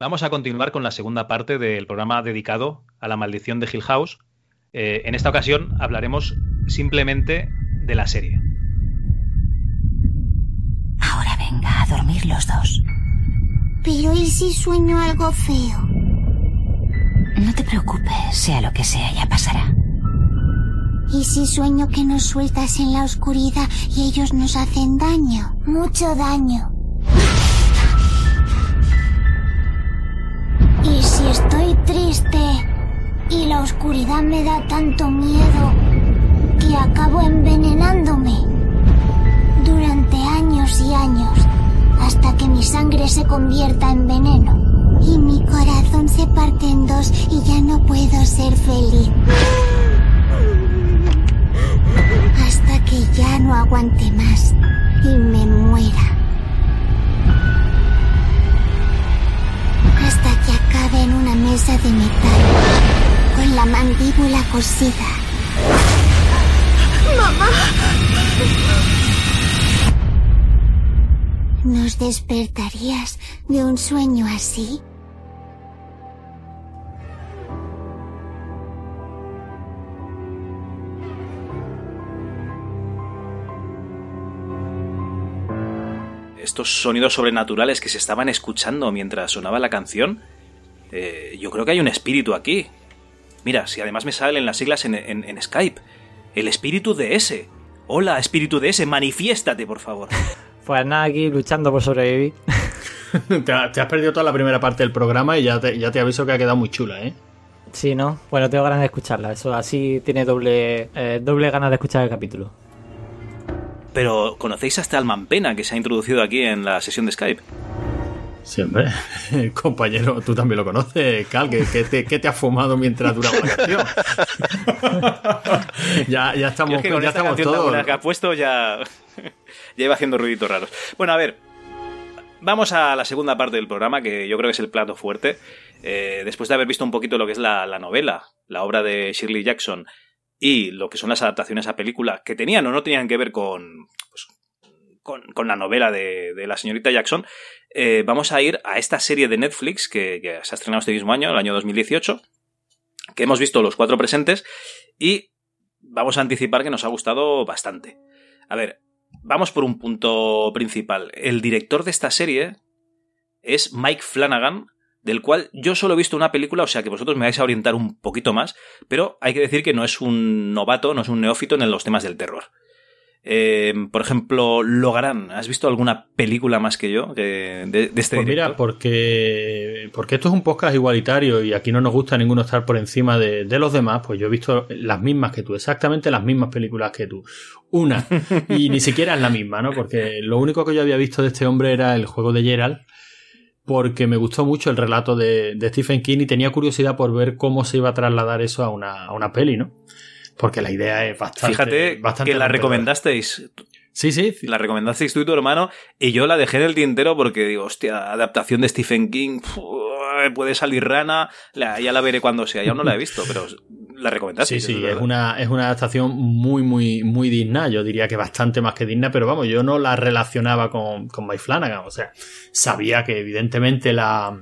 Vamos a continuar con la segunda parte del programa dedicado a la maldición de Hill House. Eh, en esta ocasión hablaremos simplemente de la serie. Ahora venga a dormir los dos. Pero ¿y si sueño algo feo? No te preocupes, sea lo que sea, ya pasará. ¿Y si sueño que nos sueltas en la oscuridad y ellos nos hacen daño? Mucho daño. ¿Y si estoy triste y la oscuridad me da tanto miedo que acabo envenenándome? Durante años y años, hasta que mi sangre se convierta en veneno. Y mi corazón se parte en dos y ya no puedo ser feliz. Hasta que ya no aguante más y me muera. En una mesa de metal con la mandíbula cosida. ¡Mamá! ¿Nos despertarías de un sueño así? estos sonidos sobrenaturales que se estaban escuchando mientras sonaba la canción, eh, yo creo que hay un espíritu aquí. Mira, si además me salen las siglas en, en, Skype. El espíritu de ese. Hola, espíritu de ese, manifiéstate, por favor. Pues nada, aquí luchando por sobrevivir. te, has perdido toda la primera parte del programa y ya te, ya te aviso que ha quedado muy chula, ¿eh? Sí, ¿no? Bueno, tengo ganas de escucharla. Eso así tiene doble, eh, doble ganas de escuchar el capítulo. Pero ¿conocéis hasta el Mampena que se ha introducido aquí en la sesión de Skype? Siempre. Compañero, tú también lo conoces, Cal, ¿qué, te, has fumado mientras duraba la canción? ya, ya estamos, ya estamos todos. que ha puesto ya, ya iba haciendo ruiditos raros. Bueno, a ver, vamos a la segunda parte del programa, que yo creo que es el plato fuerte. Eh, después de haber visto un poquito lo que es la, la novela, la obra de Shirley Jackson, y lo que son las adaptaciones a película, que tenían o no tenían que ver con, con, la novela de, la señorita Jackson, eh, vamos a ir a esta serie de Netflix que, se ha estrenado este mismo año, el año 2018, que hemos visto los cuatro presentes y vamos a anticipar que nos ha gustado bastante. A ver, vamos por un punto principal. El director de esta serie es Mike Flanagan, del cual yo solo he visto una película, o sea que vosotros me vais a orientar un poquito más, pero hay que decir que no es un novato, no es un neófito en los temas del terror. Eh, por ejemplo, Logarán, ¿has visto alguna película más que yo de, de, este Pues mira, porque, porque esto es un podcast igualitario y aquí no nos gusta ninguno estar por encima de, de, los demás, pues yo he visto las mismas que tú, exactamente las mismas películas que tú. Una, y ni siquiera es la misma, ¿no? Porque lo único que yo había visto de este hombre era el juego de Gerald, porque me gustó mucho el relato de, Stephen King y tenía curiosidad por ver cómo se iba a trasladar eso a una, a una peli, ¿no? Porque la idea es bastante. Fíjate que la recomendasteis. Sí, sí, La recomendasteis tú y tu hermano y yo la dejé en el tintero porque digo, hostia, adaptación de Stephen King, puede salir rana, ya la veré cuando sea. Ya no la he visto, pero la recomendaste. Sí, sí, es, una, es una adaptación muy, muy, muy digna. Yo diría que bastante más que digna, pero vamos, yo no la relacionaba con, con Mike Flanagan. O sea, sabía que evidentemente la,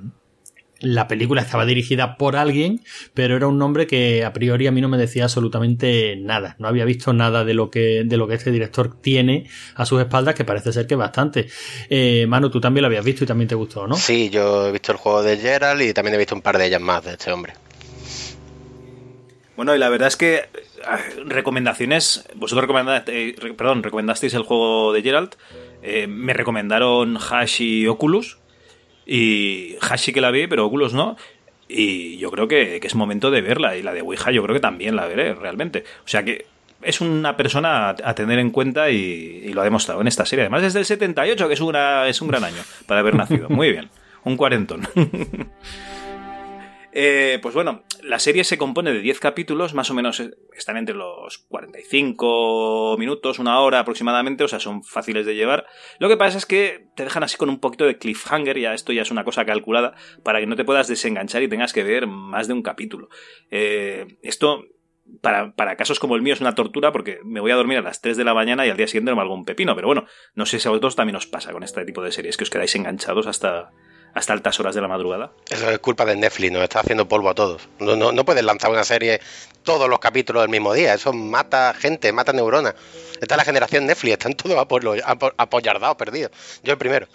la película estaba dirigida por alguien, pero era un nombre que a priori a mí no me decía absolutamente nada. No había visto nada de lo que, de lo que este director tiene a sus espaldas, que parece ser que bastante. Eh, Manu, tú también lo habías visto y también te gustó, ¿no? Sí, yo he visto el juego de Gerald y también he visto un par de ellas más de este hombre. Bueno, y la verdad es que ah, recomendaciones, vosotros recomendasteis, eh, perdón, recomendasteis el juego de Geralt, eh, me recomendaron Hash y Oculus, y Hash que la vi, pero Oculus no, y yo creo que, es momento de verla, y la de Ouija yo creo que también la veré, realmente. O sea que es una persona a tener en cuenta y, y, lo ha demostrado en esta serie. Además, desde el 78, que es, una, es un gran año para haber nacido. Muy bien, un cuarentón. Eh, pues bueno, la serie se compone de 10 capítulos, más o menos eh, están entre los 45 minutos, una hora aproximadamente, o sea, son fáciles de llevar. Lo que pasa es que te dejan así con un poquito de cliffhanger, ya esto ya es una cosa calculada, para que no te puedas desenganchar y tengas que ver más de un capítulo. Eh, esto para, para, casos como el mío es una tortura porque me voy a dormir a las 3 de la mañana y al día siguiente no me hago un pepino. Pero bueno, no sé si a vosotros también os pasa con este tipo de series, que os quedáis enganchados hasta, hasta altas horas de la madrugada. Eso es culpa de Netflix, nos está haciendo polvo a todos. No, no, no puedes lanzar una serie todos los capítulos del mismo día, eso mata gente, mata neuronas. Esta es la generación Netflix, están todos apoyardados, perdidos. Yo el primero.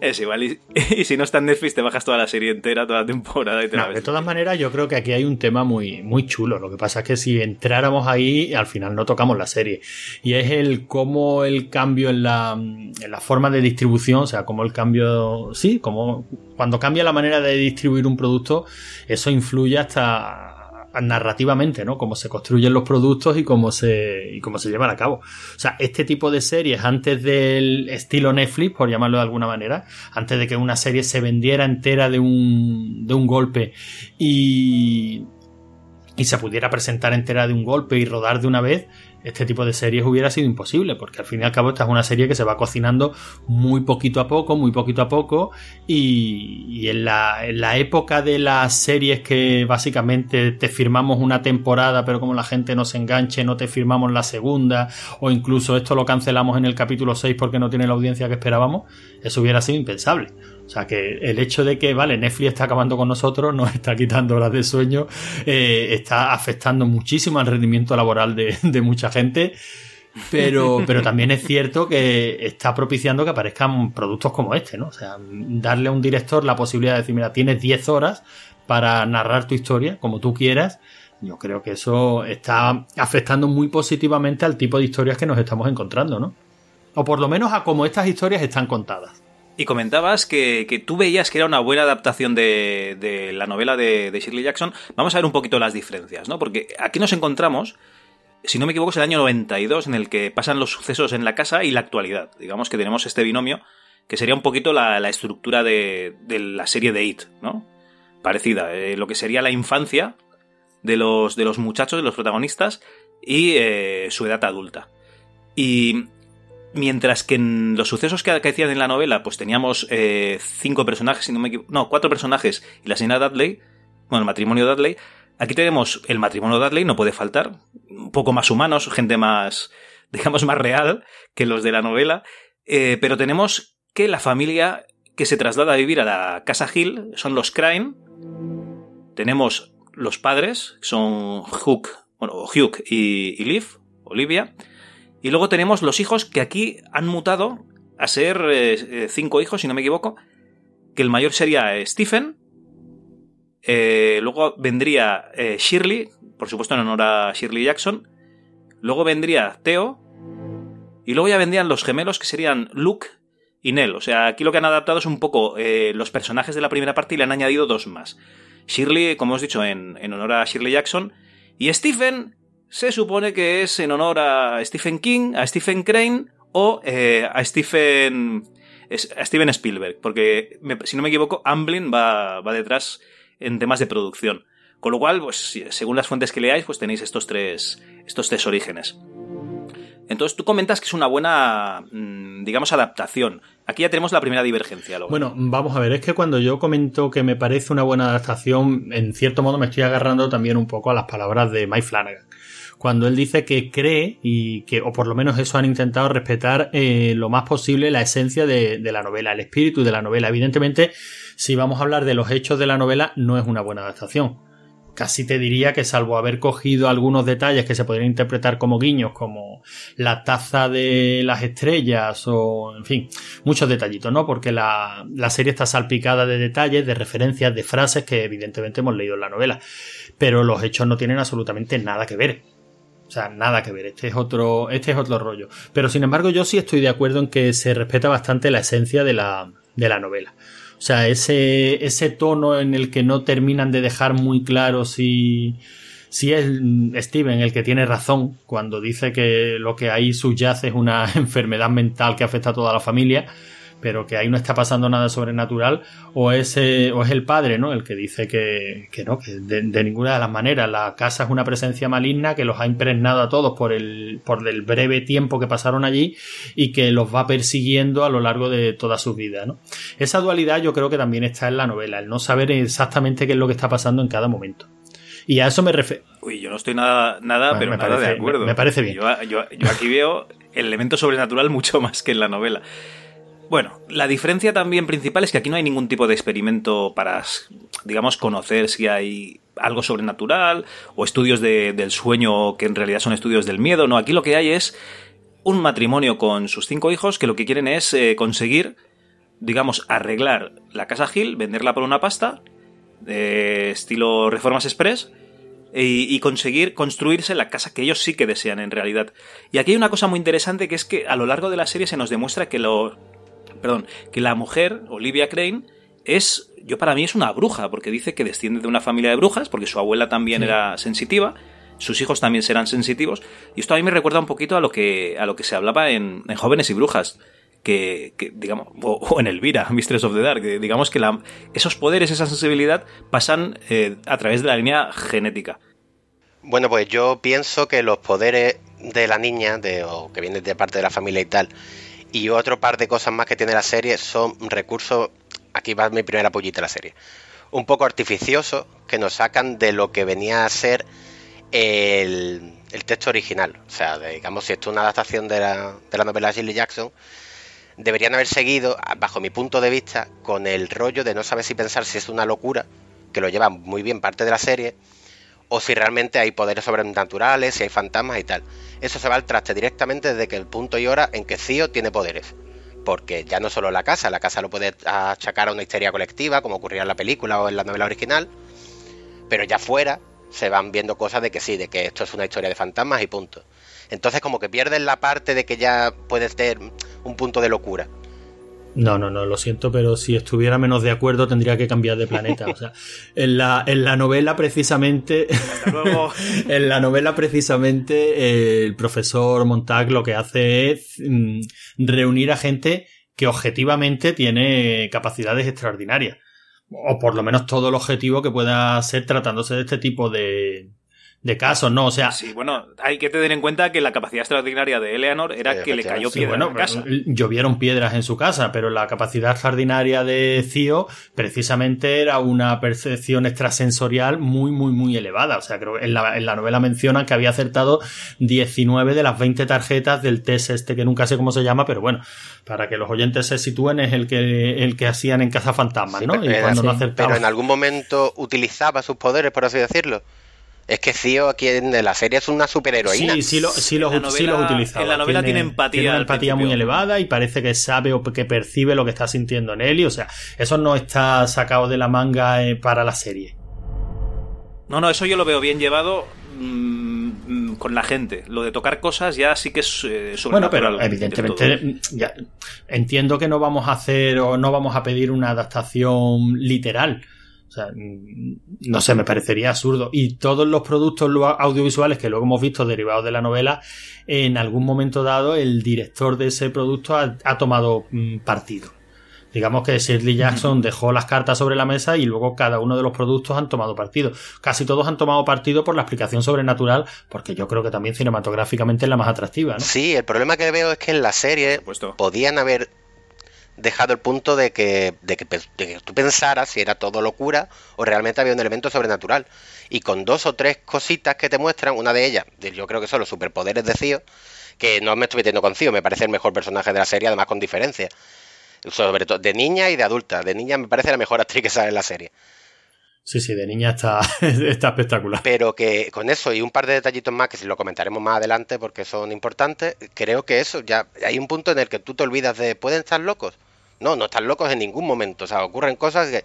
Es igual, y, si no está en Netflix te bajas toda la serie entera, toda la temporada y te De todas maneras, yo creo que aquí hay un tema muy, muy chulo. Lo que pasa es que si entráramos ahí, al final no tocamos la serie. Y es el cómo el cambio en la, en la forma de distribución, o sea, cómo el cambio, sí, como cuando cambia la manera de distribuir un producto, eso influye hasta narrativamente, ¿no? Cómo se construyen los productos y cómo se, y cómo se llevan a cabo. O sea, este tipo de series, antes del estilo Netflix, por llamarlo de alguna manera, antes de que una serie se vendiera entera de un, de un golpe y, y se pudiera presentar entera de un golpe y rodar de una vez, este tipo de series hubiera sido imposible, porque al fin y al cabo esta es una serie que se va cocinando muy poquito a poco, muy poquito a poco, y, en, la, en, la, época de las series que básicamente te firmamos una temporada, pero como la gente no se enganche, no te firmamos la segunda, o incluso esto lo cancelamos en el capítulo 6 porque no tiene la audiencia que esperábamos, eso hubiera sido impensable. O sea que el hecho de que, vale, Netflix está acabando con nosotros, nos está quitando horas de sueño, eh, está afectando muchísimo al rendimiento laboral de, de mucha gente. Pero, pero también es cierto que está propiciando que aparezcan productos como este, ¿no? O sea, darle a un director la posibilidad de decir, mira, tienes 10 horas para narrar tu historia como tú quieras. Yo creo que eso está afectando muy positivamente al tipo de historias que nos estamos encontrando, ¿no? O por lo menos a cómo estas historias están contadas. Y comentabas que, tú veías que era una buena adaptación de, la novela de, Shirley Jackson. Vamos a ver un poquito las diferencias, ¿no? Porque aquí nos encontramos, si no me equivoco, es el año 92 en el que pasan los sucesos en la casa y la actualidad. Digamos que tenemos este binomio que sería un poquito la, estructura de, la serie de It, ¿no? Parecida, eh, lo que sería la infancia de los, de los muchachos, de los protagonistas, y eh, su edad adulta. Y Mientras que en los sucesos que decían en la novela, pues teníamos eh, cinco personajes, no, me no, cuatro personajes y la señora Dudley, bueno, el matrimonio Dudley. Aquí tenemos el matrimonio Dudley, no puede faltar, un poco más humanos, gente más, digamos, más real que los de la novela, eh, pero tenemos que la familia que se traslada a vivir a la casa Hill son los Crane, tenemos los padres, son Hugh, bueno, Hugh y, y Liv, Olivia, y luego tenemos los hijos que aquí han mutado a ser eh, eh, cinco hijos, si no me equivoco. Que el mayor sería eh, Stephen. luego vendría Shirley, por supuesto en honor a Shirley Jackson. Luego vendría Theo. Y luego ya vendrían los gemelos que serían Luke y Nell. O sea, aquí lo que han adaptado es un poco los personajes de la primera parte y le han añadido dos más. Shirley, como hemos dicho, en, en honor a Shirley Jackson. Y Stephen, se supone que es en honor a Stephen King, a Stephen Crane o eh, a Stephen a Steven Spielberg, porque si no me equivoco, Amblin va, va detrás en temas de producción. Con lo cual, pues, según las fuentes que leáis, pues tenéis estos tres, estos tres orígenes. Entonces tú comentas que es una buena, mm, digamos, adaptación. Aquí ya tenemos la primera divergencia. Bueno, vamos a ver, es que cuando yo comento que me parece una buena adaptación, en cierto modo me estoy agarrando también un poco a las palabras de Mike Flanagan cuando él dice que cree y que, o por lo menos eso han intentado respetar eh, lo más posible la esencia de, la novela, el espíritu de la novela. Evidentemente, si vamos a hablar de los hechos de la novela, no es una buena adaptación. Casi te diría que salvo haber cogido algunos detalles que se podrían interpretar como guiños, como la taza de las estrellas o, en fin, muchos detallitos, ¿no? Porque la, la serie está salpicada de detalles, de referencias, de frases que evidentemente hemos leído en la novela. Pero los hechos no tienen absolutamente nada que ver o sea, nada que ver, este es otro, este es otro rollo. Pero sin embargo, yo sí estoy de acuerdo en que se respeta bastante la esencia de la, de la novela. O sea, ese, ese tono en el que no terminan de dejar muy claro si, si es Steven el que tiene razón cuando dice que lo que ahí subyace es una enfermedad mental que afecta a toda la familia pero que ahí no está pasando nada sobrenatural, o es, o es el padre, ¿no? El que dice que, que no, que de, ninguna de las maneras la casa es una presencia maligna que los ha impregnado a todos por el, por el breve tiempo que pasaron allí y que los va persiguiendo a lo largo de toda su vida, ¿no? Esa dualidad yo creo que también está en la novela, el no saber exactamente qué es lo que está pasando en cada momento. Y a eso me refiero. Uy, yo no estoy nada, nada pero nada de acuerdo. Me, parece bien. Yo, yo, yo aquí veo el elemento sobrenatural mucho más que en la novela. Bueno, la diferencia también principal es que aquí no hay ningún tipo de experimento para, digamos, conocer si hay algo sobrenatural o estudios de- del sueño que en realidad son estudios del miedo. No, aquí lo que hay es un matrimonio con sus cinco hijos que lo que quieren es eh, conseguir, digamos, arreglar la casa Gil, venderla por una pasta, eh, estilo Reformas Express, y, y conseguir construirse la casa que ellos sí que desean en realidad. Y aquí hay una cosa muy interesante que es que a lo largo de la serie se nos demuestra que lo, perdón, que la mujer, Olivia Crane, es, yo para mí es una bruja, porque dice que desciende de una familia de brujas, porque su abuela también era sensitiva, sus hijos también serán sensitivos, y esto a mí me recuerda un poquito a lo que, a lo que se hablaba en, en Jóvenes y Brujas, que, que, digamos, o, o en Elvira, Mistress of the Dark, que digamos que la- esos poderes, esa sensibilidad pasan eh, a través de la línea genética. Bueno, pues yo pienso que los poderes de la niña, de, o que vienen de parte de la familia y tal, y otro par de cosas más que tiene la serie son recursos, aquí va mi primera pollita de la serie, un poco artificiosos que nos sacan de lo que venía a ser el, el texto original. O sea, digamos, si esto es una adaptación de la, de la novela de Shirley Jackson, deberían haber seguido, bajo mi punto de vista, con el rollo de no saber si pensar si es una locura, que lo lleva muy bien parte de la serie, o si realmente hay poderes sobrenaturales, si hay fantasmas y tal. Eso se va al traste directamente desde que el punto y hora en que Cío tiene poderes. Porque ya no solo la casa, la casa lo puede achacar a una histeria colectiva, como ocurría en la película o en la novela original, pero ya fuera se van viendo cosas de que sí, de que esto es una historia de fantasmas y punto. Entonces como que pierden la parte de que ya puede ser un punto de locura. No, no, no, lo siento, pero si estuviera menos de acuerdo tendría que cambiar de planeta. O sea, en la, en la novela precisamente, luego. en la novela precisamente eh, el profesor Montag lo que hace es mm, reunir a gente que objetivamente tiene capacidades extraordinarias. O por lo menos todo el objetivo que pueda ser tratándose de este tipo de, de casos, ¿no? O sea, Sí, bueno, hay que tener en cuenta que la capacidad extraordinaria de Eleanor era Sí, que le cayó. Sí, piedra bueno, en la casa. llovieron piedras en su casa, pero la capacidad extraordinaria de Cío precisamente era una percepción extrasensorial muy, muy, muy elevada. O sea, creo que en la, en la novela mencionan que había acertado 19 de las 20 tarjetas del test este, que nunca sé cómo se llama, pero bueno, para que los oyentes se sitúen es el que, el que hacían en Casa Fantasma, Sí, ¿no? pero, Y cuando no acertaba. pero en algún momento utilizaba sus poderes, por así decirlo. Es que Cío aquí en la serie es una superheroína. Sí, sí, lo, sí, los, En la sí los novela- utilizaba. en la novela tiene empatía Tiene una empatía muy elevada y parece que sabe o que percibe lo que está sintiendo Nelly. O sea, eso no está sacado de la manga eh, para la serie. No, no, eso yo lo veo bien llevado mm, mm, con la gente. Lo de tocar cosas ya sí que es eh, Bueno, pero evidentemente ya, entiendo que no vamos a hacer o no vamos a pedir una adaptación literal. O sea, no sé, me parecería absurdo. Y todos los productos audiovisuales que luego hemos visto derivados de la novela, en algún momento dado el director de ese producto ha, ha tomado mm, partido. Digamos que Shirley Jackson dejó las cartas sobre la mesa y luego cada uno de los productos han tomado partido. Casi todos han tomado partido por la explicación sobrenatural, porque yo creo que también cinematográficamente es la más atractiva, ¿no? Sí, el problema que veo es que en la serie podían haber dejado el punto de que, de que, pe- de que tú pensaras si era todo locura o realmente había un elemento sobrenatural. Y con dos o tres cositas que te muestran, una de ellas, yo creo que son los superpoderes de Cío, que no me estoy metiendo con Cío, me parece el mejor personaje de la serie, además con diferencia. Sobre todo de niña y de adulta. De niña me parece la mejor actriz que sale en la serie. Sí, sí, de niña está, está espectacular. Pero que con eso y un par de detallitos más, que si lo comentaremos más adelante porque son importantes, creo que eso, ya hay un punto en el que tú te olvidas de, ¿pueden estar locos? No, no están locos en ningún momento. O sea, ocurren cosas que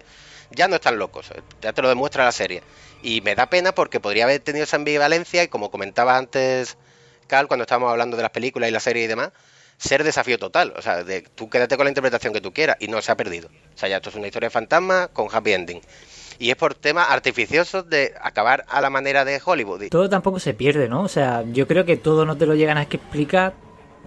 ya no están locos. Ya te lo demuestra la serie. Y me da pena porque podría haber tenido esa ambivalencia y como comentaba antes Carl cuando estábamos hablando de las películas y la serie y demás, ser desafío total. O sea, de, tú quédate con la interpretación que tú quieras y no se ha perdido. O sea, ya esto es una historia de fantasma con happy ending. Y es por temas artificiosos de acabar a la manera de Hollywood. Todo tampoco se pierde, ¿no? O sea, yo creo que todo no te lo llegan a explicar.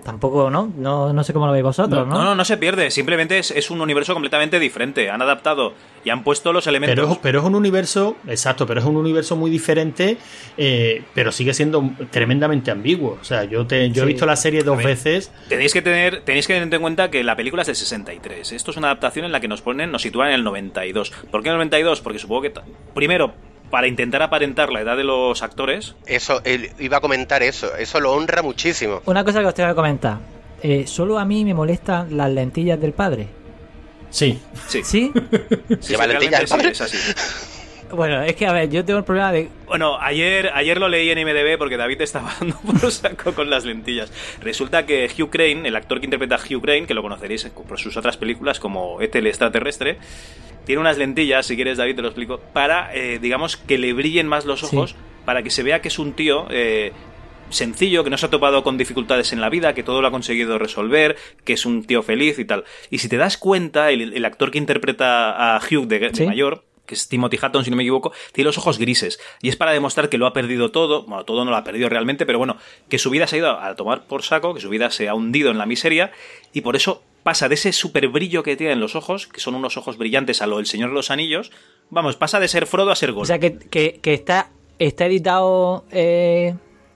Tampoco, ¿no? No, no sé cómo lo veis vosotros, ¿no? No, no, no se pierde. Simplemente es, es un universo completamente diferente. Han adaptado y han puesto los elementos. Pero, es- pero es un universo, exacto, pero es un universo muy diferente, eh, pero sigue siendo tremendamente ambiguo. O sea, yo te, yo he visto la serie dos ver. veces. Tenéis que tener, tenéis que tener en cuenta que la película es del 63. Esto es una adaptación en la que nos ponen, nos sitúan en el 92. ¿Por qué en el 92? Porque supongo que primero para intentar aparentar la edad de los actores. Eso, él iba a comentar eso. Eso lo honra muchísimo. Una cosa que os tengo que comentar. eh, solo a mí me molestan las lentillas del padre. Sí. Sí. ¿Sí? Sí, ¿Lleva sí, lentillas realmente el sí, padre? es así. bueno, es que a ver, yo tengo el problema de. Bueno, ayer, ayer lo leí en IMDB porque David estaba dando por saco con las lentillas. Resulta que Hugh Crane, el actor que interpreta a Hugh Crane, que lo conoceréis por sus otras películas como Ethel extraterrestre, tiene unas lentillas, si quieres David te lo explico, para, eh, digamos, que le brillen más los ojos, para que se vea que es un tío... eh, sencillo, que no se ha topado con dificultades en la vida, que todo lo ha conseguido resolver, que es un tío feliz y tal. Y si te das cuenta, el, el actor que interpreta a Hugh de, de Sí. mayor, que es Timothy Hatton, si no me equivoco, tiene los ojos grises. Y es para demostrar que lo ha perdido todo. Bueno, todo no lo ha perdido realmente, pero bueno, que su vida se ha ido a tomar por saco, que su vida se ha hundido en la miseria, y por eso pasa de ese super brillo que tiene en los ojos, que son unos ojos brillantes a lo del Señor de los Anillos, vamos, pasa de ser Frodo a ser O Gollum. sea, que, que, que está, está editado. eh,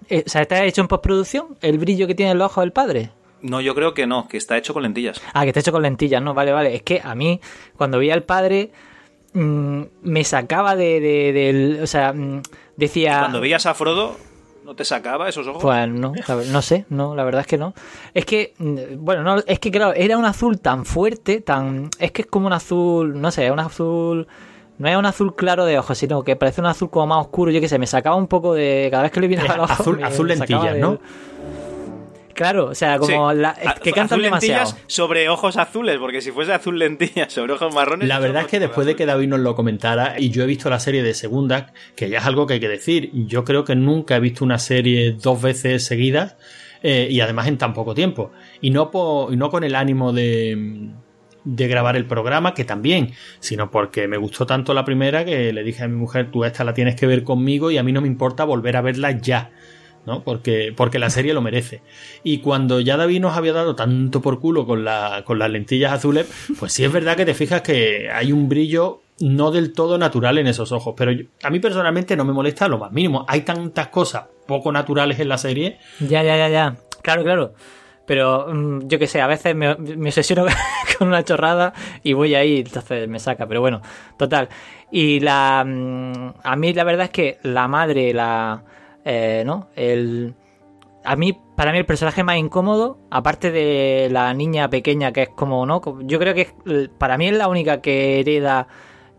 eh, o sea, está hecho en postproducción el brillo que tiene el ojo del padre. No, yo creo que no, que está hecho con lentillas. Ah, que está hecho con lentillas, ¿no? Vale, vale. Es que a mí, cuando veía al padre, mm, me sacaba de, de- del. O sea, mm, decía. Cuando veías a Frodo, ¿no te sacaba esos ojos? Pues no, no sé, no, la verdad es que no. Es que, mm, bueno, no, es que claro, era un azul tan fuerte, tan. Es que es como un azul, no sé, un azul. No es un azul claro de ojos, sino que parece un azul como más oscuro. Yo qué sé, me sacaba un poco de. Cada vez que le miraba Es el ojo. azul- me azul lentillas, de- ¿no? Claro, o sea, como Sí. la- es que cantan azul demasiado. lentillas sobre ojos azules, porque si fuese azul lentillas sobre ojos marrones. La verdad es que después de que David nos lo comentara, y yo he visto la serie de segunda, que ya es algo que hay que decir, yo creo que nunca he visto una serie dos veces seguidas, eh, y además en tan poco tiempo. Y no, po- y no con el ánimo de, de grabar el programa, que también, sino porque me gustó tanto la primera que le dije a mi mujer, tú esta la tienes que ver conmigo y a mí no me importa volver a verla ya. ¿No? Porque, porque la serie lo merece. Y cuando ya David nos había dado tanto por culo con, la, con las lentillas azules, pues sí es verdad que te fijas que hay un brillo no del todo natural en esos ojos. Pero a mí personalmente no me molesta lo más mínimo. Hay tantas cosas poco naturales en la serie. Ya, ya, ya, ya. Claro, claro. Pero mm, yo qué sé, a veces me, me obsesiono con una chorrada y voy ahí, entonces me saca. Pero bueno, total. Y la. mm, A mí la verdad es que la madre, la. Eh, ¿No? El. A mí, para mí, el personaje más incómodo, aparte de la niña pequeña que es como, ¿no? Yo creo que es- para mí es la única que hereda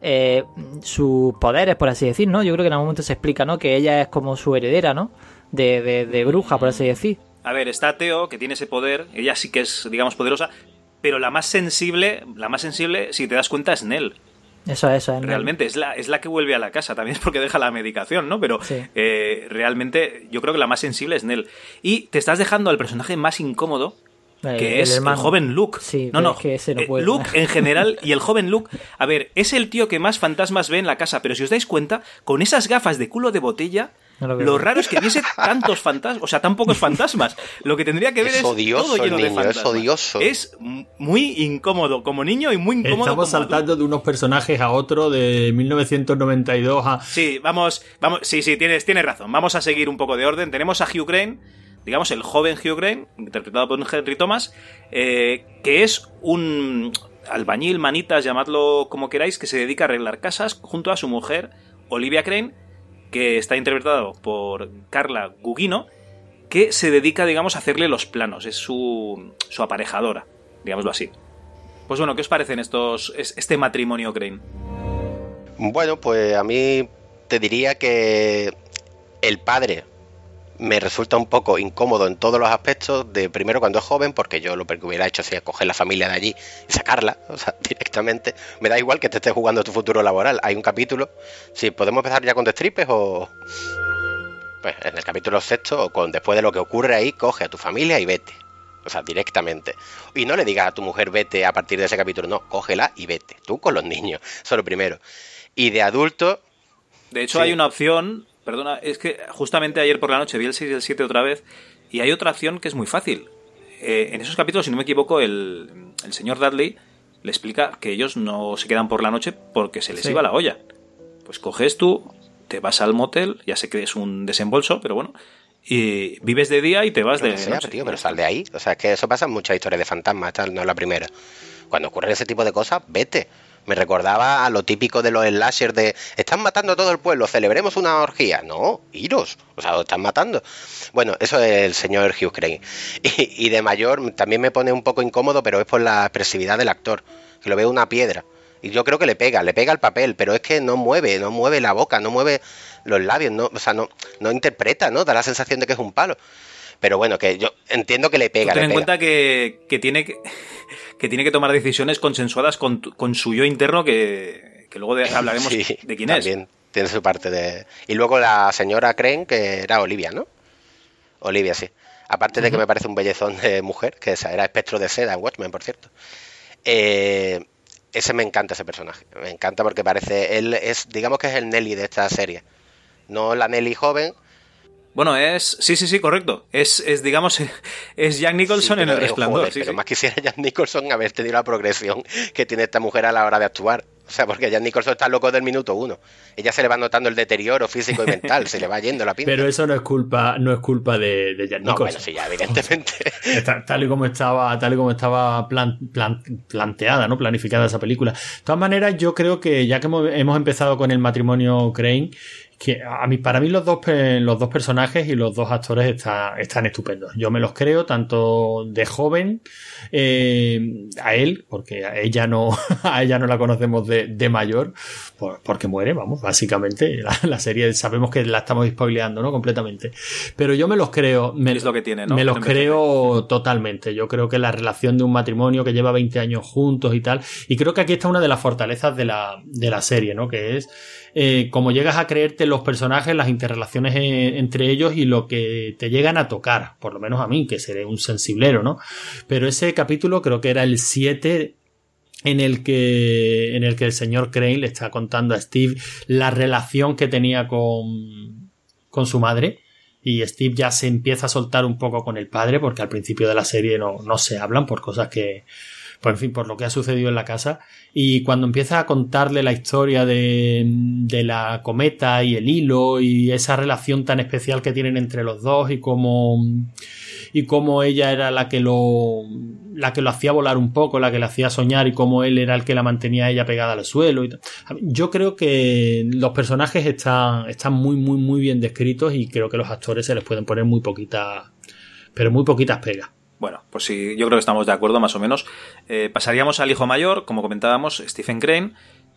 eh, sus poderes, por así decir, ¿no? Yo creo que en algún momento se explica, ¿no? Que ella es como su heredera, ¿no? De, de, de bruja, por así decir. A ver, está Teo, que tiene ese poder, ella sí que es, digamos, poderosa, pero la más sensible, la más sensible, si te das cuenta, es Nell. Eso, eso es. Realmente, es la, es la que vuelve a la casa, también es porque deja la medicación, ¿no? Pero Sí. eh, realmente yo creo que la más sensible es Nell. Y te estás dejando al personaje más incómodo, que el es el joven Luke. Sí, no, no. es que ese no eh, puede. Luke en general y el joven Luke. A ver, es el tío que más fantasmas ve en la casa, pero si os dais cuenta, con esas gafas de culo de botella. No lo raro es que viese tantos fantasmas, o sea, tan pocos fantasmas. Lo que tendría que ver Es es, odioso todo el lleno de niño, es fantasmas. odioso. Es muy incómodo como niño y muy incómodo Estamos como saltando de unos personajes a otro de 1992 a... Sí, vamos, vamos, sí, sí, tienes, tienes razón. Vamos a seguir un poco de orden. Tenemos a Hugh Crane, digamos el joven Hugh Crane, interpretado por Henry Thomas, eh, que es un albañil, manitas, llamadlo como queráis, que se dedica a arreglar casas junto a su mujer, Olivia Crane, que está interpretado por Carla Gugino, que se dedica, digamos, a hacerle los planos. Es su, su aparejadora, digámoslo así. Pues bueno, ¿qué os parecen estos, es- este matrimonio Crane? Bueno, pues a mí te diría que el padre me resulta un poco incómodo en todos los aspectos de primero cuando es joven, porque yo lo que hubiera hecho sería coger la familia de allí y sacarla, o sea, directamente. Me da igual que te estés jugando tu futuro laboral. Hay un capítulo. Si podemos empezar ya con destripes o. Pues en el capítulo sexto, o con después de lo que ocurre ahí, coge a tu familia y vete. O sea, directamente. Y no le digas a tu mujer vete a partir de ese capítulo, no, cógela y vete. Tú con los niños. Eso es lo primero. Y de adulto, De hecho, Sí. hay una opción. Perdona, es que justamente ayer por la noche vi el 6 y el 7 otra vez. Y hay otra opción que es muy fácil. Eh, en esos capítulos, si no me equivoco, el, el señor Dudley le explica que ellos no se quedan por la noche porque se les Sí. iba la olla. Pues coges tú, te vas al motel, ya sé que es un desembolso, pero bueno. Y vives de día y te vas de sea, noche. tío, pero sal de ahí. O sea, es que eso pasa en muchas historias de fantasmas, tal, no es la primera. Cuando ocurren ese tipo de cosas, vete. Me recordaba a lo típico de los slashers de están matando a todo el pueblo, celebremos una orgía. No, iros, o sea, lo están matando. Bueno, eso es el señor Hugh Crane. Y, y de mayor también me pone un poco incómodo, pero es por la expresividad del actor, que lo veo una piedra. Y yo creo que le pega, le pega el papel, pero es que no mueve, no mueve la boca, no mueve los labios, no, o sea, no, no interpreta, ¿no? Da la sensación de que es un palo. Pero bueno, que yo entiendo que le pega. Ten le en pega. cuenta que, que tiene que, que tiene que tomar decisiones consensuadas con, con su yo interno que, que luego de- hablaremos Sí, de quién es. también tiene su parte de... Y luego la señora Crane, que era Olivia, ¿no? Olivia, sí. Aparte de que me parece un bellezón de mujer, que esa era espectro de seda en Watchmen, por cierto. Eh, ese me encanta ese personaje. Me encanta porque parece... Él es, digamos que es el Nelly de esta serie. No la Nelly joven. Bueno, es. Sí, sí, sí, correcto. Es, es digamos, es Jack Nicholson sí, en el resplandor. joder, sí, pero sí. más quisiera Jack Nicholson haber tenido la progresión que tiene esta mujer a la hora de actuar. O sea, porque Jack Nicholson está loco del minuto uno. Ella se le va notando el deterioro físico y mental, se le va yendo la pinta. Pero eso no es culpa, no es culpa de, de Jack no, Nicholson. bueno, sí, ya, evidentemente. Está- tal y como estaba, tal y como estaba plan- plan- planteada, ¿no? Planificada esa película. De todas maneras, yo creo que ya que hemos, hemos empezado con el matrimonio Crane, que a mí, para mí los dos, los dos personajes y los dos actores está- están estupendos. Yo me los creo tanto de joven eh, a él, porque a ella no, a ella no la conocemos de, de mayor, por- porque muere, vamos, básicamente. La, la serie sabemos que la estamos spoileando, ¿no? Completamente. Pero yo me los creo. Me, Es lo que tiene, ¿no? Me los creo totalmente. Yo creo que la relación de un matrimonio que lleva 20 años juntos y tal. Y creo que aquí está una de las fortalezas de la, de la serie, ¿no? Que es eh, como llegas a creerte los personajes, las interrelaciones eh, entre ellos y lo que te llegan a tocar. Por lo menos a mí, que seré un sensiblero, ¿no? Pero ese capítulo creo que era el 7 en el que en el que el señor Crane le está contando a Steve la relación que tenía con con su madre y Steve ya se empieza a soltar un poco con el padre porque al principio de la serie no, no se hablan por cosas que pues en fin, por lo que ha sucedido en la casa. Y cuando empieza a contarle la historia de, de la cometa y el hilo y esa relación tan especial que tienen entre los dos y cómo, y cómo ella era la que lo, la que lo hacía volar un poco, la que le hacía soñar y cómo él era el que la mantenía ella pegada al suelo. Y. Yo creo que los personajes están, están muy, muy, muy bien descritos y creo que los actores se les pueden poner muy poquitas, pero muy poquitas pegas. Bueno, pues sí, yo creo que estamos de acuerdo más o menos. Eh, pasaríamos al hijo mayor, como comentábamos, Stephen Crane,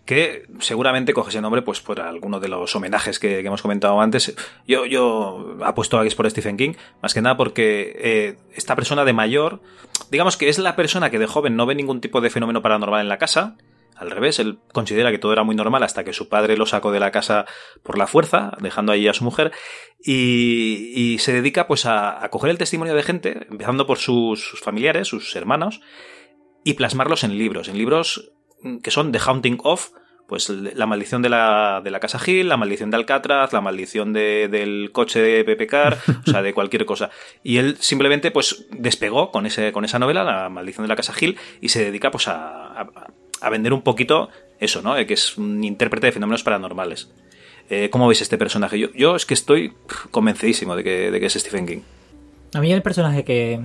que seguramente coge ese nombre pues por alguno de los homenajes que, hemos comentado antes. Yo, yo apuesto a que es por Stephen King, más que nada porque eh, esta persona de mayor, digamos que es la persona que de joven no ve ningún tipo de fenómeno paranormal en la casa. Al revés, él considera que todo era muy normal hasta que su padre lo sacó de la casa por la fuerza, dejando allí a su mujer, y, y se dedica pues a, a coger el testimonio de gente, empezando por sus, sus familiares, sus hermanos, y plasmarlos en libros, en libros mm, que son The Haunting of, pues la maldición de la, de la casa Hill, la maldición de Alcatraz, la maldición de- del coche de Pepe Car, o sea, de cualquier cosa. Y él simplemente pues despegó con, ese, con esa novela, la maldición de la casa Hill, y se dedica pues a, a, a vender un poquito eso, ¿no? Eh, Que es un intérprete de fenómenos paranormales. Eh, ¿Cómo veis este personaje? Yo, yo es que estoy convencidísimo de que, de es Stephen King. A mí el personaje que.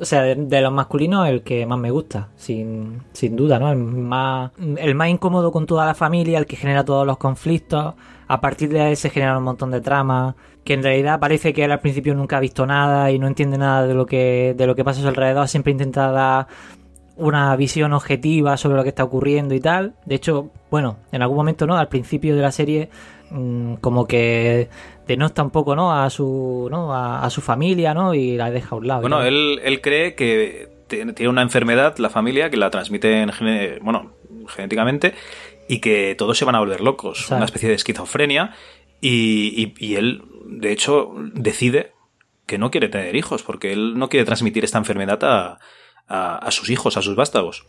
O sea, de, los masculinos, el que más me gusta, sin, sin duda, ¿no? El más, el más incómodo con toda la familia, el que genera todos los conflictos. A partir de él se genera un montón de tramas. Que en realidad parece que él al principio nunca ha visto nada y no entiende nada de lo que, de lo que pasa a su alrededor. Siempre intenta dar una visión objetiva sobre lo que está ocurriendo y tal. De hecho, bueno, en algún momento, ¿no? Al principio de la serie, mm, como que denota un poco, ¿no? A su, ¿no? A, a su familia, ¿no? Y la deja a un lado. Bueno, ¿no? él, él cree que tiene una enfermedad, la familia, que la transmiten bueno, genéticamente y que todos se van a volver locos. Una especie de esquizofrenia. Y, y- y él, de hecho, decide que no quiere tener hijos porque él no quiere transmitir esta enfermedad a, a- sus hijos, a sus vástagos.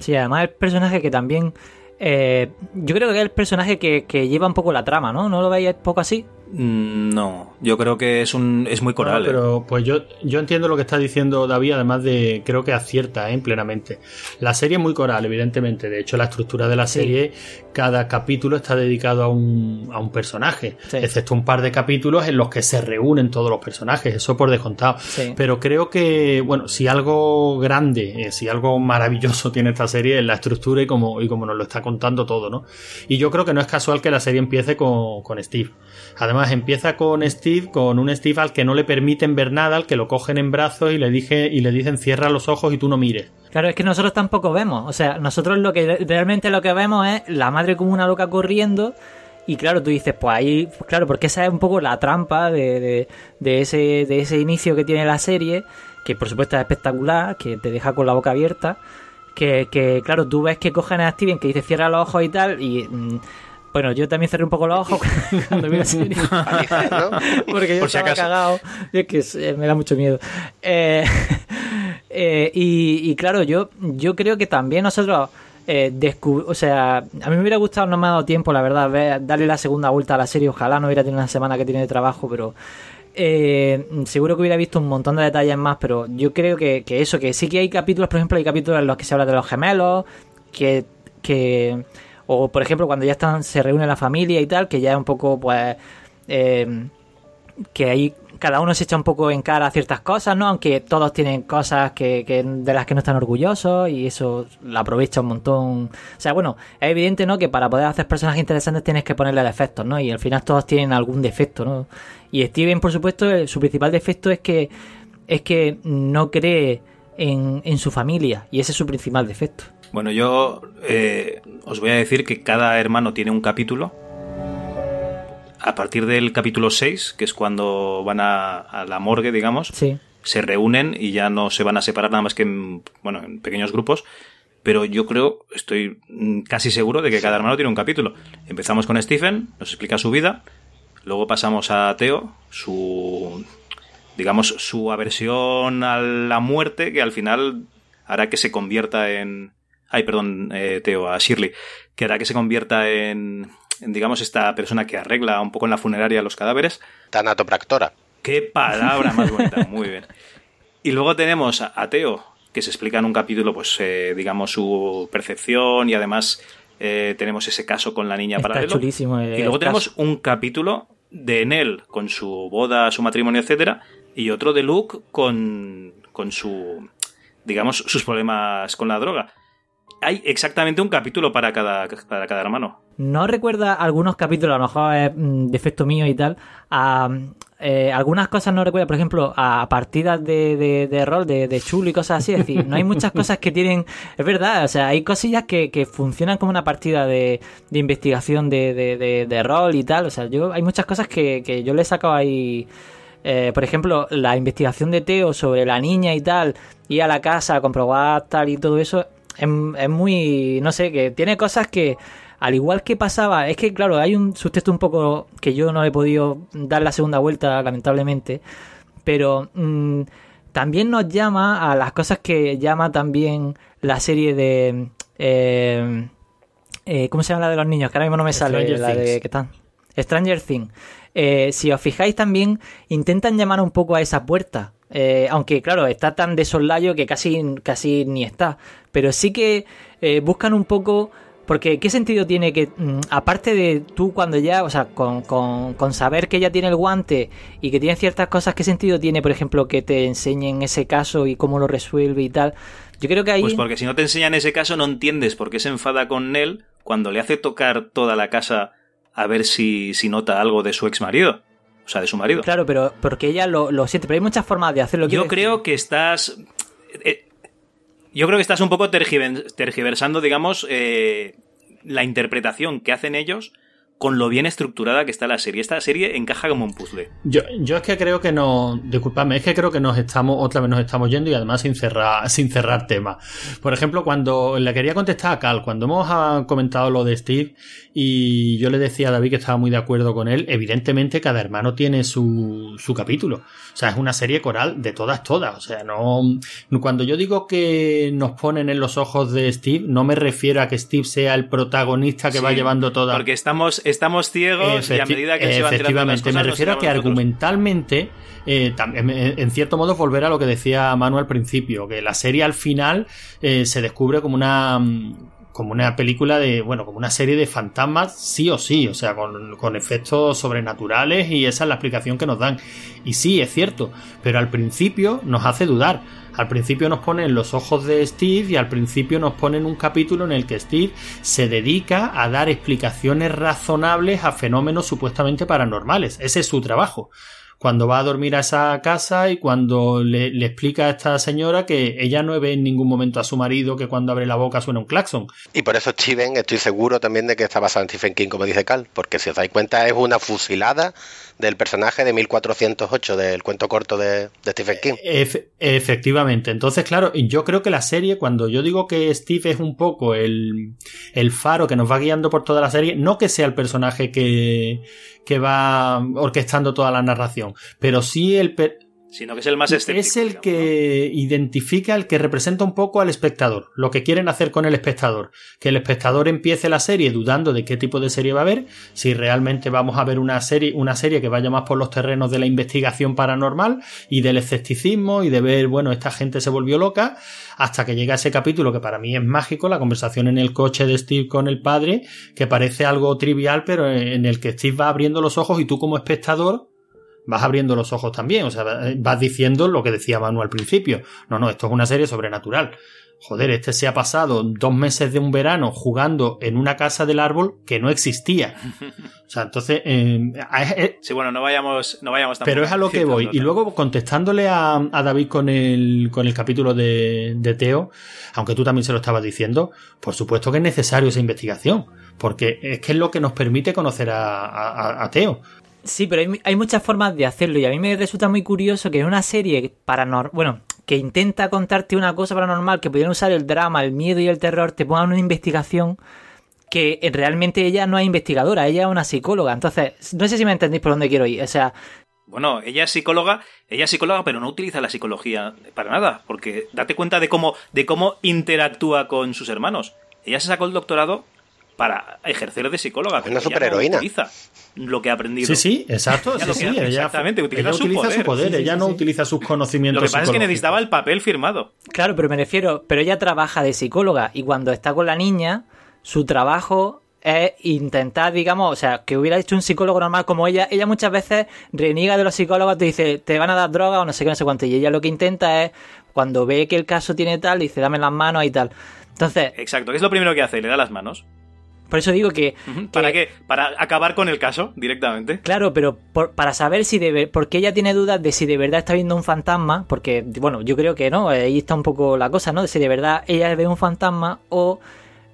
Sí, además el personaje que también... eh, yo creo que es el personaje que, que lleva un poco la trama, ¿no? ¿No lo veis poco así? Mm, No. Yo creo que es un es muy coral. No, pero pues yo, yo entiendo lo que está diciendo David, además de creo que acierta ¿eh? plenamente. La serie es muy coral, evidentemente. De hecho, la estructura de la serie, cada capítulo está dedicado a un, a un personaje, Sí. excepto un par de capítulos en los que se reúnen todos los personajes, eso por descontado. Sí. Pero creo que, bueno, si algo grande, eh, si algo maravilloso tiene esta serie es la estructura y como, y como nos lo está contando todo, ¿no? Y yo creo que no es casual que la serie empiece con, con Steve. Además, empieza con Steve, con un Steve al que no le permiten ver nada, al que lo cogen en brazos y le, dije, y le dicen cierra los ojos y tú no mires. Claro, es que nosotros tampoco vemos. O sea, nosotros lo que realmente lo que vemos es la madre como una loca corriendo. Y claro, tú dices, pues ahí, pues claro, porque esa es un poco la trampa de, de, ese, de ese inicio que tiene la serie, que por supuesto es espectacular, que te deja con la boca abierta. Que, que claro, tú ves que cogen a Steven, que dice cierra los ojos y tal, y. mm, bueno, yo también cerré un poco los ojos cuando vi la serie. Porque yo Por si estaba acaso. cagado. Es que eh, me da mucho miedo. Eh, eh, y, y claro, yo, yo creo que también nosotros. Eh, o sea, a mí me hubiera gustado, no me ha dado tiempo, la verdad, ver- darle la segunda vuelta a la serie. Ojalá no hubiera tenido una semana que tiene de trabajo, pero eh, seguro que hubiera visto un montón de detalles más. Pero yo creo que, que eso, que sí que hay capítulos, por ejemplo, hay capítulos en los que se habla de los gemelos, que, que o por ejemplo, cuando ya están, se reúne la familia y tal, que ya es un poco, pues, eh, que ahí cada uno se echa un poco en cara a ciertas cosas, ¿no? Aunque todos tienen cosas que, que- de las que no están orgullosos y eso lo aprovecha un montón. O sea, bueno, es evidente, ¿no? Que para poder hacer personajes interesantes tienes que ponerle defectos, ¿no? Y al final todos tienen algún defecto, ¿no? Y Steven, por supuesto, eh, su principal defecto es que es que no cree en, en su familia y ese es su principal defecto. Bueno, yo eh, os voy a decir que cada hermano tiene un capítulo. A partir del capítulo 6, que es cuando van a, a la morgue, digamos, Sí. se reúnen y ya no se van a separar nada más que en, bueno, en pequeños grupos. Pero yo creo, estoy mm, casi seguro de que cada hermano tiene un capítulo. Empezamos con Stephen, nos explica su vida. Luego pasamos a Teo, su, digamos, su aversión a la muerte, que al final hará que se convierta en... Ay, perdón, eh, Teo, a Shirley, que hará que se convierta en, en, digamos, esta persona que arregla un poco en la funeraria los cadáveres. Tanatopractora. Qué palabra más bonita, muy bien. Y luego tenemos a a Teo, que se explica en un capítulo, pues, eh, digamos, su percepción y además eh, tenemos ese caso con la niña Está paralelo. chulísimo. el Y luego caso. tenemos un capítulo de Nell con su boda, su matrimonio, etcétera, y otro de Luke con, con su, digamos, sus problemas con la droga. Hay exactamente un capítulo para cada, para cada hermano. ¿No recuerda algunos capítulos, a lo mejor es mm, defecto mío y tal? A, eh, algunas cosas no recuerda, por ejemplo, a partidas de, de, de rol, de, de chulo y cosas así. Es decir, no hay muchas cosas que tienen. Es verdad, o sea, hay cosillas que, que funcionan como una partida de, de investigación de, de, de, de rol y tal. O sea, yo hay muchas cosas que, que yo le he sacado ahí. Eh, por ejemplo, la investigación de Teo sobre la niña y tal, ir a la casa a comprobar tal y todo eso, es, es muy, no sé, que tiene cosas que, al igual que pasaba, es que claro, hay un subtexto un poco que yo no he podido dar la segunda vuelta, lamentablemente, pero mm, también nos llama a las cosas que llama también la serie de... eh, eh, ¿Cómo se llama la de los niños? Que ahora mismo no me sale la de Things. que están. Stranger Things. Eh, si os fijáis también, intentan llamar un poco a esa puerta. Eh, aunque, claro, está tan de soslayo que casi, casi ni está. Pero sí que eh, buscan un poco. Porque, ¿qué sentido tiene que, mm, aparte de tú cuando ya, o sea, con, con, saber que ella tiene el guante y que tiene ciertas cosas, ¿qué sentido tiene, por ejemplo, que te enseñen ese caso y cómo lo resuelve y tal? Yo creo que ahí. Pues porque si no te enseñan ese caso, no entiendes por qué se enfada con Nell cuando le hace tocar toda la casa a ver si, si nota algo de su ex marido. O sea, de su marido. Claro, pero porque ella lo, lo siente. Pero hay muchas formas de hacerlo. Yo creo decir. que estás. eh, yo creo que estás un poco tergiversando, digamos, eh, la interpretación que hacen ellos con lo bien estructurada que está la serie. Esta serie encaja como un puzzle. Yo, yo es que creo que no. Disculpadme, es que creo que nos estamos, otra vez nos estamos yendo y además sin cerrar, sin cerrar tema. Por ejemplo, cuando le quería contestar a Cal, cuando hemos ah, comentado lo de Steve y yo le decía a David que estaba muy de acuerdo con él, evidentemente cada hermano tiene su, su capítulo. O sea, es una serie coral de todas, todas. O sea, no. Cuando yo digo que nos ponen en los ojos de Steve, no me refiero a que Steve sea el protagonista que Sí, va llevando toda. Porque estamos estamos ciegos y a Efecti- medida que se van tirando las efectivamente, cosas, me refiero a que argumentalmente, eh, tam- en en cierto modo, volver a lo que decía Manu al principio, que la serie al final eh, se descubre como una mm, como una película de, bueno, como una serie de fantasmas, sí o sí, o sea, con, con efectos sobrenaturales y esa es la explicación que nos dan. Y sí, es cierto, pero al principio nos hace dudar. Al principio nos ponen los ojos de Steve y al principio nos ponen un capítulo en el que Steve se dedica a dar explicaciones razonables a fenómenos supuestamente paranormales. Ese es su trabajo. Cuando va a dormir a esa casa y cuando le, explica a esta señora que ella no ve en ningún momento a su marido que cuando abre la boca suena un claxon. Y por eso Steven, estoy seguro también de que está basado en Stephen King, como dice Cal, porque si os dais cuenta es una fusilada del personaje de 1408 del cuento corto de, de Stephen King. Efe- efectivamente. Entonces, claro, yo creo que la serie, cuando yo digo que Steve es un poco el, el faro que nos va guiando por toda la serie, no que sea el personaje que, que va orquestando toda la narración, pero sí el, Sino que es el más escéptico. es el digamos, que identifica, el que representa un poco al espectador, lo que quieren hacer con el espectador. Que el espectador empiece la serie dudando de qué tipo de serie va a ver, si realmente vamos a ver una serie, una serie que vaya más por los terrenos de la investigación paranormal y del escepticismo y de ver, bueno, esta gente se volvió loca, hasta que llega ese capítulo que para mí es mágico, la conversación en el coche de Steve con el padre, que parece algo trivial, pero en el que Steve va abriendo los ojos y tú como espectador vas abriendo los ojos también, o sea, vas diciendo lo que decía Manu al principio. No, no, esto es una serie sobrenatural. Joder, este se ha pasado dos meses de un verano jugando en una casa del árbol que no existía. O sea, entonces, eh, eh, Sí, bueno, no vayamos, no vayamos pero es a lo que voy. Y luego contestándole a, a David con el, con el capítulo de, de Teo, aunque tú también se lo estabas diciendo, por supuesto que es necesario esa investigación, porque es que es lo que nos permite conocer a, a- a Teo. Sí, pero hay, hay muchas formas de hacerlo y a mí me resulta muy curioso que en una serie paranormal, bueno, que intenta contarte una cosa paranormal, que pudieran usar el drama, el miedo y el terror, te pongan una investigación que realmente ella no es investigadora, ella es una psicóloga. Entonces, no sé si me entendéis por dónde quiero ir. O sea, Bueno, ella es psicóloga, ella es psicóloga, pero no utiliza la psicología para nada, porque date cuenta de cómo, de cómo interactúa con sus hermanos. Ella se sacó el doctorado para ejercer de psicóloga. Una no superheroína. utiliza lo que ha aprendido. Sí, sí, exacto. Ella sí, sí, hace, ella, exactamente, utiliza ella su utiliza poder. su poder, Sí, sí, ella sí, no sí. utiliza sus conocimientos. Lo que pasa es que necesitaba el papel firmado. Claro, pero me refiero, pero ella trabaja de psicóloga y cuando está con la niña, su trabajo es intentar, digamos, o sea, que hubiera hecho un psicólogo normal como ella, ella muchas veces reniega de los psicólogos, te dice, te van a dar droga o no sé qué, no sé cuánto, y ella lo que intenta es, cuando ve que el caso tiene tal, dice, dame las manos y tal. Entonces, Exacto, que es lo primero que hace, le da las manos. Por eso digo que... Ujú. que- ¿Para qué? Para acabar con el caso directamente. Claro, pero por- para saber si de ver- porque ella tiene dudas de si de verdad está viendo un fantasma, porque bueno, yo creo que no, ahí está un poco la cosa, ¿no? De si de verdad ella ve un fantasma o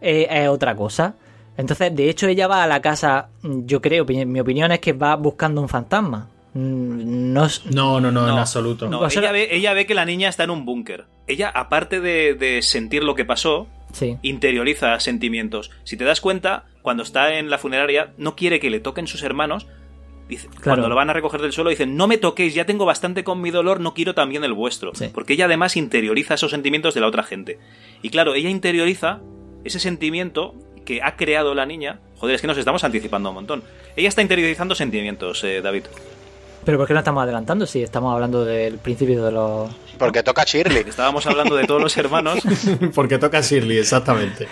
eh, es otra cosa. Entonces, de hecho, ella va a la casa, yo creo, mi opinión es que va buscando un fantasma. Mm, No, No, no, no, en absoluto. No, ella, ve, ella ve que la niña está en un búnker. Ella, aparte de, de sentir lo que pasó, sí. interioriza sentimientos. Si te das cuenta, cuando está en la funeraria, no quiere que le toquen sus hermanos. Dice, Cuando lo van a recoger del suelo, dicen, no me toquéis, ya tengo bastante con mi dolor, no quiero también el vuestro. Sí. Porque ella además interioriza esos sentimientos de la otra gente. Y claro, ella interioriza ese sentimiento que ha creado la niña. Joder, es que nos estamos anticipando un montón. Ella está interiorizando sentimientos, eh, David. Pero ¿por qué no estamos adelantando si estamos hablando del principio de los... Porque toca Shirley. Estábamos hablando de todos los hermanos. Porque toca a Shirley, exactamente.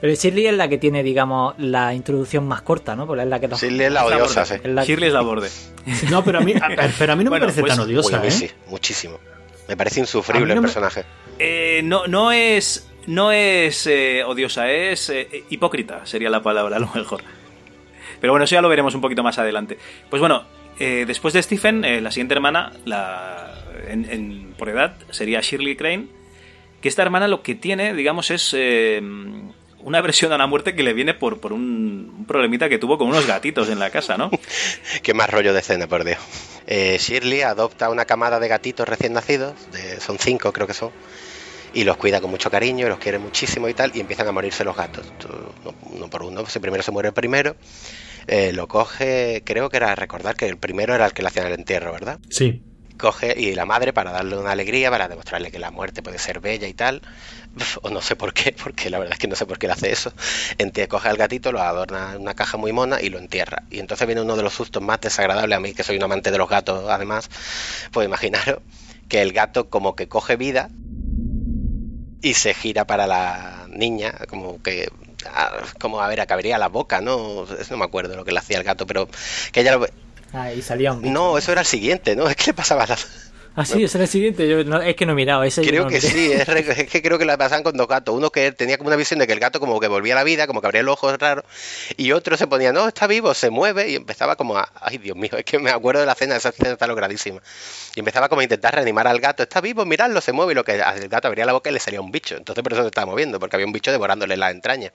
Pero Shirley es la que tiene, digamos, la introducción más corta, ¿no? Porque es la que nos... Shirley es la odiosa, sí. es la- Shirley es la borde. No, pero a mí, a- pero a mí no Bueno, me parece pues, tan Uy, a odiosa, mí ¿eh? sí, muchísimo. Me parece A insufrible no el me- personaje. Eh, no, no es. No es eh, odiosa, es eh, hipócrita, sería la palabra, a lo mejor. Pero bueno, eso ya lo veremos un poquito más adelante. Pues bueno, eh, después de Stephen, eh, la siguiente hermana, la, en- por edad, sería Shirley Crane. Que esta hermana lo que tiene, digamos, es eh, una versión a la muerte que le viene por, por un, un problemita que tuvo con unos gatitos en la casa, ¿no? Qué más rollo de escena, por Dios. Eh, Shirley adopta una camada de gatitos recién nacidos, de- son cinco creo que son, y los cuida con mucho cariño, los quiere muchísimo y tal, y empiezan a morirse los gatos, uno, por uno. Si primero se muere el primero, eh, lo coge, creo que era recordar que el primero era el que le hacían el entierro, ¿verdad? Sí. coge y la madre para darle una alegría, para demostrarle que la muerte puede ser bella y tal, o no sé por qué, porque la verdad es que no sé por qué le hace eso, ente- coge al gatito, lo adorna en una caja muy mona y lo entierra. Y entonces viene uno de los sustos más desagradables a mí, que soy un amante de los gatos además, pues imaginaros que el gato como que coge vida y se gira para la niña, como que como a ver, acabaría la boca, ¿no? No me acuerdo lo que le hacía el gato, pero que ella lo... Ahí salía un bicho. No, eso era el siguiente, ¿no? Es que le pasaba la... Ah, sí, ese era el siguiente. Yo no- es que no he mirado. Ese Creo no que miré. sí, es, re- es que creo que la pasaban con dos gatos. Uno que tenía como una visión de que el gato como que volvía a la vida, como que abría los ojos raros, y otro se ponía, no, está vivo, se mueve, y empezaba como a, ay Dios mío, es que me acuerdo de la escena, esa escena está logradísima. Y empezaba como a intentar reanimar al gato, está vivo, miradlo, se mueve, y lo que el gato abría la boca y le salía un bicho. Entonces por eso se estaba moviendo, porque había un bicho devorándole las entrañas.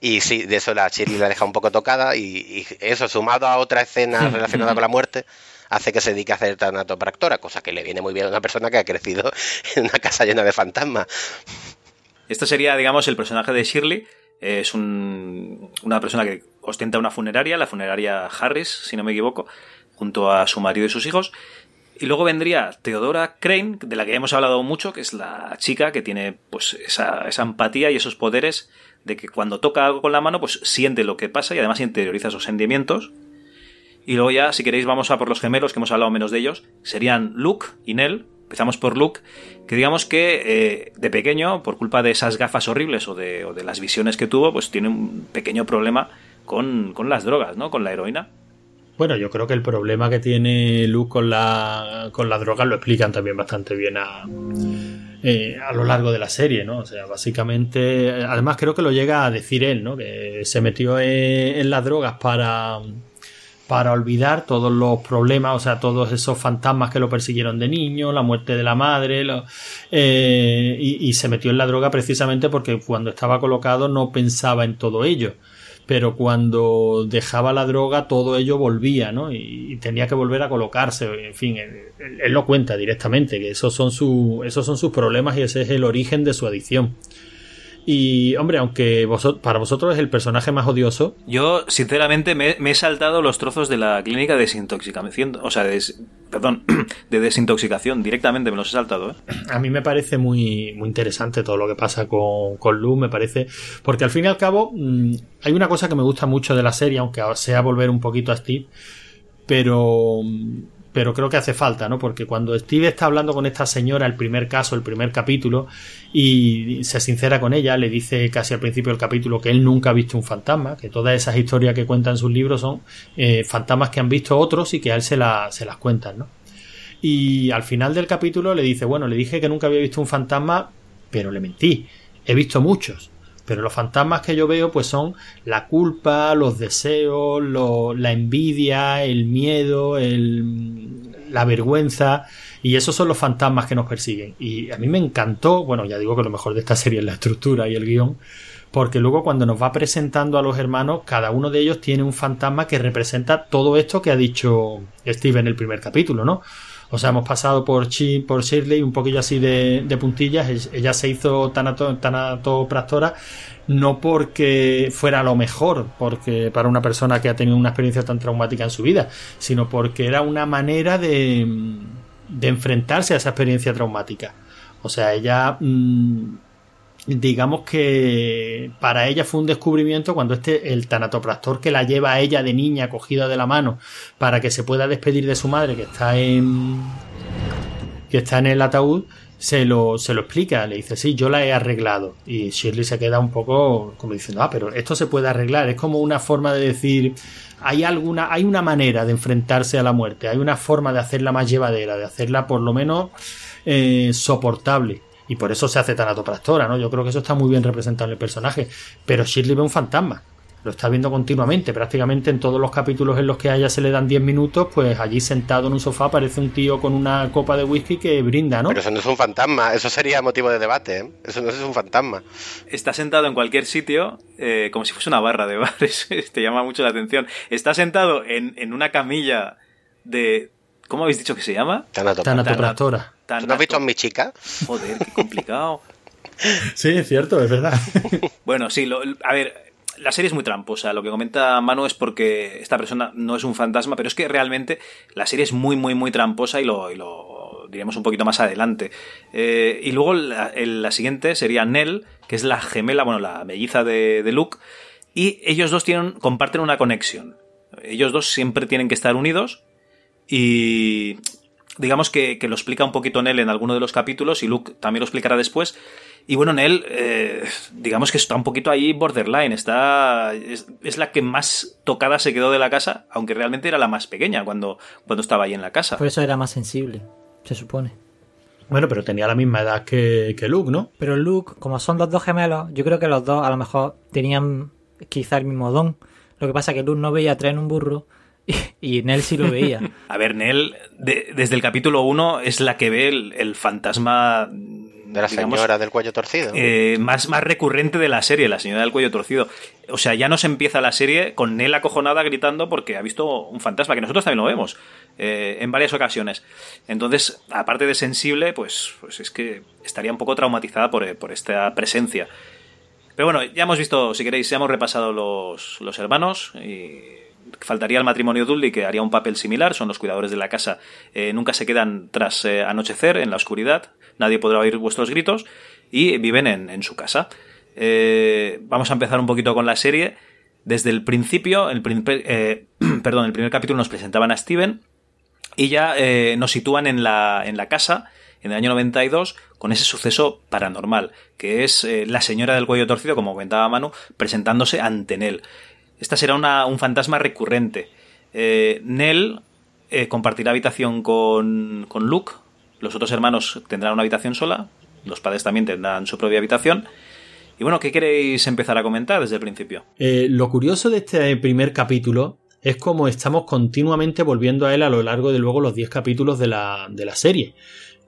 Y sí, de eso la Shirley la deja un poco tocada, y, y eso sumado a otra escena relacionada con la muerte hace que se dedique a hacer tanatopractora, cosa que le viene muy bien a una persona que ha crecido en una casa llena de fantasmas. Esto sería, digamos, el personaje de Shirley. Es un- una persona que ostenta una funeraria, la funeraria Harris, si no me equivoco, junto a su marido y sus hijos. Y luego vendría Theodora Crane, de la que hemos hablado mucho, que es la chica que tiene pues esa, esa empatía y esos poderes de que cuando toca algo con la mano, pues siente lo que pasa y además interioriza esos sentimientos. Y luego ya, si queréis, vamos a por los gemelos, que hemos hablado menos de ellos. Serían Luke y Nell. Empezamos por Luke, que digamos que eh, de pequeño, por culpa de esas gafas horribles o de, las visiones que tuvo, pues tiene un pequeño problema con, las drogas, ¿no? Con la heroína. Bueno, yo creo que el problema que tiene Luke con la, con la droga lo explican también bastante bien a, eh, a lo largo de la serie, ¿no? O sea, básicamente, además creo que lo llega a decir él, ¿no? Que se metió en las drogas para, para olvidar todos los problemas, o sea, todos esos fantasmas que lo persiguieron de niño, la muerte de la madre, eh, y, se metió en la droga precisamente porque cuando estaba colocado no pensaba en todo ello pero cuando dejaba la droga todo ello volvía, ¿no? Y, tenía que volver a colocarse, en fin, él, él- él lo cuenta directamente, que esos son, su, esos son sus problemas y ese es el origen de su adicción. Y, hombre, aunque para vosotros es el personaje más odioso, Yo, sinceramente, me, me he saltado los trozos de la clínica de desintoxicación. O sea, de perdón, de desintoxicación. Directamente me los he saltado, ¿eh? a mí me parece muy, muy interesante todo lo que pasa con, con Luz, me parece, porque al fin y al cabo mm, hay una cosa que me gusta mucho de la serie, aunque sea volver un poquito a Steve, pero pero creo que hace falta, ¿no? Porque cuando Steve está hablando con esta señora, el primer caso, el primer capítulo, y se sincera con ella, le dice casi al principio del capítulo que él nunca ha visto un fantasma, que todas esas historias que cuentan en sus libros son eh, fantasmas que han visto otros y que a él se, se las cuentan, ¿no? Y al final del capítulo le dice, bueno, le dije que nunca había visto un fantasma, pero le mentí. He visto muchos. Pero los fantasmas que yo veo pues son la culpa, los deseos, la envidia, el miedo, el, la vergüenza. Y esos son los fantasmas que nos persiguen. Y a mí me encantó, bueno, ya digo que lo mejor de esta serie es la estructura y el guion, porque luego cuando nos va presentando a los hermanos, cada uno de ellos tiene un fantasma que representa todo esto que ha dicho Steve en el primer capítulo, ¿no? O sea, hemos pasado por, Chi, por Shirley un poquillo así de, puntillas. Ella se hizo tanato, tanatopractora no porque fuera lo mejor, porque para una persona que ha tenido una experiencia tan traumática en su vida, sino porque era una manera de, de enfrentarse a esa experiencia traumática. O sea, ella mm, digamos que para ella fue un descubrimiento cuando este el tanatopractor que la lleva a ella de niña cogida de la mano para que se pueda despedir de su madre que está en que está en el ataúd se lo, se lo explica, le dice, sí, yo la he arreglado. Y Shirley se queda un poco como diciendo, ah, pero esto se puede arreglar. Es como una forma de decir, hay alguna, hay una manera de enfrentarse a la muerte, hay una forma de hacerla más llevadera, de hacerla por lo menos eh, soportable. Y por eso se hace tanatopractora, ¿no? Yo creo que eso está muy bien representado en el personaje. Pero Shirley ve un fantasma. Lo está viendo continuamente, prácticamente en todos los capítulos en los que a ella se le dan 10 minutos, pues allí sentado en un sofá aparece un tío con una copa de whisky que brinda, ¿no? Pero eso no es un fantasma, eso sería motivo de debate, ¿eh? Eso no es un fantasma. Está sentado en cualquier sitio, eh, como si fuese una barra de bares. Te llama mucho la atención. Está sentado en, en una camilla de. ¿Cómo habéis dicho que se llama? Tanatopractora. ¿Tú no has visto a mi chica? Joder, qué complicado. Sí, es cierto, es verdad. Bueno, sí, lo- a ver, la serie es muy tramposa. Lo que comenta Manu es porque esta persona no es un fantasma, pero es que realmente la serie es muy, muy, muy tramposa y lo, y lo diremos un poquito más adelante. Eh, y luego la, el- la siguiente sería Nell, que es la gemela, bueno, la melliza de, de Luke, y ellos dos tienen, comparten una conexión. Ellos dos siempre tienen que estar unidos y digamos que, que lo explica un poquito Nell en alguno de los capítulos y Luke también lo explicará después. Y bueno, Nell, eh, digamos que está un poquito ahí borderline, está es, es la que más tocada se quedó de la casa, aunque realmente era la más pequeña cuando, cuando estaba ahí en la casa. Por eso era más sensible, se supone. Bueno, pero tenía la misma edad que, que Luke, ¿no? Pero Luke, como son los dos gemelos, yo creo que los dos a lo mejor tenían quizá el mismo don. Lo que pasa es que Luke no veía a en un burro y, y Nell sí lo veía. A ver, Nell, de- desde el capítulo 1 es la que ve el, el fantasma De la digamos, señora del cuello torcido. eh, más, más recurrente de la serie, la señora del cuello torcido. O sea, ya no se empieza la serie con Nell acojonada gritando porque ha visto un fantasma, que nosotros también lo vemos eh, en varias ocasiones. Entonces, aparte de sensible, pues, pues es que estaría un poco traumatizada por, por esta presencia. Pero bueno, ya hemos visto, si queréis, ya hemos repasado los, los hermanos y faltaría el matrimonio Dudley que haría un papel similar, son los cuidadores de la casa, eh, nunca se quedan tras eh, anochecer en la oscuridad, nadie podrá oír vuestros gritos y viven en, en su casa. Eh, vamos a empezar un poquito con la serie. Desde el principio, el perdón, el primer capítulo nos presentaban a Steven y ya nos sitúan en la, en la casa en el año 92 con ese suceso paranormal, que es la señora del cuello torcido, como comentaba Manu, presentándose ante Nell. Esta será una- un fantasma recurrente. Eh, Nell eh, compartirá habitación con, con Luke, los otros hermanos tendrán una habitación sola, los padres también tendrán su propia habitación. Y bueno, ¿qué queréis empezar a comentar desde el principio? Eh, lo curioso de este primer capítulo es como estamos continuamente volviendo a él a lo largo de luego los 10 capítulos de la, de la serie.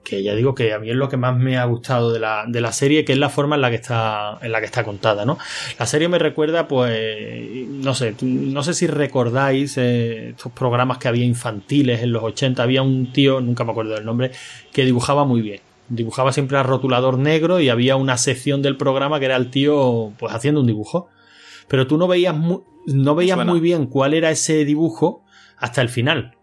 Que ya digo que a mí es lo que más me ha gustado de la, de la serie, que es la forma en la que está, en la que está contada, ¿no? La serie me recuerda, pues, no sé, no sé si recordáis eh, estos programas que había infantiles en los 80. Había un tío, nunca me acuerdo del nombre, que dibujaba muy bien. Dibujaba siempre a rotulador negro y había una sección del programa que era el tío, pues, haciendo un dibujo pero tú no veías, mu- no veías muy bien cuál era ese dibujo hasta el final.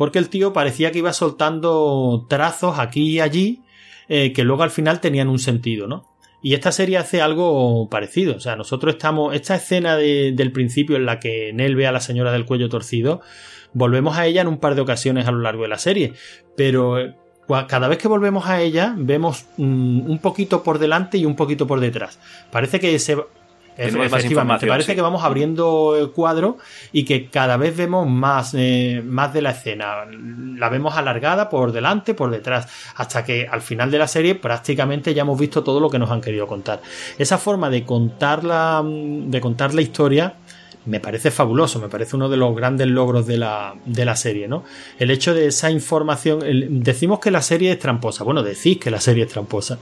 Porque el tío parecía que iba soltando trazos aquí y allí eh, que luego al final tenían un sentido, ¿no? Y esta serie hace algo parecido. O sea, nosotros estamos. Esta escena de- del principio en la que Nell ve a la señora del cuello torcido, volvemos a ella en un par de ocasiones a lo largo de la serie. Pero eh, cada vez que volvemos a ella, vemos un poquito por delante y un poquito por detrás. Parece que se. Tenemos más Efectivamente, información, parece sí. que vamos abriendo el cuadro y que cada vez vemos más, eh, más de la escena. La vemos alargada por delante, por detrás, hasta que al final de la serie prácticamente ya hemos visto todo lo que nos han querido contar. Esa forma de contar la, de contar la historia me parece fabuloso, me parece uno de los grandes logros de la, de la serie, ¿no? El hecho de esa información, el- decimos que la serie es tramposa, bueno, decís que la serie es tramposa,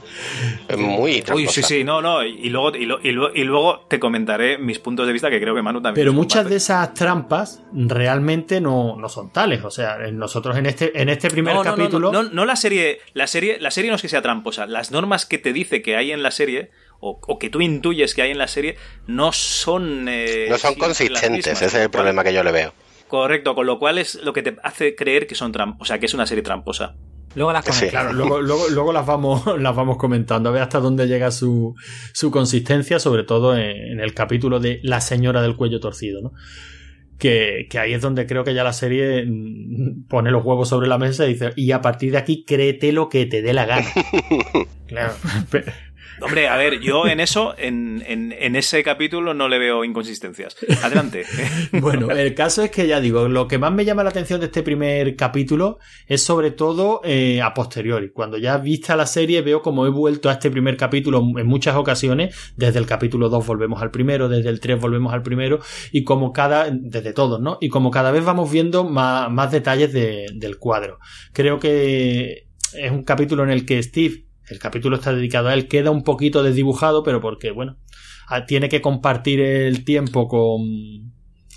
Es muy Uy, tramposa. sí, sí, no, no. Y luego, y, lo- y luego, y luego te comentaré mis puntos de vista que creo que Manu también. Pero muchas de esas trampas realmente no, no son tales. O sea, nosotros en este, en este primer No, no, no, capítulo. No, no, no la serie. La serie. La serie no es que sea tramposa. Las normas que te dice que hay en la serie. O, o que tú intuyes que hay en la serie. No son. eh, No son consistentes, ese es el problema que yo le veo. Correcto, con lo cual es lo que te hace creer que son tram- O sea, que es una serie tramposa. Luego las Sí. Claro, luego, luego, luego las, vamos, las vamos comentando, a ver hasta dónde llega su, su consistencia, sobre todo en, en el capítulo de La señora del cuello torcido, ¿no? Que, que ahí es donde creo que ya la serie mm, pone los huevos sobre la mesa y dice, y a partir de aquí créete lo que te dé la gana. claro. Hombre, a ver, yo en eso, en, en, en ese capítulo no le veo inconsistencias. Adelante. Bueno, el caso es que ya digo, lo que más me llama la atención de este primer capítulo es sobre todo eh, a posteriori. Cuando ya vista la serie veo como he vuelto a este primer capítulo en muchas ocasiones. Desde el capítulo 2 volvemos al primero, desde el 3 volvemos al primero y como cada, desde todos, ¿no? Y como cada vez vamos viendo más, más detalles de- del cuadro. Creo que es un capítulo en el que Steve, el capítulo está dedicado a él, queda un poquito desdibujado, pero porque, bueno, tiene que compartir el tiempo con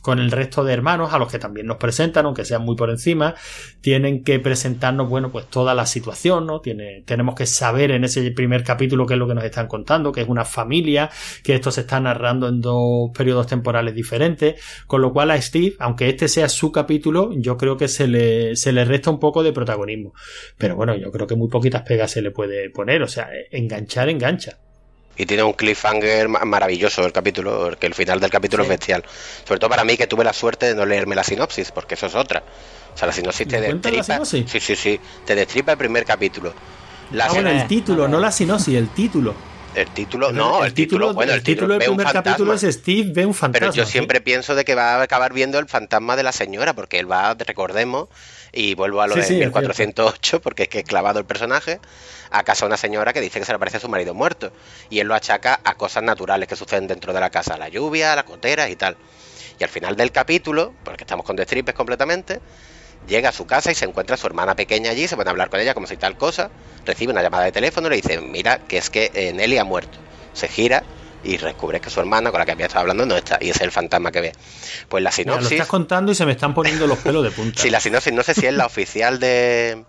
con el resto de hermanos, a los que también nos presentan, aunque sean muy por encima, tienen que presentarnos, bueno, pues toda la situación, ¿no? Tiene, tenemos que saber en ese primer capítulo qué es lo que nos están contando, que es una familia, que esto se está narrando en dos periodos temporales diferentes, con lo cual a Steve, aunque este sea su capítulo, yo creo que se le, se le resta un poco de protagonismo. Pero bueno, yo creo que muy poquitas pegas se le puede poner, o sea, enganchar, engancha. Y tiene un cliffhanger maravilloso el capítulo, porque el final del capítulo es bestial. Sobre todo para mí que tuve la suerte de no leerme la sinopsis, porque eso es otra. O sea, la sinopsis te destripa. Sí, sí, sí. Te destripa el primer capítulo. La ah, bueno, el título, no la sinopsis, el título. El título, no, el, título, bueno, el, título, del primer capítulo es Steve ve un fantasma. Pero yo siempre pienso de que va a acabar viendo el fantasma de la señora, porque él va, recordemos, y vuelvo a lo de 1408, porque es que es clavado el personaje, a casa de una señora que dice que se le parece a su marido muerto. Y él lo achaca a cosas naturales que suceden dentro de la casa, la lluvia, las goteras y tal. Y al final del capítulo, porque estamos con destripes completamente, llega a su casa y se encuentra a su hermana pequeña allí, se van a hablar con ella como si tal cosa, recibe una llamada de teléfono y le dice, mira, que es que eh, Nelly ha muerto. Se gira y descubre que su hermana con la que había estado hablando no está y es el fantasma que ve. Pues la sinopsis... lo estás contando y se me están poniendo los pelos de punta. sí, la sinopsis no sé si es la oficial de,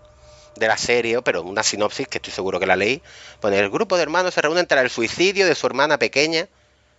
de la serie, pero una sinopsis que estoy seguro que la leí. Pone, el grupo de hermanos se reúnen tras el suicidio de su hermana pequeña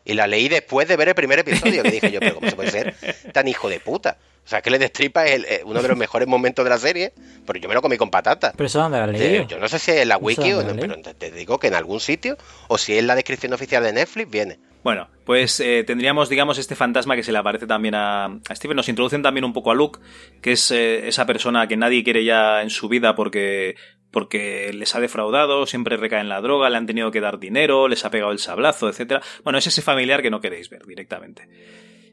y la leí después de ver el primer episodio, que dije yo, pero ¿cómo se puede ser tan hijo de puta? O sea, que le destripa el, eh, uno de los mejores momentos de la serie, pero yo me lo comí con patata. ¿Pero eso dónde la leí? Yo no sé si es en la wiki o no, pero te digo que en algún sitio, o si es la descripción oficial de Netflix, viene. Bueno, pues eh, tendríamos, digamos, este fantasma que se le aparece también a, a Steven. Nos introducen también un poco a Luke, que es eh, esa persona que nadie quiere ya en su vida porque porque les ha defraudado, siempre recae en la droga, le han tenido que dar dinero, les ha pegado el sablazo, etcétera. Bueno, es ese familiar que no queréis ver directamente.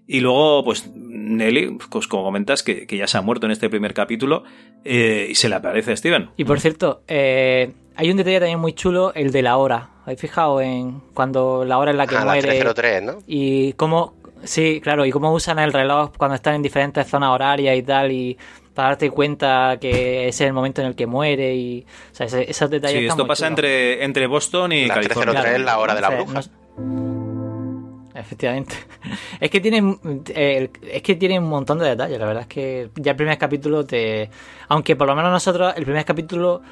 Y luego, pues Nelly, pues como comentas, que, ya se ha muerto en este primer capítulo eh, y se le aparece a Steven. Y por cierto, eh, hay un detalle también muy chulo, el de la hora. ¿Habéis fijado en cuando la hora en la que ah, muere? La 303, ¿no? Y cómo, sí, claro, y cómo usan el reloj cuando están en diferentes zonas horarias y tal, y para darte cuenta que ese es el momento en el que muere y o sea, esos detalles. Sí, esto pasa entre, entre Boston y la California. 303 es la hora de la bruja. Efectivamente. Es que tiene eh, es que tiene un montón de detalles. La verdad es que ya el primer capítulo te. Aunque por lo menos nosotros, el primer capítulo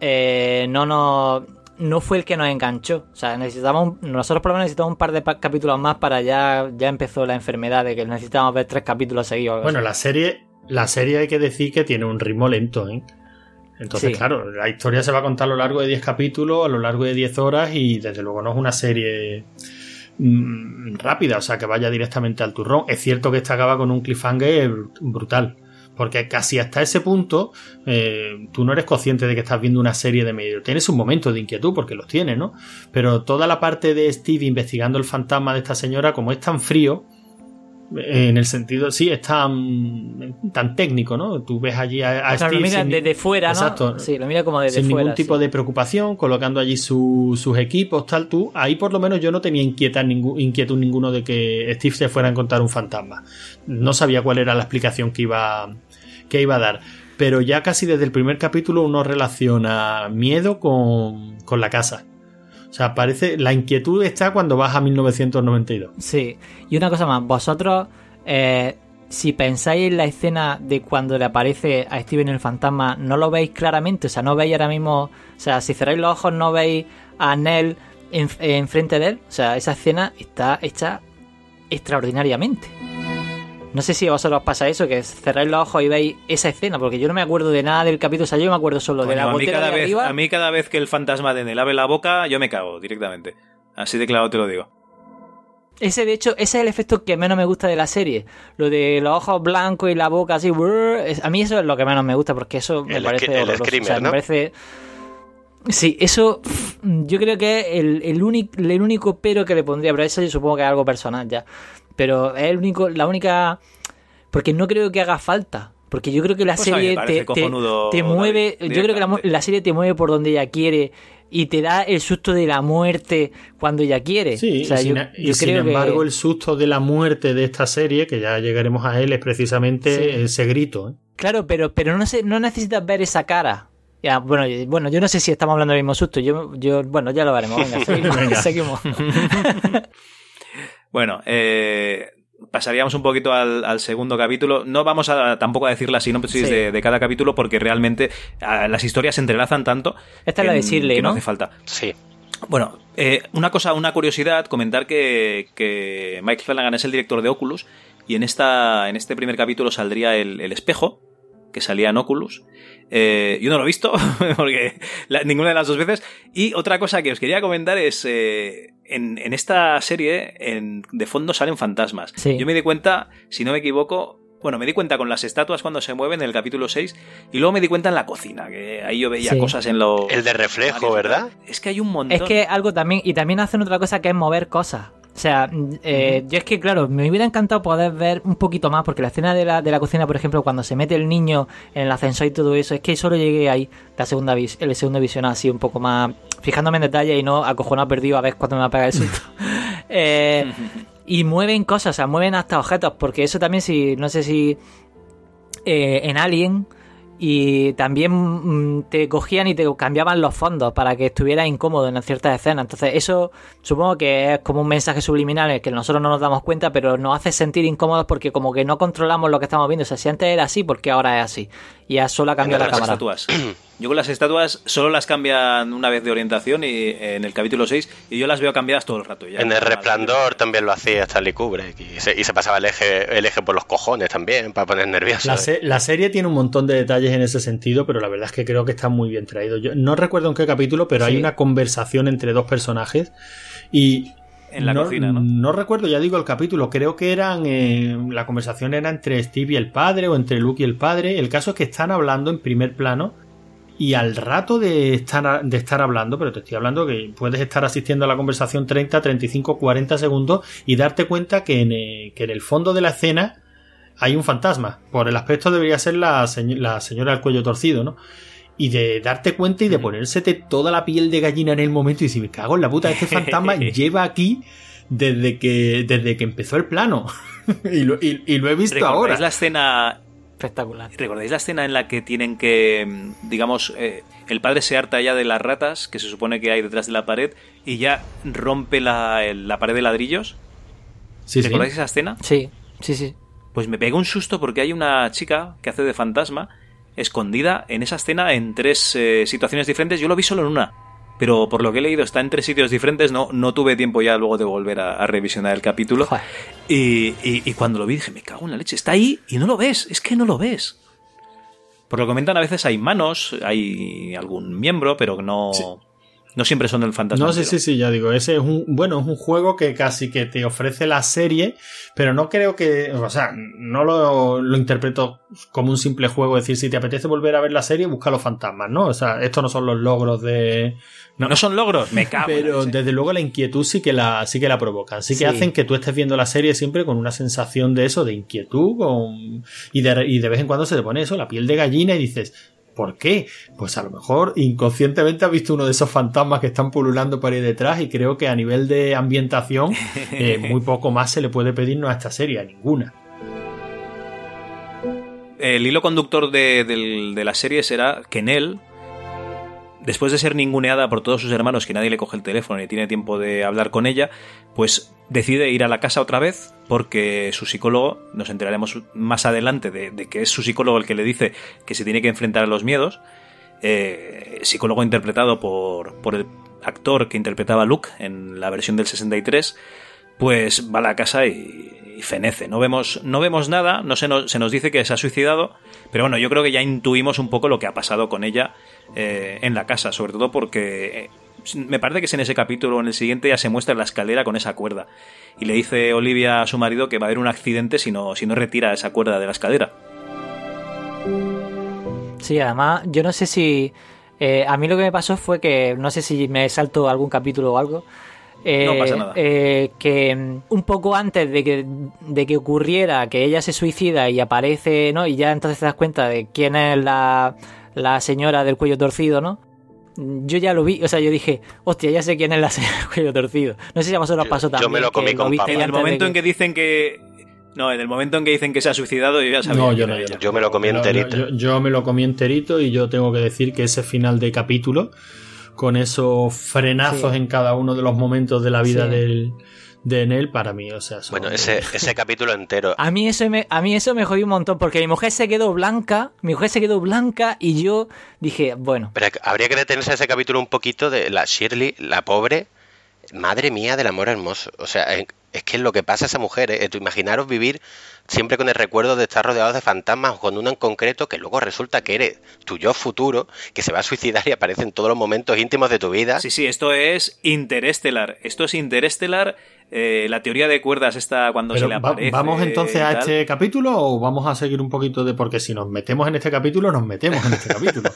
eh, no nos. No fue el que nos enganchó. O sea, necesitamos. Nosotros por lo menos necesitamos un par de capítulos más para ya. Ya empezó la enfermedad de que necesitábamos ver tres capítulos seguidos. Bueno, la serie. La serie hay que decir que tiene un ritmo lento, ¿eh? Entonces, claro, la historia se va a contar a lo largo de 10 capítulos, a lo largo de 10 horas y desde luego no es una serie Mm, rápida, o sea, que vaya directamente al turrón. Es cierto que esta acaba con un cliffhanger brutal. Porque casi hasta ese punto eh, tú no eres consciente de que estás viendo una serie de medio. Tienes un momento de inquietud, porque los tienes, ¿no? Pero toda la parte de Steve investigando el fantasma de esta señora, como es tan frío, en el sentido, sí, es tan, tan técnico, ¿no? Tú ves allí a, a Steve. Lo mira desde fuera, ¿no? Exacto. Sí, lo mira como desde sin ningún tipo de preocupación, colocando allí sus equipos, tal. Tú, ahí por lo menos yo no tenía inquietud, inquietud ninguno de que Steve se fuera a encontrar un fantasma. No sabía cuál era la explicación que iba, que iba a dar. Pero ya casi desde el primer capítulo uno relaciona miedo con, con la casa. O sea, parece. La inquietud está cuando vas a 1992. Sí. Y una cosa más, vosotros. Eh, si pensáis en la escena de cuando le aparece a Steven el fantasma, no lo veis claramente, o sea, no veis ahora mismo, o sea, si cerráis los ojos no veis a Nell enfrente en de él, o sea, esa escena está hecha extraordinariamente. No sé si a vosotros os pasa eso, que cerráis los ojos y veis esa escena, porque yo no me acuerdo de nada del capítulo, o sea, yo me acuerdo solo de la a mí, cada vez, a mí cada vez que el fantasma de Nel abre la boca, yo me cago directamente. Así de claro te lo digo. Ese, de hecho, ese es el efecto que menos me gusta de la serie. Lo de los ojos blancos y la boca así. a mí eso es lo que menos me gusta, porque eso me parece el screamer, me parece... Sí, eso yo creo que es el, el, único, el único pero que le pondría, pero eso yo supongo que es algo personal ya. Pero es el único, la única. Porque no creo que haga falta. Porque yo creo que la pues serie te, te, mueve. yo creo que la, serie te mueve por donde ella quiere y te da el susto de la muerte cuando ella quiere. Sí, y sin, embargo, el susto de la muerte de esta serie, que ya llegaremos a él, es precisamente ese grito. ¿eh? Claro, pero, pero no, se, no necesitas ver esa cara. Ya, bueno, bueno, yo no sé si estamos hablando del mismo susto. Yo, yo, bueno, ya lo veremos. Venga, seguimos. seguimos. Bueno, eh, pasaríamos un poquito al, al segundo capítulo. No vamos a tampoco a decir la sinopsis Sí. de, de cada capítulo porque realmente ah, las historias se entrelazan tanto. Esta es la de Shirley, que no ¿no? hace falta. Sí. Bueno, eh, una cosa, una curiosidad, comentar que, que Mike Flanagan es el director de Oculus y en esta, en este primer capítulo saldría el, el espejo que salía en Oculus. Eh, yo no lo he visto porque la- ninguna de las dos veces. Y otra cosa que os quería comentar es eh, en, en esta serie en- de fondo salen fantasmas. Sí. Yo me di cuenta, si no me equivoco. Bueno, me di cuenta con las estatuas cuando se mueven en el capítulo 6 y luego me di cuenta en la cocina, que ahí yo veía Sí. cosas en los... El de reflejo, ¿verdad? Es que hay un montón. Es que algo también, y también hacen otra cosa que es mover cosas. O sea, mm, eh, yo es que, claro, me hubiera encantado poder ver un poquito más, porque la escena de la, de la cocina, por ejemplo, cuando se mete el niño en el ascensor y todo eso, es que solo llegué ahí, la segunda vis el segundo visión así, un poco más, fijándome en detalle y no acojonado perdido a ver cuándo me va a pegar el susto. Eh, y mueven cosas, o sea, mueven hasta objetos, porque eso también, si no sé si eh, en Alien y también mm, te cogían y te cambiaban los fondos para que estuviera incómodo en ciertas escenas. Entonces eso supongo que es como un mensaje subliminal en el que nosotros no nos damos cuenta, pero nos hace sentir incómodos porque como que no controlamos lo que estamos viendo. O sea, si antes era así, porque ahora es así? Y ya solo ha cambiado la cámara. estatuas. Yo con las estatuas solo las cambian una vez de orientación y en el capítulo 6 y yo las veo cambiadas todo el rato. ya. En el resplandor también lo hacía Stanley Kubrick y se, y se pasaba el eje, el eje por los cojones también para poner nervioso. La, se- la serie tiene un montón de detalles en ese sentido, pero la verdad es que creo que está muy bien traído. Yo no recuerdo en qué capítulo, pero hay una conversación entre dos personajes y En la cocina, ¿no? No recuerdo, ya digo el capítulo. Creo que eran eh, la conversación era entre Steve y el padre o entre Luke y el padre. El caso es que están hablando en primer plano y al rato de estar, de estar hablando, pero te estoy hablando que puedes estar asistiendo a la conversación 30, 35, 40 segundos y darte cuenta que en, eh, que en el fondo de la escena hay un fantasma. Por el aspecto debería ser la, la señora del cuello torcido, ¿no? Y de darte cuenta y de ponérsete toda la piel de gallina en el momento y decir, me cago en la puta, este fantasma lleva aquí desde que, desde que empezó el plano. y, lo, y- y lo he visto ¿Recordáis ahora. la escena Espectacular. ¿Recordáis la escena en la que tienen que, mm, digamos, eh, el padre se harta ya de las ratas que se supone que hay detrás de la pared y ya rompe la, la pared de ladrillos? Sí, sí. ¿Recordáis esa escena? Sí, sí, sí. Pues me pegó un susto porque hay una chica que hace de fantasma escondida en esa escena en tres eh, situaciones diferentes. Yo lo vi solo en una. Pero por lo que he leído está en tres sitios diferentes. No, no tuve tiempo ya luego de volver a, a revisionar el capítulo. Y, y- y cuando lo vi dije, me cago en la leche. Está ahí y no lo ves. Es que no lo ves. Por lo que comentan, a veces hay manos, hay algún miembro, pero no, Sí. No siempre son el fantasma. No, sí, sí, sí, ya digo, ese es un, bueno, es un juego que casi que te ofrece la serie, pero no creo que, o sea, no lo, lo interpreto como un simple juego, es decir, si te apetece volver a ver la serie, busca los fantasmas, ¿no? O sea, estos no son los logros de... No, son logros, me cago. Pero desde luego la inquietud sí que la, sí que la provocan. Sí que Sí. hacen que tú estés viendo la serie siempre con una sensación de eso, de inquietud, con- y, de, y de vez en cuando se te pone eso, la piel de gallina, y dices, ¿por qué? Pues a lo mejor inconscientemente has visto uno de esos fantasmas que están pululando por ahí detrás, y creo que a nivel de ambientación, eh, muy poco más se le puede pedirnos a esta serie, a ninguna. el hilo conductor de, de la serie será que Nell, después de ser ninguneada por todos sus hermanos, que nadie le coge el teléfono ni tiene tiempo de hablar con ella, pues decide ir a la casa otra vez porque su psicólogo, nos enteraremos más adelante de, que es su psicólogo el que le dice que se tiene que enfrentar a los miedos, eh, psicólogo interpretado por, por el actor que interpretaba a Luke en la versión del 63, pues va a la casa y, y fenece. No vemos, no vemos nada, no se nos, se nos dice que se ha suicidado, pero bueno, yo creo que ya intuimos un poco lo que ha pasado con ella eh, en la casa, sobre todo porque eh, me parece que es en ese capítulo o en el siguiente ya se muestra en la escalera con esa cuerda y le dice Olivia a su marido que va a haber un accidente si no, si no retira esa cuerda de la escalera. Sí, además, yo no sé si. eh, a mí lo que me pasó fue que. No sé si me salto algún capítulo o algo. eh, No pasa nada. eh, que mm, un poco antes de que, de que ocurriera que ella se suicida y aparece, ¿no? Y ya entonces te das cuenta de quién es la, la señora del cuello torcido, ¿no? Yo ya lo vi, o sea, yo dije, hostia, ya sé quién es la señora del cuello torcido. No sé si a vosotros Yo- pasó yo también. me lo comí que con papas. En el momento en que dicen que... No, en el momento en que dicen que se ha suicidado yo ya sabía. No, que yo no, yo. Yo me lo comí no, enterito. yo, yo me lo comí enterito y yo tengo que decir que ese final de capítulo, con esos frenazos Sí. en cada uno de los momentos de la vida Sí. del, de Nell para mí, o sea, son- Bueno, ese, ese capítulo entero. A mí, eso me, a mí eso me jodió un montón porque mi mujer se quedó blanca, mi mujer se quedó blanca y yo dije, bueno, Pero habría que detenerse a ese capítulo un poquito de la Shirley, la pobre. Madre mía del amor hermoso. O sea, es, que es lo que pasa a esa mujer. ¿eh? Tú Imaginaros vivir siempre con el recuerdo de estar rodeados de fantasmas o con uno en concreto que luego resulta que eres tu yo futuro, que se va a suicidar y aparece en todos los momentos íntimos de tu vida. Sí, sí, esto es interestelar. Esto es interestelar. Eh, la teoría de cuerdas está cuando Pero se le va- aparece. ¿Vamos entonces a este capítulo o vamos a seguir un poquito de.? Porque si nos metemos en este capítulo, nos metemos en este capítulo.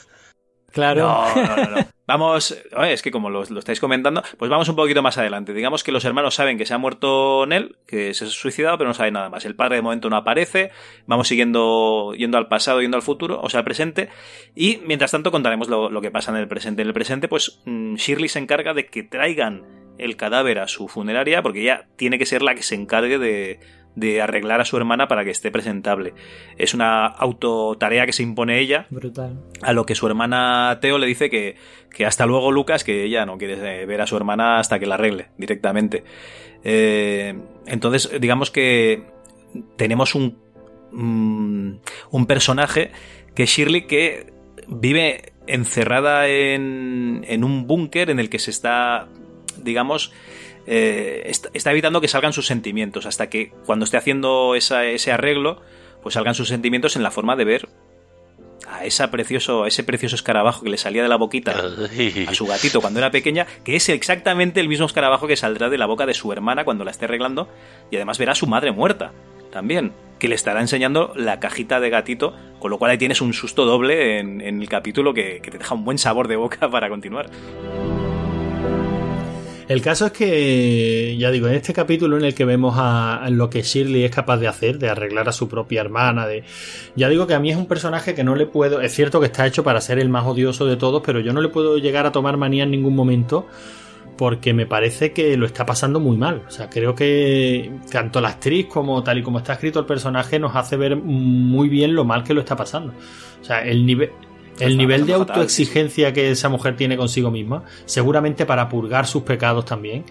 claro. No, no, no, no. Vamos, es que como lo, lo estáis comentando, pues vamos un poquito más adelante. Digamos que los hermanos saben que se ha muerto Nell, que se ha suicidado, pero no saben nada más. El padre de momento no aparece. Vamos siguiendo, yendo al pasado, yendo al futuro, o sea, al presente. Y mientras tanto contaremos lo, lo que pasa en el presente. En el presente, pues mm, Shirley se encarga de que traigan el cadáver a su funeraria, porque ella tiene que ser la que se encargue de, de arreglar a su hermana para que esté presentable. Es una autotarea que se impone ella, Brutal. a lo que su hermana Teo le dice que, que hasta luego Lucas, que ella no quiere eh, ver a su hermana hasta que la arregle directamente. Eh, entonces, digamos que tenemos un, mm, un personaje que es Shirley que vive encerrada en, en un búnker en el que se está, digamos, eh, está, evitando que salgan sus sentimientos, hasta que cuando esté haciendo esa- ese arreglo, pues salgan sus sentimientos en la forma de ver a esa precioso, a ese precioso escarabajo que le salía de la boquita a su gatito cuando era pequeña, que es exactamente el mismo escarabajo que saldrá de la boca de su hermana cuando la esté arreglando, y además verá a su madre muerta también, que le estará enseñando la cajita de gatito, con lo cual ahí tienes un susto doble en, en el capítulo que, que te deja un buen sabor de boca para continuar. El caso es que, ya digo, en este capítulo en el que vemos a, lo que Shirley es capaz de hacer, de arreglar a su propia hermana, de. Ya digo que a mí es un personaje que no le puedo. Es cierto que está hecho para ser el más odioso de todos, pero yo no le puedo llegar a tomar manía en ningún momento. Porque me parece que lo está pasando muy mal. O sea, creo que tanto la actriz como tal y como está escrito el personaje nos hace ver muy bien lo mal que lo está pasando. O sea, el nivel. El nivel de autoexigencia que esa mujer tiene consigo misma, seguramente para purgar sus pecados también,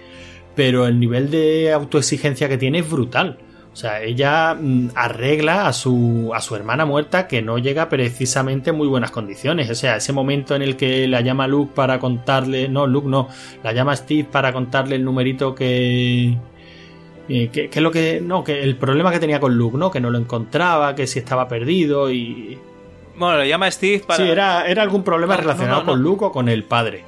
pero el nivel de autoexigencia que tiene es brutal. O sea, ella mm, arregla a su, a su hermana muerta que no llega precisamente en muy buenas condiciones. O sea, ese momento en el que la llama Luke para contarle. No, Luke no. La llama Steve para contarle el numerito que. eh, que, que es lo que. No, que el problema que tenía con Luke, ¿no? Que no lo encontraba, que si estaba perdido y. Bueno, le llama Steve para... Sí, era, era algún problema No, relacionado no, no, con. Luke o con el padre.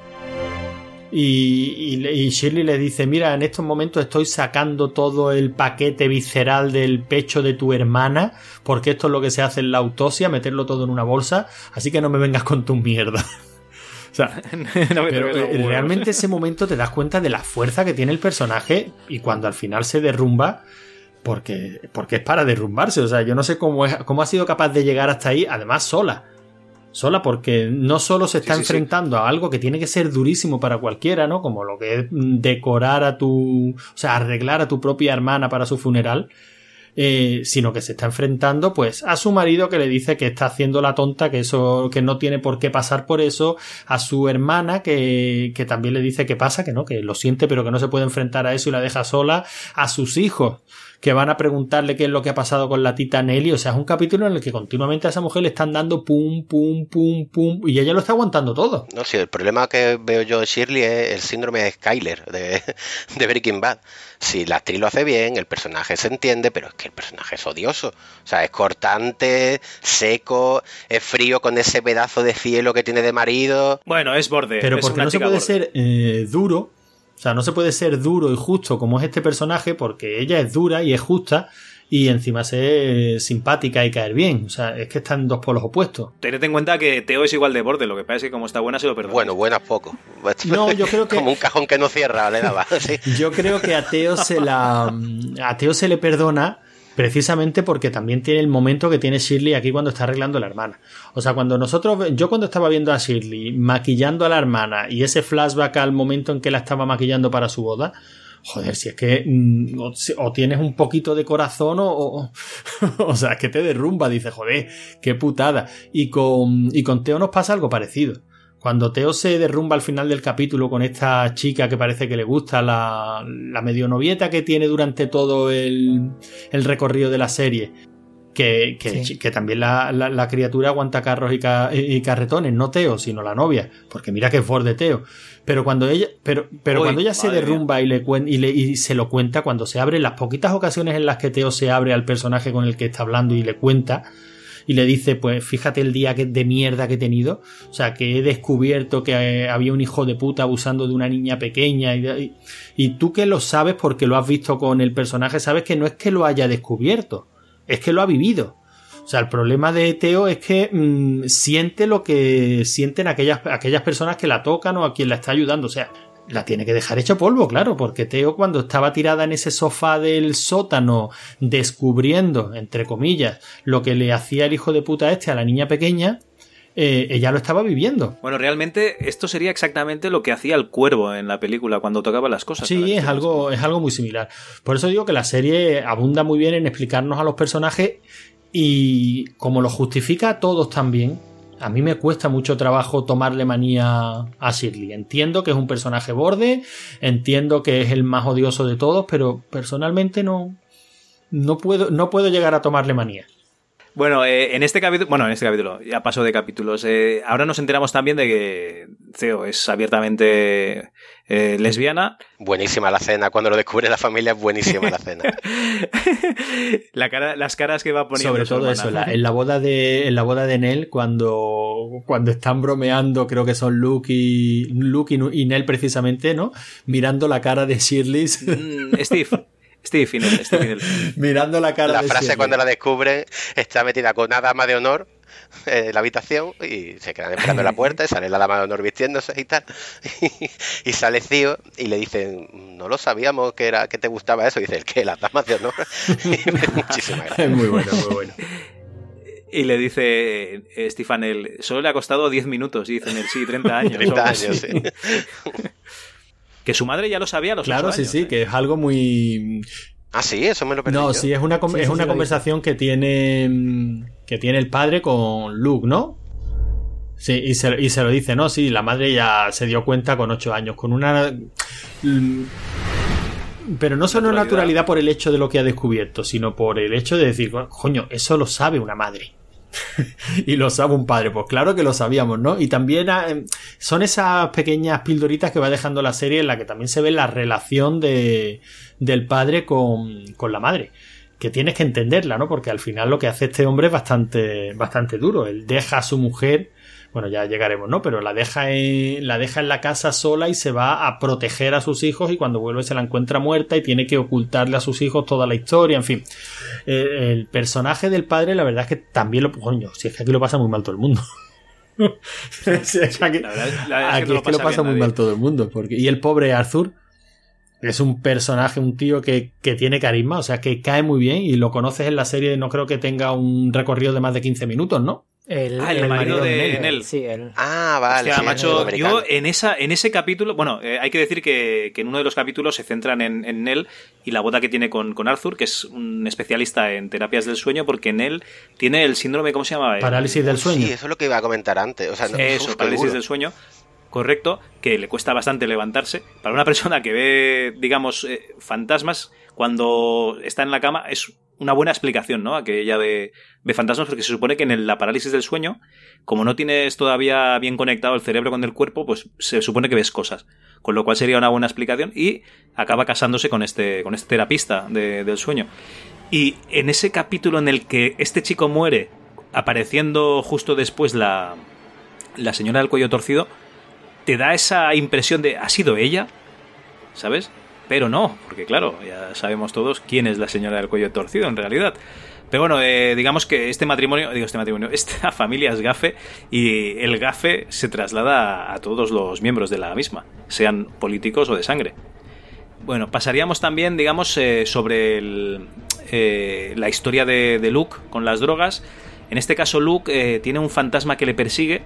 Y, y, le- y Shirley le dice, mira, en estos momentos estoy sacando todo el paquete visceral del pecho de tu hermana, porque esto es lo que se hace en la autopsia, meterlo todo en una bolsa, así que no me vengas con tu mierda. o sea, No pero eh, realmente ese momento te das cuenta de la fuerza que tiene el personaje y cuando al final se derrumba, porque, porque es para derrumbarse. O sea, yo no sé cómo, es, cómo ha sido capaz de llegar hasta ahí, además sola. Sola porque no solo se está Sí, sí, sí. enfrentando a algo que tiene que ser durísimo para cualquiera, ¿no? Como lo que es decorar a tu... O sea, arreglar a tu propia hermana para su funeral. eh, sino que se está enfrentando pues a su marido que le dice que está haciendo la tonta, que eso, que no tiene por qué pasar por eso, a su hermana que, que también le dice que pasa, que no, que lo siente pero que no se puede enfrentar a eso y la deja sola, a sus hijos que van a preguntarle qué es lo que ha pasado con la tita Nelly, o sea, es un capítulo en el que continuamente a esa mujer le están dando pum, pum, pum, pum, y ella lo está aguantando todo. No, sí, el problema que veo yo de Shirley es el síndrome de Skyler de, de Breaking Bad. Si la actriz lo hace bien, el personaje se entiende, pero es que el personaje es odioso. O sea, es cortante, seco, es frío con ese pedazo de cielo que tiene de marido. Bueno, es borde. Pero es porque una no se puede borde. ser eh, duro, o sea, no se puede ser duro y justo como es este personaje, porque ella es dura y es justa, y encima ser simpática y caer bien. O sea, es que están dos polos opuestos. Tened en cuenta que Teo es igual de borde, lo que pasa es que como está buena se lo perdona. Bueno, buenas poco. No, yo creo que- Como un cajón que no cierra, le daba. sí. Yo creo que a Teo se la. A Teo se le perdona precisamente porque también tiene el momento que tiene Shirley aquí cuando está arreglando a la hermana. O sea, cuando nosotros. Yo cuando estaba viendo a Shirley maquillando a la hermana y ese flashback al momento en que la estaba maquillando para su boda. Joder, si es que mm, o, tienes un poquito de corazón o, o, o sea, es que te derrumba, dice, joder, qué putada. Y con, y con Teo nos pasa algo parecido. Cuando Teo se derrumba al final del capítulo con esta chica que parece que le gusta, la, la medio novieta que tiene durante todo el, el recorrido de la serie, que, que, Sí. que también la, la- la criatura aguanta carros y, ca- y carretones, no Teo, sino la novia, porque mira que es Ford de Teo. Pero cuando ella, pero, pero Uy, cuando ella se derrumba y le, y le y se lo cuenta, cuando se abre, las poquitas ocasiones en las que Teo se abre al personaje con el que está hablando y le cuenta, y le dice, pues fíjate el día que, de mierda que he tenido, o sea, que he descubierto que eh, había un hijo de puta abusando de una niña pequeña y, y- tú que lo sabes porque lo has visto con el personaje, sabes que no es que lo haya descubierto, es que lo ha vivido. O sea, el problema de Teo es que mm, siente lo que sienten aquellas, aquellas personas que la tocan o a quien la está ayudando. O sea, la tiene que dejar hecho polvo, claro, porque Teo cuando estaba tirada en ese sofá del sótano descubriendo, entre comillas, lo que le hacía el hijo de puta este a la niña pequeña, eh, ella lo estaba viviendo. Bueno, realmente esto sería exactamente lo que hacía el cuervo en la película cuando tocaba las cosas. Sí, es algo, es algo muy similar. Por eso digo que la serie abunda muy bien en explicarnos a los personajes y como lo justifica a todos también, a mí me cuesta mucho trabajo tomarle manía a Shirley. Entiendo que es un personaje borde, entiendo que es el más odioso de todos, pero personalmente no, no puedo, no puedo llegar a tomarle manía. Bueno, eh, en este capítulo, bueno, en este capítulo, ya paso de capítulos. eh, ahora nos enteramos también de que Theo es abiertamente eh, lesbiana. Buenísima la cena. Cuando lo descubre la familia, es buenísima la cena. La cara, las caras que va poniendo. Sobre todo hermana. eso, la- en la boda de en la boda de Nell cuando cuando están bromeando, creo que son Luke y Luke y, y Nell precisamente, ¿no? Mirando la cara de Shirley, Mm, Steve. Steve Finel, Steve Finel. mirando la cara La de frase cuando la descubren está metida con una dama de honor en la habitación y se quedan esperando en la puerta y sale la dama de honor vistiéndose y tal. Y, sale Cío y le dicen, no lo sabíamos que era que te gustaba eso. Y dice, ¿el qué? Las damas de honor. Y me hace muchísima gracia. Es muy bueno, muy bueno. Y le dice eh, Stefanel, solo le ha costado 10 minutos. Y dicen él, sí, 30 años. 30 o algo años, sí. Que su madre ya lo sabía a los Claro, sí, años, sí, ¿eh? que es algo muy Ah, sí, eso me lo perdí. No, yo. sí, es una, Sí, es sí, una conversación que tiene mm, que tiene el padre con Luke, ¿no? Sí, y se, y se lo dice, ¿no? Sí, la madre ya se dio cuenta con ocho años, con una... mm, Pero no solo Naturalidad. naturalidad por el hecho de lo que ha descubierto, sino por el hecho de decir, coño, eso lo sabe una madre. y lo sabe un padre, pues claro que lo sabíamos, ¿no? Y también ah, em, son esas pequeñas pildoritas que va dejando la serie en la que también se ve la relación de, del padre con, con la madre. Que tienes que entenderla, ¿no? Porque al final lo que hace este hombre es bastante, bastante duro. Él deja a su mujer, bueno, ya llegaremos, ¿no? Pero la deja en, la deja en la casa sola y se va a proteger a sus hijos y cuando vuelve se la encuentra muerta y tiene que ocultarle a sus hijos toda la historia, en fin. Eh, el personaje del padre, la verdad es que también lo, coño, si es que aquí lo pasa muy mal todo el mundo. Aquí, La verdad es- la verdad es que es lo pasa muy nadie. mal todo el mundo. Porque, y el pobre Arthur es un personaje, un tío que, que tiene carisma, o sea, que cae muy bien y lo conoces en la serie, no creo que tenga un recorrido de más de 15 minutos, ¿no? El, Ah, el marido de Nell. Nell. Sí, el, Ah, vale. Hostia, sí, macho, yo en esa en ese capítulo, bueno, eh, hay que decir que, que en uno de los capítulos se centran en, en Nell y la boda que tiene con, con Arthur, que es un especialista en terapias del sueño, porque Nell tiene el síndrome, ¿cómo se llama? El- Parálisis del sueño. Sí, eso es lo que iba a comentar antes. O sea, no, Eso, parálisis seguro. del sueño. Correcto, que le cuesta bastante levantarse. Para una persona que ve, digamos, eh, fantasmas, cuando está en la cama, es una buena explicación, ¿no? A que ella ve, ve fantasmas, porque se supone que en la parálisis del sueño, como no tienes todavía bien conectado el cerebro con el cuerpo, pues se supone que ves cosas. Con lo cual sería una buena explicación. Y acaba casándose con este, con este terapista de- del sueño. Y en ese capítulo en el que este chico muere, apareciendo justo después la, la señora del cuello torcido, te da esa impresión de ¿ha sido ella? ¿Sabes? Pero no, porque claro, ya sabemos todos quién es la señora del cuello torcido en realidad. Pero bueno, eh, digamos que este matrimonio, digo este matrimonio, esta familia es gafe y el gafe se traslada a todos los miembros de la misma, sean políticos o de sangre. Bueno, pasaríamos también, digamos, eh, sobre el, eh, la historia de, Luke con las drogas. En este caso, Luke eh, tiene un fantasma que le persigue,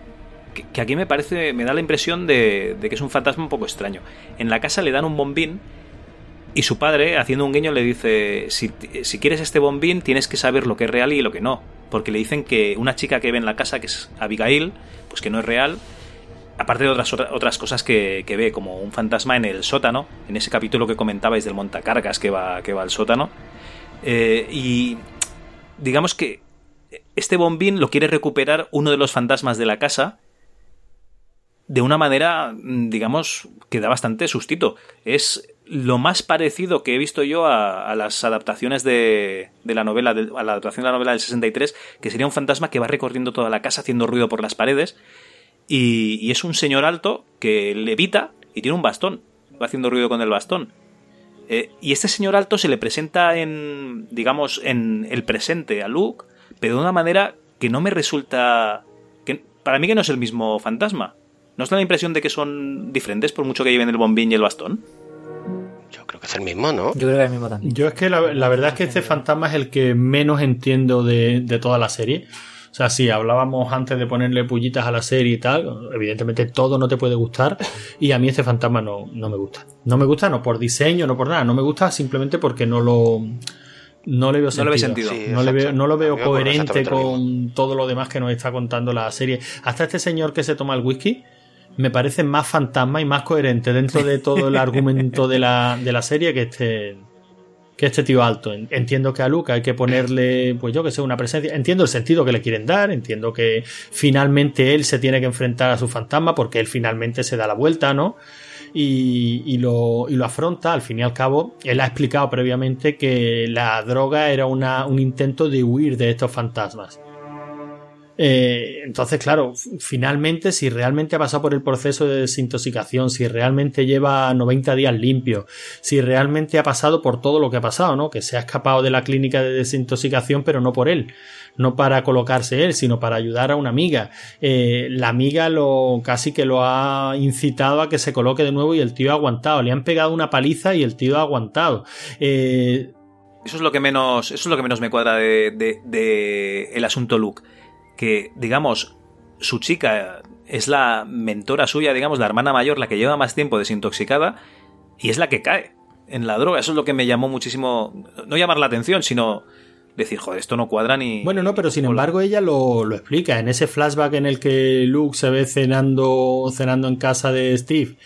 que, que aquí me parece, me da la impresión de, de que es un fantasma un poco extraño. En la casa le dan un bombín y su padre, haciendo un guiño, le dice, si, si quieres este bombín, tienes que saber lo que es real y lo que no. Porque le dicen que una chica que ve en la casa, que es Abigail, pues que no es real, aparte de otras, otras cosas que, que, ve, como un fantasma en el sótano, en ese capítulo que comentabais del montacargas que va, que va al sótano. Eh, y digamos que este bombín lo quiere recuperar uno de los fantasmas de la casa de una manera, digamos, que da bastante sustito. Es lo más parecido que he visto yo a, las adaptaciones de, de la novela, a la adaptación de la novela del 63, que sería un fantasma que va recorriendo toda la casa haciendo ruido por las paredes. Y, es un señor alto que levita y tiene un bastón. Va haciendo ruido con el bastón. Eh, y este señor alto se le presenta en, digamos, en el presente a Luke, pero de una manera que no me resulta... Que, para mí que no es el mismo fantasma. ¿No os da la impresión de que son diferentes por mucho que lleven el bombín y el bastón? Creo que es el mismo, ¿no? Yo creo que es el mismo también. Yo es que la, verdad es que este fantasma es el que menos entiendo de, toda la serie. O sea, si hablábamos antes de ponerle pullitas a la serie y tal, evidentemente todo no te puede gustar y a mí este fantasma no, no me gusta. No me gusta no por diseño, no por nada, no me gusta simplemente porque no lo... No le veo sentido. No, le sentido. no, le veo, no lo veo coherente con todo lo demás que nos está contando la serie. Hasta este señor que se toma el whisky, me parece más fantasma y más coherente dentro de todo el argumento de la, de la serie que este, que este tío alto. Entiendo que a Luca hay que ponerle, pues yo que sé, una presencia. Entiendo el sentido que le quieren dar, entiendo que finalmente él se tiene que enfrentar a su fantasma porque él finalmente se da la vuelta, ¿no? Y, y, lo, y lo afronta. Al fin y al cabo, él ha explicado previamente que la droga era una, un intento de huir de estos fantasmas. Eh, entonces, claro, finalmente, si realmente ha pasado por el proceso de desintoxicación, si realmente lleva 90 días limpio, si realmente ha pasado por todo lo que ha pasado, ¿no? Que se ha escapado de la clínica de desintoxicación, pero no por él, no para colocarse él, sino para ayudar a una amiga. Eh, la amiga lo casi que lo ha incitado a que se coloque de nuevo y el tío ha aguantado. Le han pegado una paliza y el tío ha aguantado. Eh, eso es lo que menos, eso es lo que menos me cuadra de, de el asunto Luke que, digamos, su chica es la mentora suya, digamos, la hermana mayor, la que lleva más tiempo desintoxicada, y es la que cae en la droga. Eso es lo que me llamó muchísimo, no llamar la atención, sino decir, joder, esto no cuadra ni... Bueno, no, pero sin embargo ella lo, lo, explica. En ese flashback en el que Luke se ve cenando, cenando en casa de Steve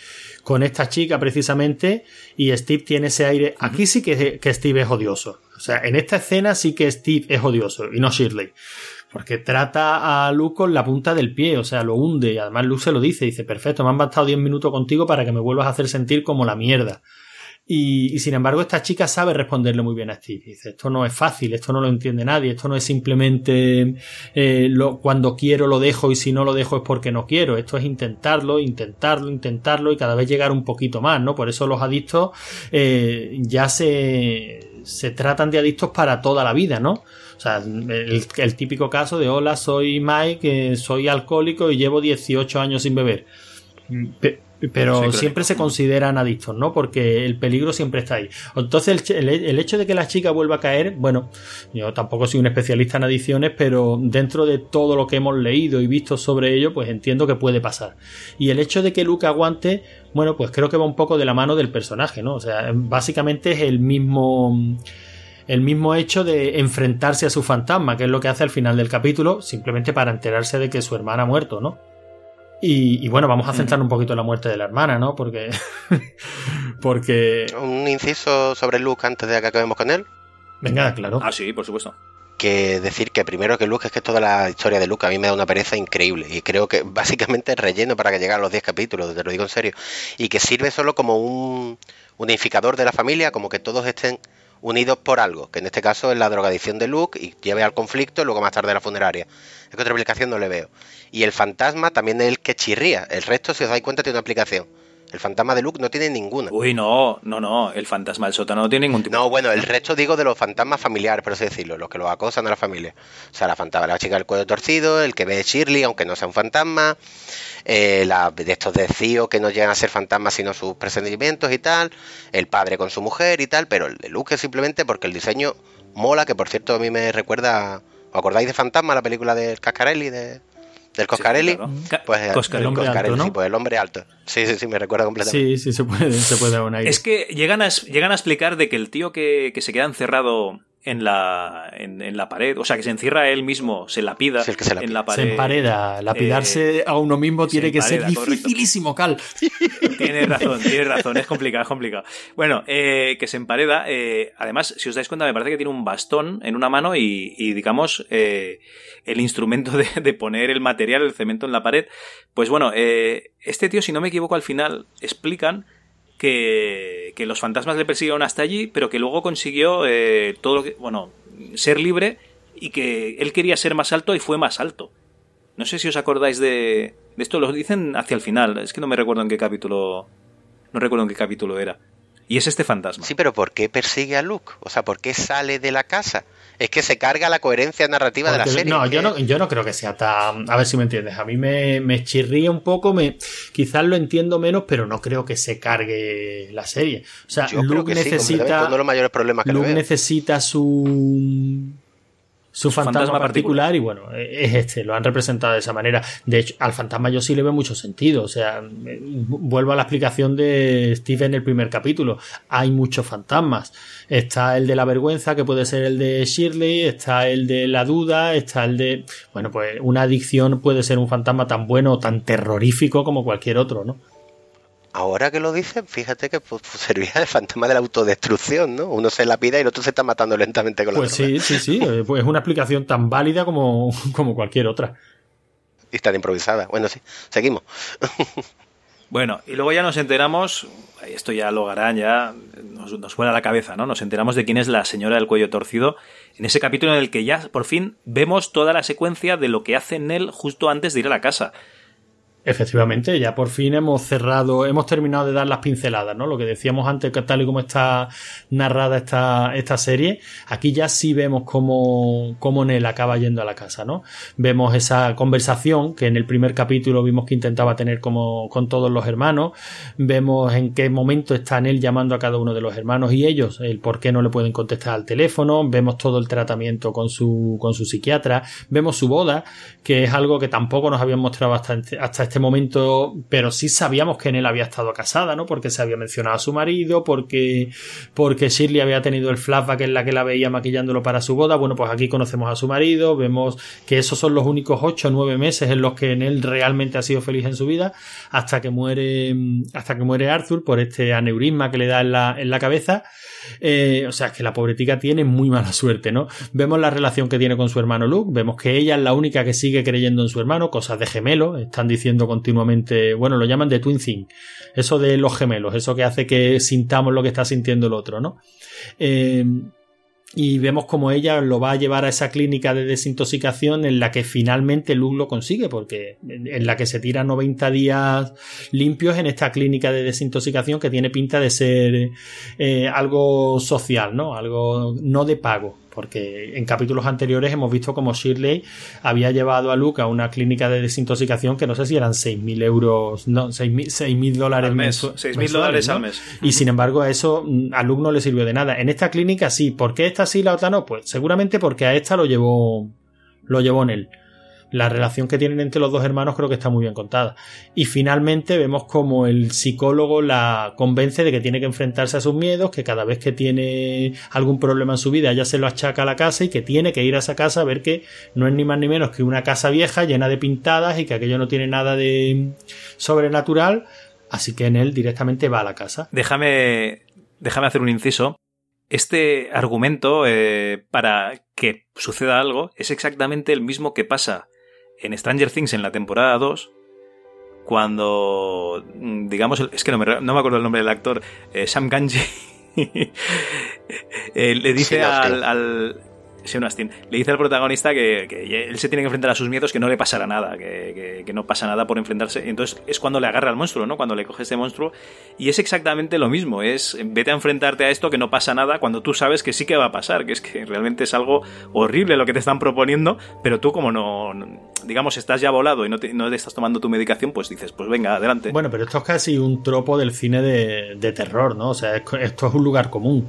con esta chica precisamente y Steve tiene ese aire... Aquí sí que, que Steve es odioso. O sea, en esta escena sí que Steve es odioso y no Shirley. Porque trata a Luke con la punta del pie, o sea, lo hunde. Y además Luke se lo dice, dice, perfecto, me han bastado 10 minutos contigo para que me vuelvas a hacer sentir como la mierda. Y, sin embargo, esta chica sabe responderle muy bien a Steve. Dice, esto no es fácil, esto no lo entiende nadie, esto no es simplemente eh, lo, cuando quiero lo dejo y si no lo dejo es porque no quiero. Esto es intentarlo, intentarlo, intentarlo y cada vez llegar un poquito más, ¿no? Por eso los adictos eh, ya se, se tratan de adictos para toda la vida, ¿no? O sea, el, típico caso de hola, soy Mike, soy alcohólico y llevo 18 años sin beber. Pero siempre se consideran adictos, ¿no? Porque el peligro siempre está ahí. Entonces, el, el, hecho de que la chica vuelva a caer, bueno, yo tampoco soy un especialista en adicciones, pero dentro de todo lo que hemos leído y visto sobre ello, pues entiendo que puede pasar. Y el hecho de que Luke aguante, bueno, pues creo que va un poco de la mano del personaje, ¿no? O sea, básicamente es el mismo el mismo hecho de enfrentarse a su fantasma, que es lo que hace al final del capítulo, simplemente para enterarse de que su hermana ha muerto, ¿no? Y, bueno, vamos a centrar un poquito en la muerte de la hermana, ¿no? Porque. porque. Un inciso sobre Luke antes de que acabemos con él. Venga, claro. Ah, sí, por supuesto. Que decir que primero que Luke es que toda la historia de Luke a mí me da una pereza increíble. Y creo que básicamente es relleno para que lleguen a los 10 capítulos, te lo digo en serio. Y que sirve solo como un unificador de la familia, como que todos estén unidos por algo, que en este caso es la drogadicción de Luke y lleve al conflicto y luego más tarde la funeraria. Es que otra aplicación no le veo. Y el fantasma también es el que chirría. El resto, si os dais cuenta, tiene una aplicación. El fantasma de Luke no tiene ninguna. Uy, no, no, no. El fantasma del sótano no tiene ningún tipo. No, bueno, el resto digo de los fantasmas familiares, por así decirlo, los que los acosan a la familia. O sea, la fantasma, la chica del cuello torcido, el que ve Shirley, aunque no sea un fantasma, eh, la, de estos de Cío que no llegan a ser fantasmas sino sus presentimientos y tal, el padre con su mujer y tal, pero el de Luke es simplemente porque el diseño mola, que por cierto a mí me recuerda, ¿os acordáis de Fantasma, la película de Cascarelli, de, del Coscarelli? Pues el hombre alto, ¿no? pues el hombre alto. Sí, sí, sí, me recuerda completamente. Sí, sí, se puede, se puede Es que llegan a, llegan a explicar de que el tío que, que se queda encerrado en la, en, en la pared. O sea, que se encierra él mismo, se lapida Sí, el que se lapida. en la Se pared. empareda. Lapidarse Eh, a uno mismo tiene que ser empareda, dificilísimo, Cal. Tienes razón, tienes razón, es complicado, es complicado. Bueno, eh, que se empareda. eh, además, si os dais cuenta, me parece que tiene un bastón en una mano y, y, digamos, eh, el instrumento de, de poner el material, el cemento en la pared. Pues bueno, eh, este tío, si no me equivoco, al final explican que, que los fantasmas le persiguieron hasta allí, pero que luego consiguió eh, todo lo que, bueno, ser libre y que él quería ser más alto y fue más alto. No sé si os acordáis de, de esto, lo dicen hacia el final, es que no me recuerdo en qué capítulo, no recuerdo en qué capítulo era. Y es este fantasma. Sí, pero ¿por qué persigue a Luke? O sea, ¿por qué sale de la casa? Es que se carga la coherencia narrativa de la serie. no, yo no, yo no creo que sea tan. A ver si me entiendes. A mí me, me chirría un poco, me, quizás lo entiendo menos, pero no creo que se cargue la serie. O sea, Yo creo Luke sí, necesita. uno de los mayores problemas que le Luke necesita su. Su fantasma, fantasma particular, y bueno, es este, lo han representado de esa manera. De hecho, al fantasma yo sí le veo mucho sentido. O sea, vuelvo a la explicación de Steve en el primer capítulo. Hay muchos fantasmas. Está el de la vergüenza, que puede ser el de Shirley, está el de la duda, está el de. Bueno, pues una adicción puede ser un fantasma tan bueno o tan terrorífico como cualquier otro, ¿no? Ahora que lo dicen, fíjate que pues, pues, servía de fantasma de la autodestrucción, ¿no? Uno se lapida y el otro se está matando lentamente con la Pues droga. sí, sí, sí. eh, Pues es una explicación tan válida como, como cualquier otra. Y tan improvisada. Bueno, sí, seguimos. Bueno, y luego ya nos enteramos, esto ya lo harán, ya nos, nos fuera la cabeza, ¿no? Nos enteramos de quién es la señora del cuello torcido, en ese capítulo en el que ya por fin vemos toda la secuencia de lo que hace Nell justo antes de ir a la casa. Efectivamente, ya por fin hemos cerrado, hemos terminado de dar las pinceladas, ¿no? Lo que decíamos antes, que tal y como está narrada esta, esta serie, aquí ya sí vemos cómo, cómo Nell acaba yendo a la casa, ¿no? Vemos esa conversación que en el primer capítulo vimos que intentaba tener como con todos los hermanos, vemos en qué momento está Nell llamando a cada uno de los hermanos y ellos, el por qué no le pueden contestar al teléfono, vemos todo el tratamiento con su, con su psiquiatra, vemos su boda, que es algo que tampoco nos habían mostrado hasta, hasta este momento, pero sí sabíamos que Nell había estado casada, ¿no? Porque se había mencionado a su marido, porque, porque Shirley había tenido el flashback en la que la veía maquillándolo para su boda. Bueno, pues aquí conocemos a su marido, vemos que esos son los únicos ocho o nueve meses en los que Nell realmente ha sido feliz en su vida, hasta que muere, hasta que muere Arthur por este aneurisma que le da en la, en la cabeza. Eh, o sea, que la pobretica tiene muy mala suerte, ¿no? Vemos la relación que tiene con su hermano Luke, vemos que ella es la única que sigue creyendo en su hermano, cosas de gemelo, están diciendo continuamente, bueno, lo llaman de twin thing, eso de los gemelos, eso que hace que sintamos lo que está sintiendo el otro, ¿no? Eh, y vemos como ella lo va a llevar a esa clínica de desintoxicación en la que finalmente Luke lo consigue, porque en la que se tira 90 días limpios en esta clínica de desintoxicación que tiene pinta de ser eh, algo social, ¿no? Algo no de pago. Porque en capítulos anteriores hemos visto como Shirley había llevado a Luke a una clínica de desintoxicación que no sé si eran 6.000 euros, no, 6.000 dólares Al mes, mensu- 6.000 mensuales, dólares ¿no? al mes. Y sin embargo, a eso mm, a Luke no le sirvió de nada. En esta clínica sí. ¿Por qué esta sí, la otra no? Pues seguramente porque a esta lo llevó, lo llevó en él. La relación que tienen entre los dos hermanos creo que está muy bien contada. Y finalmente vemos como el psicólogo la convence de que tiene que enfrentarse a sus miedos, que cada vez que tiene algún problema en su vida ella se lo achaca a la casa y que tiene que ir a esa casa a ver que no es ni más ni menos que una casa vieja llena de pintadas y que aquello no tiene nada de sobrenatural. Así que en él directamente va a la casa. Déjame, déjame hacer un inciso. Este argumento eh, para que suceda algo es exactamente el mismo que pasa en Stranger Things en la temporada 2, cuando, mm, digamos, es que no me, no me acuerdo el nombre del actor, eh, Sam Ganji, eh, le dice al Sean Astin, le dice al protagonista que, él se tiene que enfrentar a sus miedos, que no le pasará nada, que, no pasa nada por enfrentarse. Entonces es cuando le agarra al monstruo, ¿no? Cuando le coge este monstruo. Y es exactamente lo mismo, es vete a enfrentarte a esto que no pasa nada cuando tú sabes que sí que va a pasar, que es que realmente es algo horrible lo que te están proponiendo, pero tú como no, digamos, estás ya volado y no te, te estás tomando tu medicación, pues dices, pues venga, adelante. Bueno, pero esto es casi un tropo del cine de, de terror, ¿no? O sea, es- esto es un lugar común.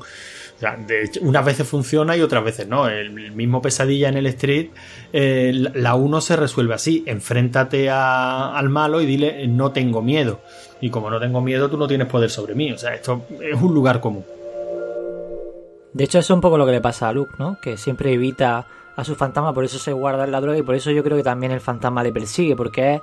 O sea, de hecho, unas veces funciona y otras veces no. El, mismo pesadilla en el street, eh, la- la uno se resuelve así. Enfréntate al malo y dile, no tengo miedo. Y como no tengo miedo, tú no tienes poder sobre mí. O sea, esto es un lugar común. De hecho, eso es un poco lo que le pasa a Luke, ¿no? Que siempre evita a su fantasma, por eso se guarda en la droga y por eso yo creo que también el fantasma le persigue, porque es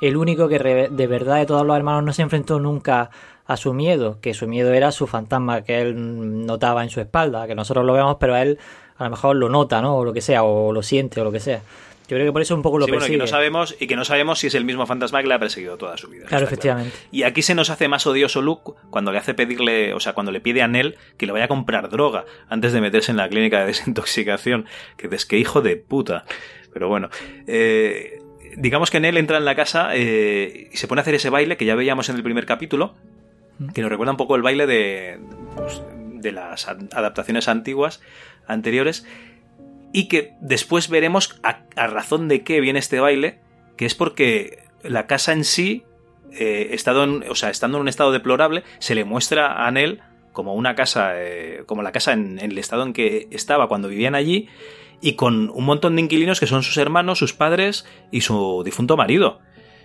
el único que de verdad de todos los hermanos no se enfrentó nunca a su miedo, que su miedo era su fantasma que él notaba en su espalda, que nosotros lo vemos, pero él a lo mejor lo nota, ¿no? O lo que sea, o lo siente, o lo que sea. Yo creo que por eso un poco lo Sí, bueno, y que no sabemos y que no sabemos si es el mismo fantasma que le ha perseguido toda su vida. Claro, efectivamente. Y aquí se nos hace más odioso Luke cuando le hace pedirle, o sea, cuando le pide a Nell que le vaya a comprar droga antes de meterse en la clínica de desintoxicación. Que es que hijo de puta. Pero bueno, eh, digamos que Nell entra en la casa eh, y se pone a hacer ese baile que ya veíamos en el primer capítulo, que nos recuerda un poco el baile de, pues, de las ad- adaptaciones antiguas, anteriores, y que después veremos a, razón de qué viene este baile, que es porque la casa en sí, eh, estado en- o sea, estando en un estado deplorable, se le muestra a Nell como una casa, eh, como la casa en el estado en que estaba cuando vivían allí, y con un montón de inquilinos que son sus hermanos, sus padres y su difunto marido.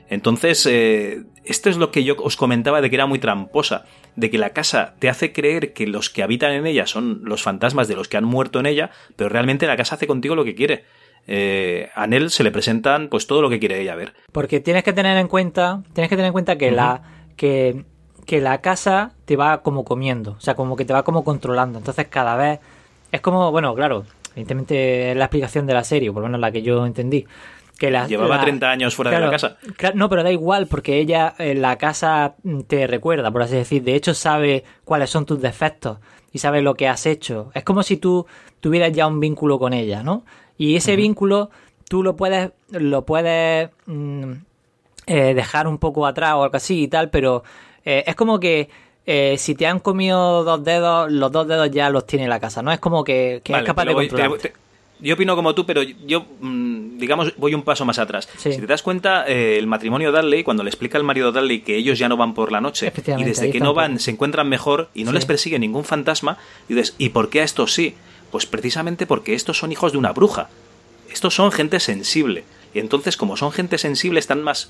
Entonces, eh, esto es lo que yo os comentaba de que era muy tramposa, de que la casa te hace creer que los que habitan en ella son los fantasmas de los que han muerto en ella, pero realmente la casa hace contigo lo que quiere. Eh, a Nell se le presentan pues todo lo que quiere ella ver. Porque tienes que tener en cuenta, tienes que tener en cuenta que la que, que la casa te va como comiendo, o sea, como que te va como controlando. Entonces cada vez es como, bueno, claro, evidentemente es la explicación de la serie, por lo menos la que yo entendí. Que la, Llevaba la- 30 años fuera de la casa. Claro, no, pero da igual porque ella eh, la casa te recuerda, por así decir. De hecho, sabe cuáles son tus defectos y sabe lo que has hecho. Es como si tú tuvieras ya un vínculo con ella, ¿no? Y ese vínculo tú lo puedes lo puedes mm, eh, dejar un poco atrás o algo así y tal, pero eh, es como que eh, si te han comido dos dedos, los dos dedos ya los tiene la casa, ¿no? Es como que, que Vale, es capaz de controlar. te- yo opino como tú, pero yo, mm, digamos, voy un paso más atrás. Sí. Si te das cuenta, eh, el matrimonio Dudley, cuando le explica al marido Dudley que ellos ya no van por la noche y desde que no van se encuentran mejor y no Sí. les persigue ningún fantasma, dices, ¿y por qué a estos sí? Pues precisamente porque estos son hijos de una bruja. Estos son gente sensible. Y entonces, como son gente sensible, están más.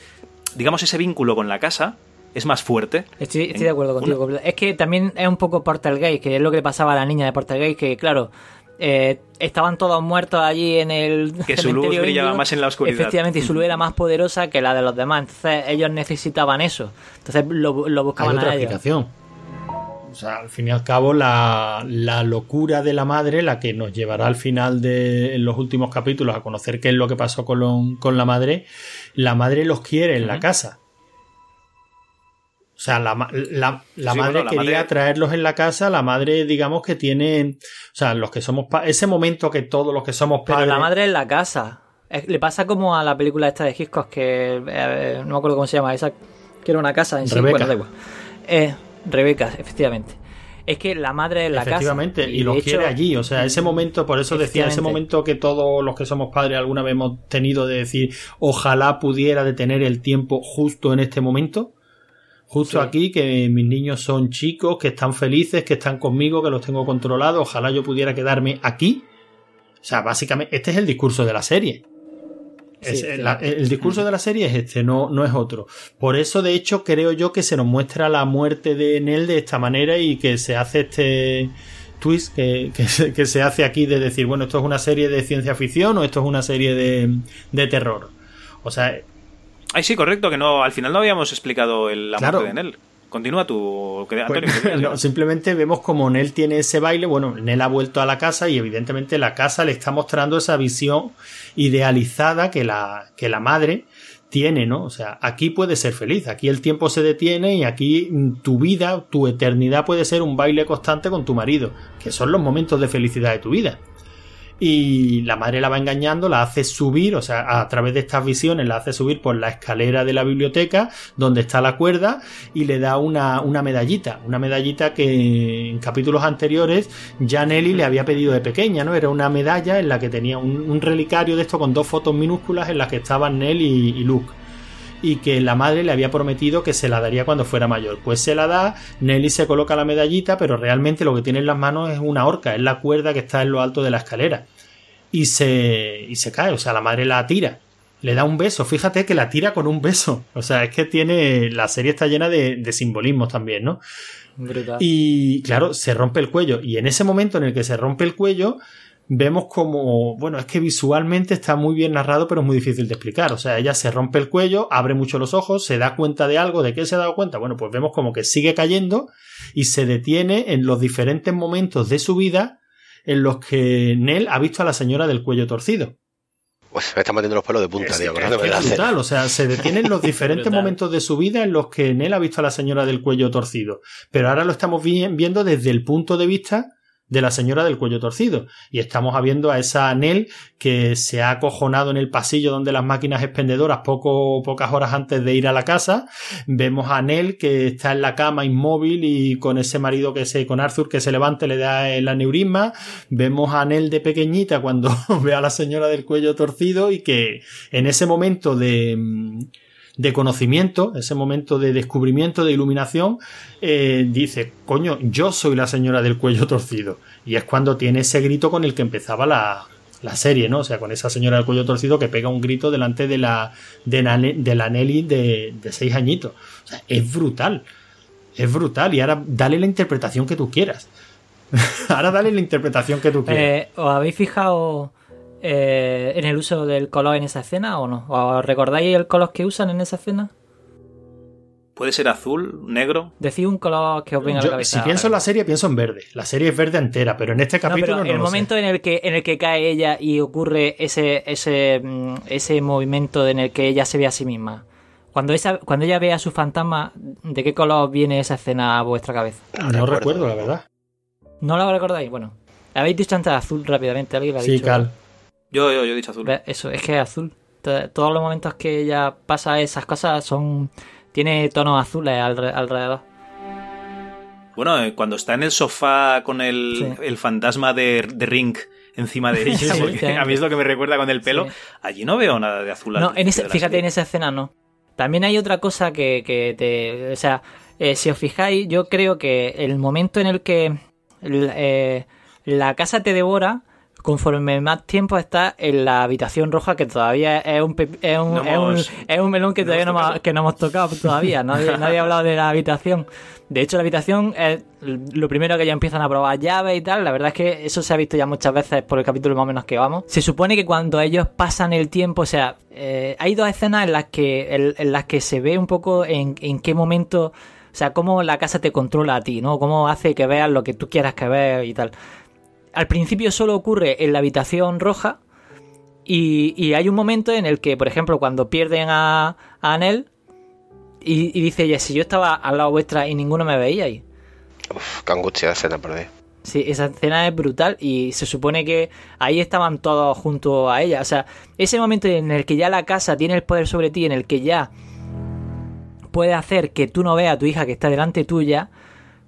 Digamos, ese vínculo con la casa es más fuerte. Estoy, de acuerdo una- contigo. Es que también es un poco Portergate, que es lo que le pasaba a la niña de Portergate, que claro, eh, estaban todos muertos allí en el Que su luz brillaba indio. más en la oscuridad. Efectivamente, y su luz era más poderosa que la de los demás. Entonces ellos necesitaban eso. Entonces lo, lo Hay buscaban otra a ellos. explicación. O sea, al fin y al cabo, la, la locura de la madre, la que nos llevará al final de en los últimos capítulos a conocer qué es lo que pasó con, lo- con la madre, la madre los quiere en la casa. O sea, la, ma- la, la Sí, madre bueno, la quería madre- traerlos en la casa, la madre, digamos que tiene, o sea, los que somos, pa- ese momento que todos los que somos Pero padres, la madre en la casa. Es- le pasa como a la película esta de Hitchcock, que eh, no me acuerdo cómo se llama, esa que era una casa en sí. Rebeca. Bueno, da igual. Eh, Rebeca, efectivamente. Es que la madre en la casa. Efectivamente, y, de los hecho- quiere allí. O sea, ese momento, por eso decía, ese momento que todos los que somos padres alguna vez hemos tenido de decir, ojalá pudiera detener el tiempo justo en este momento. Justo Sí. aquí, que mis niños son chicos, que están felices, que están conmigo, que los tengo controlados. Ojalá yo pudiera quedarme aquí. O sea, básicamente, este es el discurso de la serie. Es- Sí, sí. la- el discurso de la serie es este, no, no es otro. Por eso, de hecho, creo yo que se nos muestra la muerte de Nell de esta manera y que se hace este twist que, que se, que se hace aquí de decir, bueno, esto es una serie de ciencia ficción o esto es una serie de, de terror. O sea, Ay, sí, correcto, que no, al final no habíamos explicado el, la Claro. muerte de Nell. Continúa tu. que- Pues, Antonio, no, simplemente vemos como Nell tiene ese baile, bueno, Nell ha vuelto a la casa y evidentemente la casa le está mostrando esa visión idealizada que la, que la madre tiene, ¿no? O sea, aquí puedes ser feliz, aquí el tiempo se detiene y aquí mm, tu vida, tu eternidad puede ser un baile constante con tu marido, que son los momentos de felicidad de tu vida. Y la madre la va engañando, la hace subir, o sea, a través de estas visiones la hace subir por la escalera de la biblioteca, donde está la cuerda, y le da una, una medallita, una medallita que en capítulos anteriores ya Nelly le había pedido de pequeña, ¿no? Era una medalla en la que tenía un, relicario de esto con dos fotos minúsculas en las que estaban Nell y, y Luke y que la madre le había prometido que se la daría cuando fuera mayor. Pues se la da, Nelly se coloca la medallita, pero realmente lo que tiene en las manos es una horca, es la cuerda que está en lo alto de la escalera. Y se, y se cae, o sea, la madre la tira. le da un beso. Fíjate que la tira con un beso. O sea, es que tiene. La serie está llena de, de simbolismos también, ¿no? Brutal. Y claro, se rompe el cuello. Y en ese momento en el que se rompe el cuello, vemos como, bueno, es que visualmente está muy bien narrado, pero es muy difícil de explicar. O sea, ella se rompe el cuello, abre mucho los ojos, se da cuenta de algo, ¿de qué se ha dado cuenta? Bueno, pues vemos como que sigue cayendo y se detiene en los diferentes momentos de su vida en los que Nell ha visto a la señora del cuello torcido. Pues me están metiendo los pelos de punta, tío. Es que es brutal, o sea, se detienen los diferentes momentos de su vida en los que Nell ha visto a la señora del cuello torcido. Pero ahora lo estamos vi- viendo desde el punto de vista de la señora del cuello torcido. Y estamos viendo a esa Nell que se ha acojonado en el pasillo donde las máquinas expendedoras poco, pocas horas antes de ir a la casa. Vemos a Nell que está en la cama inmóvil y con ese marido que se, con Arthur que se levanta y le da el aneurisma. Vemos a Nell de pequeñita cuando ve a la señora del cuello torcido y que en ese momento de, de conocimiento, ese momento de descubrimiento, de iluminación, eh, dice, coño, yo soy la señora del cuello torcido. Y es cuando tiene ese grito con el que empezaba la, la serie, ¿no? O sea, con esa señora del cuello torcido que pega un grito delante de la, de la, de la Nelly de, de seis añitos. O sea, es brutal. Es brutal. Y ahora dale la interpretación que tú quieras. ahora dale la interpretación que tú quieras. Eh, ¿Os habéis fijado eh, en el uso del color en esa escena o no? ¿Os recordáis el color que usan en esa escena? Puede ser azul, negro. Decid un color que os venga a la cabeza. si pienso en la serie, pienso en verde. La serie es verde entera, pero en este No, capítulo pero no, el lo sé. momento en el que en el que cae ella y ocurre ese ese mm, ese movimiento en el que ella se ve a sí misma. Cuando esa cuando ella ve a su fantasma, ¿de qué color viene esa escena a vuestra cabeza? No, recuerdo, la verdad. ¿No la recordáis? Bueno, habéis dicho antes azul rápidamente, alguien lo ha Sí, dicho. Cal. Yo, yo, yo he dicho azul. Eso, es que es azul. To- Todos los momentos que ella pasa esas cosas son tiene tonos azules alre- alrededor. Bueno, eh, cuando está en el sofá con el, Sí. el fantasma de, de Ring encima de ella, Sí, porque efectivamente. a mí es lo que me recuerda con el pelo, Sí. allí no veo nada de azul. No, en ese, fíjate, serie. en esa escena no. También hay otra cosa que, que te. O sea, eh, si os fijáis, yo creo que el momento en el que eh, la casa te devora, conforme más tiempo estás en la habitación roja, que todavía es un, es un, No es un- es un melón que todavía no, hemos que no hemos tocado todavía. Nadie, nadie ha hablado de la habitación. De hecho, la habitación es lo primero que ya empiezan a probar llaves y tal. La verdad es que eso se ha visto ya muchas veces por el capítulo más o menos que vamos. Se supone que cuando ellos pasan el tiempo, o sea, eh, hay dos escenas en las que en, en las que se ve un poco en, en qué momento, o sea, cómo la casa te controla a ti, ¿no? Cómo hace que veas lo que tú quieras que veas y tal. Al principio solo ocurre en la habitación roja y, y hay un momento en el que, por ejemplo, cuando pierden a, a Anel y, y dice ella, si yo estaba al lado vuestra y ninguno me veía ahí. Uf, qué angustia de escena perdí. Sí, esa escena es brutal y se supone que ahí estaban todos junto a ella. O sea, ese momento en el que ya la casa tiene el poder sobre ti, en el que ya puede hacer que tú no veas a tu hija que está delante tuya,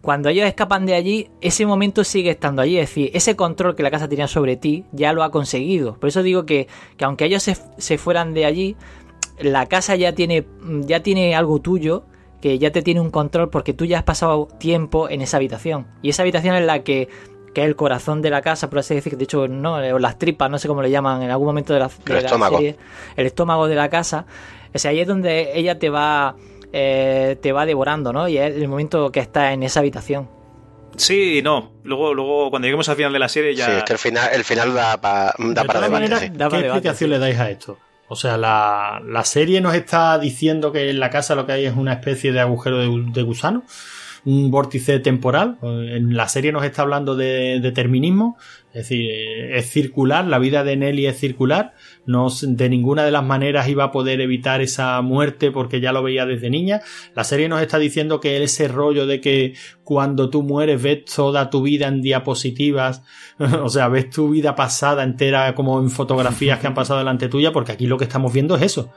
cuando ellos escapan de allí, ese momento sigue estando allí. Es decir, ese control que la casa tenía sobre ti ya lo ha conseguido. Por eso digo que, que aunque ellos se, se fueran de allí, la casa ya tiene, ya tiene algo tuyo que ya te tiene un control porque tú ya has pasado tiempo en esa habitación. Y esa habitación es la que, que es el corazón de la casa, por así decir, de hecho, no, o las tripas, no sé cómo le llaman en algún momento de la, de El la estómago. serie, el estómago de la casa. O sea, ahí es donde ella te va, eh, te va devorando, ¿no? Y es el momento que está en esa habitación. Sí y no. Luego, luego, cuando lleguemos al final de la serie ya... Sí, es que el final, el final da, pa- da de para todas debate. maneras, sí. Da ¿qué explicación sí. le dais a esto? O sea, la, la serie nos está diciendo que en la casa lo que hay es una especie de agujero de, de gusano, un vórtice temporal. En la serie nos está hablando de determinismo, es decir, eh, es circular, la vida de Nelly es circular, no de ninguna de las maneras iba a poder evitar esa muerte porque ya lo veía desde niña. La serie nos está diciendo que ese rollo de que cuando tú mueres ves toda tu vida en diapositivas, o sea, ves tu vida pasada entera como en fotografías que han pasado delante tuya, porque aquí lo que estamos viendo es eso.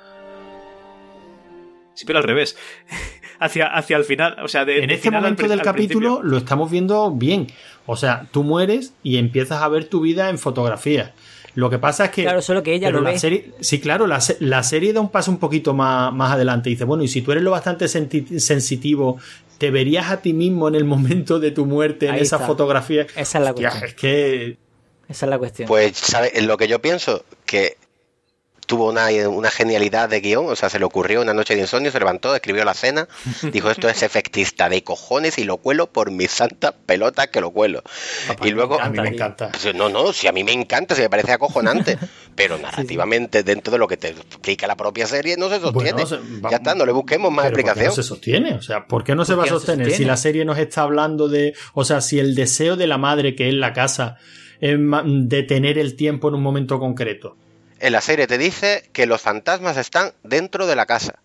Sí, pero al revés. hacia, hacia el final, o sea, de, en este final momento del al capítulo principio. lo estamos viendo bien. O sea, tú mueres y empiezas a ver tu vida en fotografías. Lo que pasa es que. Claro, solo que ella pero lo la ve. Serie, sí, claro, la, la serie da un paso un poquito más, más adelante. Dice, bueno, y si tú eres lo bastante senti- sensitivo, ¿te verías a ti mismo en el momento de tu muerte en esa está. fotografía? Esa es la Hostia, cuestión. es que. Esa es la cuestión. Pues, ¿sabes? En lo que yo pienso, que tuvo una, una genialidad de guion, o sea, se le ocurrió una noche de insomnio, se levantó, escribió la cena, dijo esto es efectista de cojones y lo cuelo por mis santas pelotas que lo cuelo. Papá, y luego... a mí me encanta. Pues, no, no, si a mí me encanta, si me parece acojonante, pero narrativamente dentro de lo que te explica la propia serie no se sostiene. Bueno, se- va- ya está, no le busquemos más Pero ¿por qué explicación. no se sostiene? O sea, ¿por qué no se ¿Por va a no sostener si la serie nos está hablando de. O sea, si el deseo de la madre que es la casa es ma- detener el tiempo en un momento concreto. En la serie te dice que los fantasmas están dentro de la casa.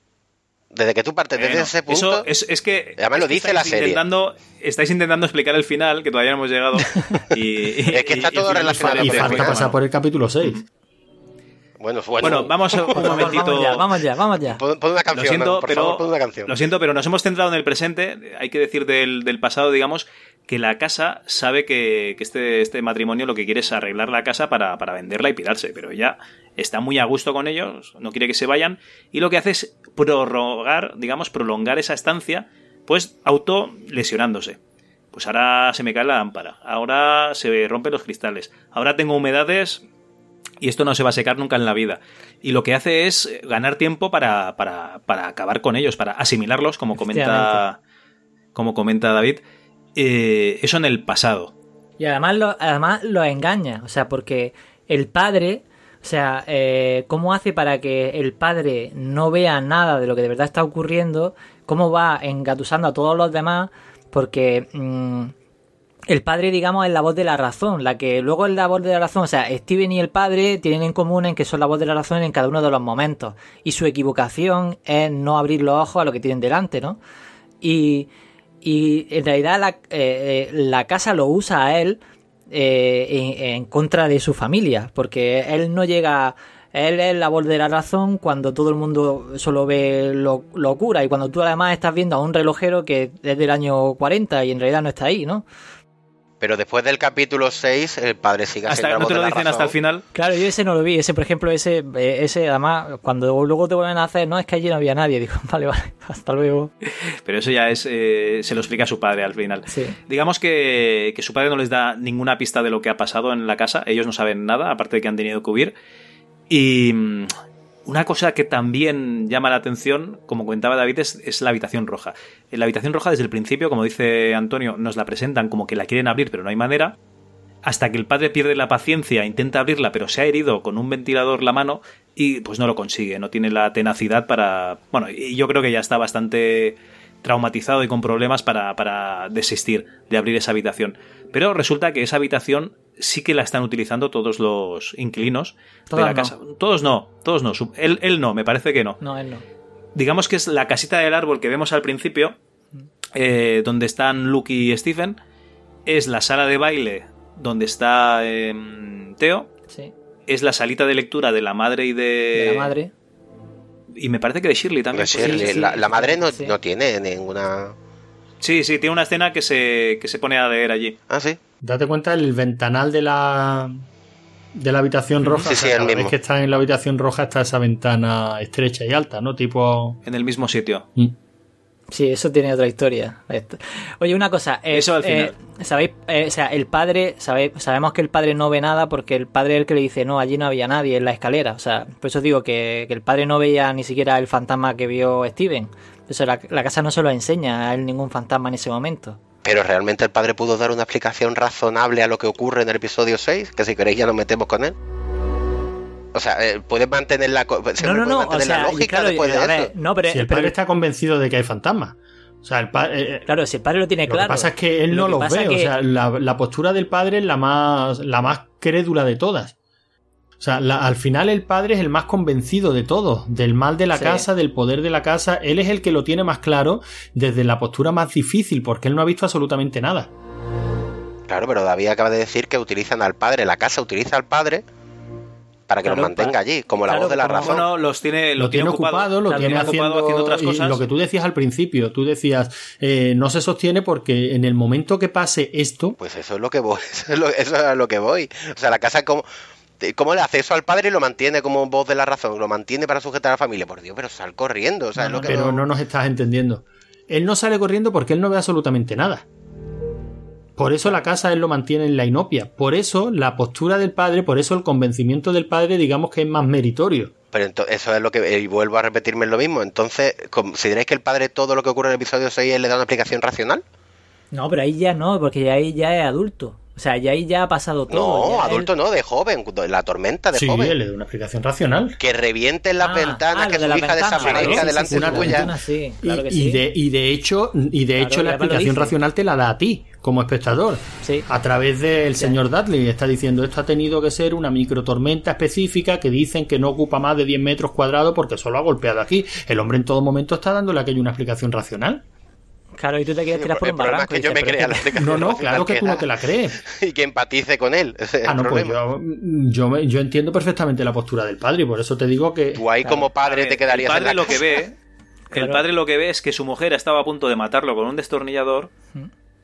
Desde que tú partes desde Bueno, ese punto... Eso es, es que. Además lo es que dice la estáis serie. Intentando, estáis intentando explicar el final, que todavía no hemos llegado. Y, Es que está y- y todo nos relacionado Y con el el falta final. pasar por el capítulo 6. Bueno, bueno, Bueno, vamos un momentito. vamos ya, vamos ya, vamos ya. Pon, pon una canción, Lo siento, ¿no? por pero, favor, pon una canción. lo siento, pero nos hemos centrado en el presente. Hay que decir del, del pasado, digamos, que la casa sabe que, que este, este matrimonio lo que quiere es arreglar la casa para, para venderla y pirarse, pero ella está muy a gusto con ellos, no quiere que se vayan, y lo que hace es prorrogar, digamos, prolongar esa estancia, pues auto lesionándose. Pues ahora se me cae la lámpara, ahora se rompen los cristales, ahora tengo humedades y esto no se va a secar nunca en la vida. Y lo que hace es ganar tiempo para, para, para acabar con ellos, para asimilarlos, como comenta, como comenta David. Eh, eso en el pasado. Y además lo, además lo engaña, o sea, porque el padre, o sea, eh, ¿cómo hace para que el padre no vea nada de lo que de verdad está ocurriendo? ¿Cómo va engatusando a todos los demás? Porque mm, el padre, digamos, es la voz de la razón, la que luego es la voz de la razón, o sea, Steven y el padre tienen en común en que son la voz de la razón en cada uno de los momentos. Y su equivocación es no abrir los ojos a lo que tienen delante, ¿no? Y, y en realidad la, eh, eh, la casa lo usa a él eh, en, contra de su familia, porque él no llega, él es la voz de la razón cuando todo el mundo solo ve lo, locura y cuando tú además estás viendo a un relojero que es del año 40 y en realidad no está ahí, ¿no? Pero después del capítulo 6, el padre sigue Hasta, la no te lo dicen hasta el final. Claro, yo ese no lo vi, ese por ejemplo, ese, eh, ese además, cuando luego te vuelven a hacer, no, es que allí no había nadie, digo, vale, vale, hasta luego. Pero eso ya es. eh, se lo explica a su padre al final. Sí. Digamos que, que su padre no les da ninguna pista de lo que ha pasado en la casa. Ellos no saben nada, aparte de que han tenido que huir. Y mm, una cosa que también llama la atención, como comentaba David, es, la habitación roja. En la habitación roja, desde el principio, como dice Antonio, nos la presentan como que la quieren abrir, pero no hay manera. Hasta que el padre pierde la paciencia, intenta abrirla, pero se ha herido con un ventilador la mano y pues no lo consigue, no tiene la tenacidad para... Bueno, y yo creo que ya está bastante traumatizado y con problemas para, para desistir de abrir esa habitación. Pero resulta que esa habitación sí que la están utilizando todos los inquilinos de Todas la no. casa. Todos no, todos no. Él, él no, me parece que no. No, él no. Digamos que es la casita del árbol que vemos al principio, eh, donde están Luke y Stephen. Es la sala de baile donde está em, Teo. Sí, Es la salita de lectura de la madre y de... de la madre. Y me parece que de Shirley también. Sí, sí, la, madre no, sí. no tiene ninguna... Sí, sí, tiene una escena que se, que se pone a leer allí. Ah, sí. Date cuenta el ventanal de la de la habitación roja. Sí, sí, el mismo. que están en la habitación roja está esa ventana estrecha y alta, ¿no? Tipo. En el mismo sitio. Mm. Sí, eso tiene otra historia. Oye, una cosa. eh, Eso al eh, ¿Sabéis? Eh, o sea, el padre, sabe- sabemos que el padre no ve nada porque el padre es el que le dice, no, allí no había nadie en la escalera. O sea, por eso digo que, que el padre no veía ni siquiera el fantasma que vio Steven. Eso, la, la casa no se lo enseña a él ningún fantasma en ese momento. Pero realmente el padre pudo dar una explicación razonable a lo que ocurre en el episodio 6, que si queréis ya nos metemos con él. O sea, eh, puede mantener la, No, no, puede no. O la sea, lógica claro, después de ver, eso. no, pero, si el pero- padre está convencido de que hay fantasmas. O sea, el padre. claro, si el padre lo tiene Lo claro. que pasa es que él Lo no los ve. O sea, la, la postura del padre es la más, la más crédula de todas. O sea, la- al final el padre es el más convencido de todo, del mal de la Sí. casa, del poder de la casa. Él es el que lo tiene más claro desde la postura más difícil, porque él no ha visto absolutamente nada. Claro, pero David acaba de decir que utilizan al padre, la casa utiliza al padre para que Claro, los mantenga allí, como la voz de la razón. Bueno, los tiene, Lo, tiene ocupado, lo claro, tiene ocupado haciendo, haciendo otras y cosas. lo que tú decías al principio, tú decías, eh, no se sostiene porque en el momento que pase esto, Pues eso es lo que voy, eso es, lo, eso es a lo que voy. O sea, la casa como... ¿Cómo le hace eso al padre y lo mantiene como voz de la razón? Lo mantiene para sujetar a la familia. Por Dios, pero sal corriendo. O sea, es lo que pero no nos estás entendiendo. Él no sale corriendo porque él no ve absolutamente nada. Por eso la casa él lo mantiene en la inopia. Por eso la postura del padre, por eso el convencimiento del padre, digamos que es más meritorio. Pero ento- eso es lo que. Y vuelvo a repetirme lo mismo. Entonces, ¿consideráis que el padre todo lo que ocurre en el episodio 6 le da una explicación racional? No, pero ahí ya no, porque ahí ya es adulto. O sea, ya ahí ya ha pasado todo. No, adulto él- no, de joven, la tormenta de Sí, joven. le da una explicación racional. Que revienten las Ah, ventanas, ah, que de su la hija ventana, desaparezca claro, sí, delante sí, sí, una suya. ventana, sí, claro y, que y sí. de, y de hecho, y de Claro, hecho la explicación racional te la da a ti, como espectador. Sí. A través del señor Dudley. Está diciendo esto ha tenido que ser una microtormenta específica que dicen que no ocupa más de 10 metros cuadrados porque solo ha golpeado aquí. El hombre en todo momento está dándole a aquello una explicación racional. Claro, y tú te quieres Sí, tirar por el un es barranco. que me crea la explicación No, no, claro que tú no te la crees. Y que empatice con él. Ese Ah, no, pues yo, yo, me- yo entiendo perfectamente la postura del padre y por eso te digo que... Tú ahí Claro. como padre ver, te quedarías el en padre la lo que ve el padre lo que ve es que su mujer estaba a punto de matarlo con un destornillador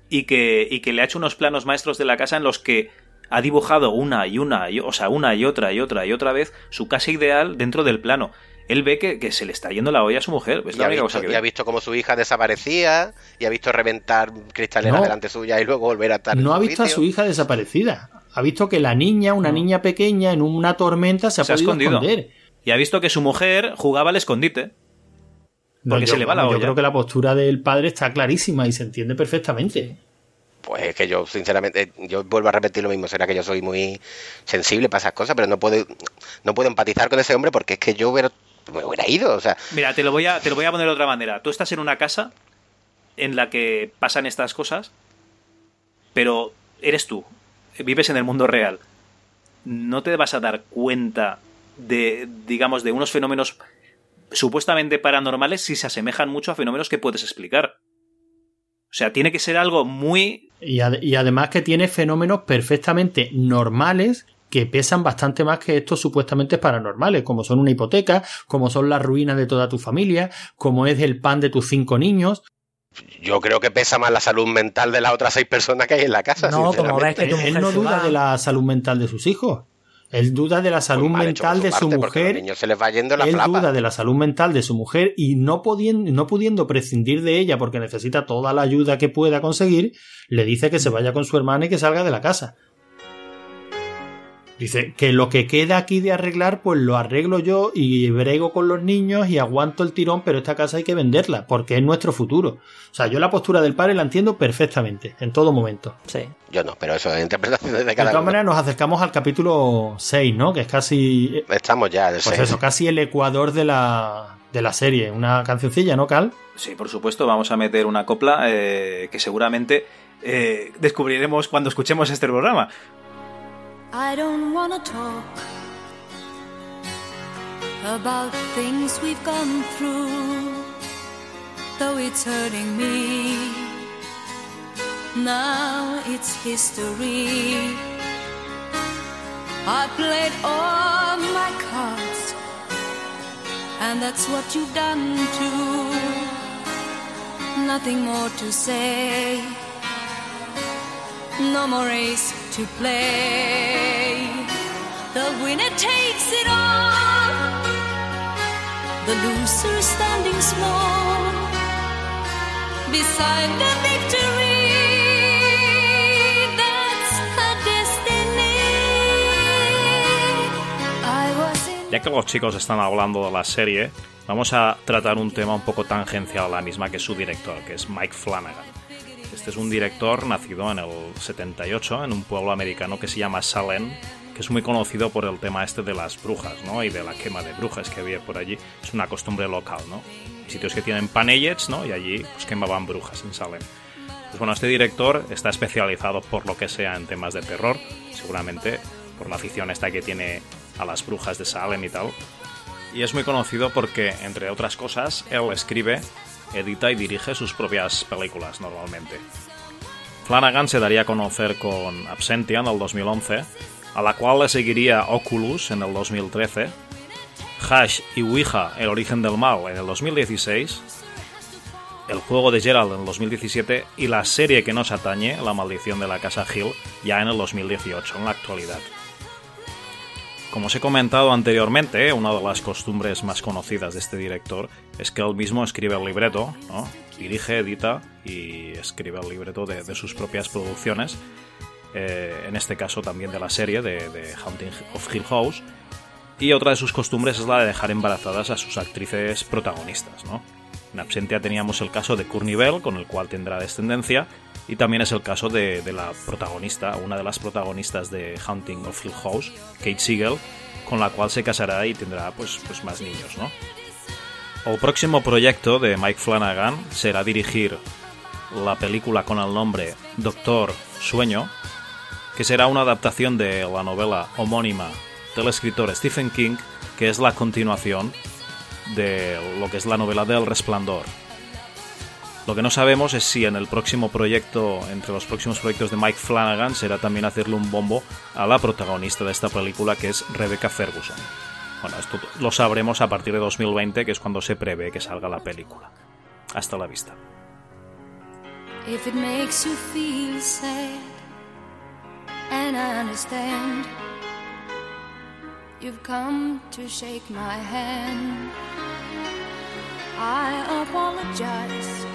y que, y que le ha hecho unos planos maestros de la casa en los que ha dibujado una y una, y, o sea, una y otra y otra y otra vez su casa ideal dentro del plano. Él ve que, que se le está yendo la olla a su mujer. Es Y la ha, única visto, cosa que y ha ve. visto cómo su hija desaparecía y ha visto reventar cristaleras No. delante suya y luego volver a estar en No ha visto a su hija desaparecida. Ha visto que la niña, una niña pequeña, en una tormenta se ha Se ha podido escondido. esconder. Y ha visto que su mujer jugaba al escondite. No, Porque yo, se le va la yo olla. creo que la postura del padre está clarísima y se entiende perfectamente. Pues es que yo, sinceramente, yo vuelvo a repetir lo mismo. Será que yo soy muy sensible para esas cosas, pero no puedo, no puedo empatizar con ese hombre porque es que yo hubiera, me hubiera ido. O sea, Mira, te lo voy a, te lo voy a poner de otra manera. Tú estás en una casa en la que pasan estas cosas, pero eres tú. Vives en el mundo real. No te vas a dar cuenta de, digamos, de unos fenómenos supuestamente paranormales si se asemejan mucho a fenómenos que puedes explicar. O sea, tiene que ser algo muy... Y, ad- y además que tiene fenómenos perfectamente normales que pesan bastante más que estos supuestamente paranormales, como son una hipoteca, como son las ruinas de toda tu familia, como es el pan de tus cinco niños. yo creo que pesa más la salud mental de las otras seis personas que hay en la casa. No, como ves que tu Él, no duda va. de la salud mental de sus hijos. Él duda de la salud Pues hecho mental de su parte, mujer niños se les va yendo la él flapa. duda de la salud mental de su mujer y no pudiendo, no pudiendo prescindir de ella porque necesita toda la ayuda que pueda conseguir, le dice que se vaya con su hermana y que salga de la casa. Dice que lo que queda aquí de arreglar, pues lo arreglo yo y brego con los niños y aguanto el tirón, pero esta casa hay que venderla porque es nuestro futuro. O sea, yo la postura del padre la entiendo perfectamente, en todo momento. Sí. Yo no, pero eso es interpretaciones de De cada todas uno. maneras, nos acercamos al capítulo 6, ¿no? Que es casi Estamos ya del Pues eso, casi el ecuador de la, de la serie. Una cancioncilla, ¿no, Cal? Sí, por supuesto, vamos a meter una copla eh, que seguramente eh, descubriremos cuando escuchemos este programa. I don't wanna talk about things we've gone through, though it's hurting me. Now it's history. I played all my cards, and that's what you've done too. Nothing more to say. No more race to play. The winner takes it all. The loser standing small beside the victory. Ya que los chicos están hablando de la serie, vamos a tratar un tema un poco tangencial a la misma que su director, que es Mike Flanagan. Este es un director nacido en el 78 en un pueblo americano que se llama Salem, que es muy conocido por el tema este de las brujas, ¿no? Y de la quema de brujas que había por allí. Es una costumbre local, ¿no? Sitios que tienen panellets, ¿no? Y allí pues quemaban brujas en Salem. Pues bueno, este director está especializado por lo que sea en temas de terror, seguramente por la afición esta que tiene a las brujas de Salem y tal. Y es muy conocido porque, entre otras cosas, él escribe, edita y dirige sus propias películas normalmente. Flanagan se daría a conocer con Absentia en el 2011, a la cual le seguiría Oculus en el 2013, Hash y Ouija, El origen del mal en el 2016, el juego de Gerald en el 2017 y la serie que nos atañe, La maldición de la casa Hill, ya en el 2018, en la actualidad. Como os he comentado anteriormente, una de las costumbres más conocidas de este director es que él mismo escribe el libreto, ¿no? dirige, edita y escribe el libreto de, de sus propias producciones, eh, en este caso también de la serie de, de Haunting of Hill House, Y otra de sus costumbres es la de dejar embarazadas a sus actrices protagonistas, ¿no? En Absentia teníamos el caso de Courtney Bell, con el cual tendrá descendencia, y también es el caso de, la protagonista, una de las protagonistas de Hunting of Hill House, Kate Siegel, con la cual se casará y tendrá pues, pues más niños, ¿no? El próximo proyecto de Mike Flanagan será dirigir la película con el nombre Doctor Sueño, que será una adaptación de la novela homónima del escritor Stephen King, que es la continuación de lo que es la novela del Resplandor. Lo que no sabemos es si en el próximo proyecto, entre los próximos proyectos de Mike Flanagan, será también hacerle un bombo a la protagonista de esta película, que es Rebecca Ferguson. Bueno, esto lo sabremos a partir de 2020, que es cuando se prevé que salga la película. Hasta la vista. If it makes you feel sad, and I understand, you've come to shake my hand. I apologize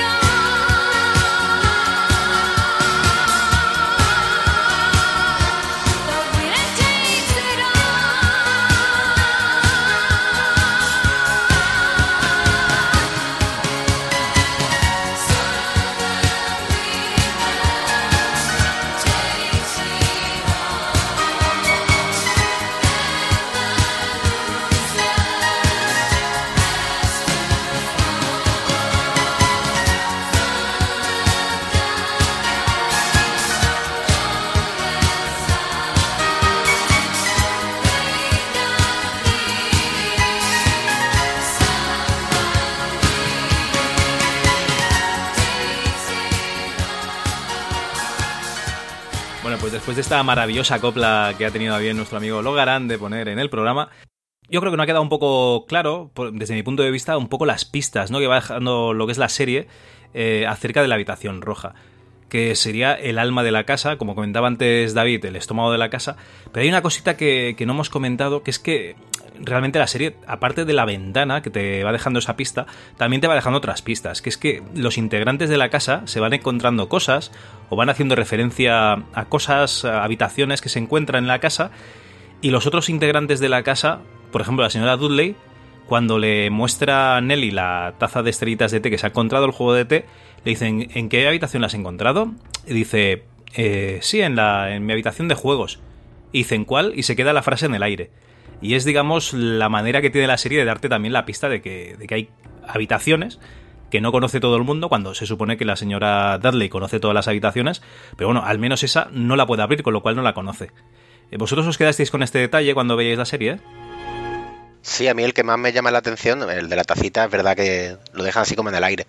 esta maravillosa copla que ha tenido a bien nuestro amigo Logarán de poner en el programa, yo creo que no ha quedado un poco claro, desde mi punto de vista, un poco las pistas ¿no? que va dejando lo que es la serie eh, acerca de la habitación roja que sería el alma de la casa, como comentaba antes David, el estómago de la casa. Pero hay una cosita que, que no hemos comentado, que es que realmente la serie, aparte de la ventana que te va dejando esa pista, también te va dejando otras pistas, que es que los integrantes de la casa se van encontrando cosas o van haciendo referencia a cosas, habitaciones que se encuentran en la casa, y los otros integrantes de la casa, por ejemplo la señora Dudley, cuando le muestra a Nelly la taza de estrellitas de té que se ha encontrado el juego de té, le dicen, ¿en qué habitación la has encontrado? Y dice, "Eh, sí, en, la, en mi habitación de juegos. Y dicen, ¿cuál? Y se queda la frase en el aire. Y es, digamos, la manera que tiene la serie de darte también la pista de que, de que hay habitaciones que no conoce todo el mundo, cuando se supone que la señora Dudley conoce todas las habitaciones, pero bueno, al menos esa no la puede abrir, con lo cual no la conoce. Eh, ¿Vosotros os quedasteis con este detalle cuando veíais la serie? Sí, a mí el que más me llama la atención, el de la tacita, es verdad que lo dejan así como en el aire.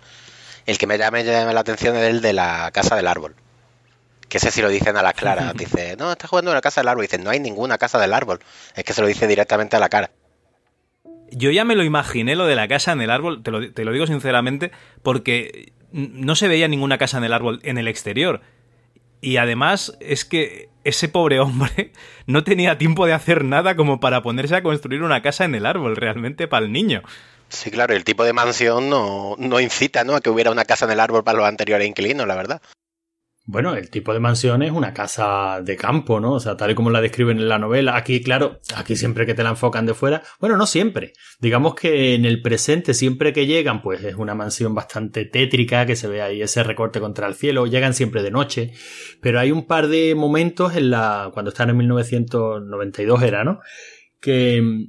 El que me llama, me llama la atención es el de la casa del árbol. Que ese sí lo dicen a las claras. Dice, no, está jugando en la casa del árbol. Dice, no hay ninguna casa del árbol. Es que se lo dice directamente a la cara. Yo ya me lo imaginé lo de la casa en el árbol, te lo, te lo digo sinceramente, porque no se veía ninguna casa en el árbol en el exterior. Y además es que ese pobre hombre no tenía tiempo de hacer nada como para ponerse a construir una casa en el árbol, realmente para el niño. Sí, claro, el tipo de mansión no, no incita ¿no? a que hubiera una casa en el árbol para los anteriores inquilinos, la verdad. Bueno, el tipo de mansión es una casa de campo, ¿no? O sea, tal y como la describen en la novela. Aquí, claro, aquí siempre que te la enfocan de fuera. Bueno, no siempre. Digamos que en el presente, siempre que llegan, pues es una mansión bastante tétrica, que se ve ahí ese recorte contra el cielo. Llegan siempre de noche. Pero hay un par de momentos en la. cuando están en 1992 era, ¿no? Que.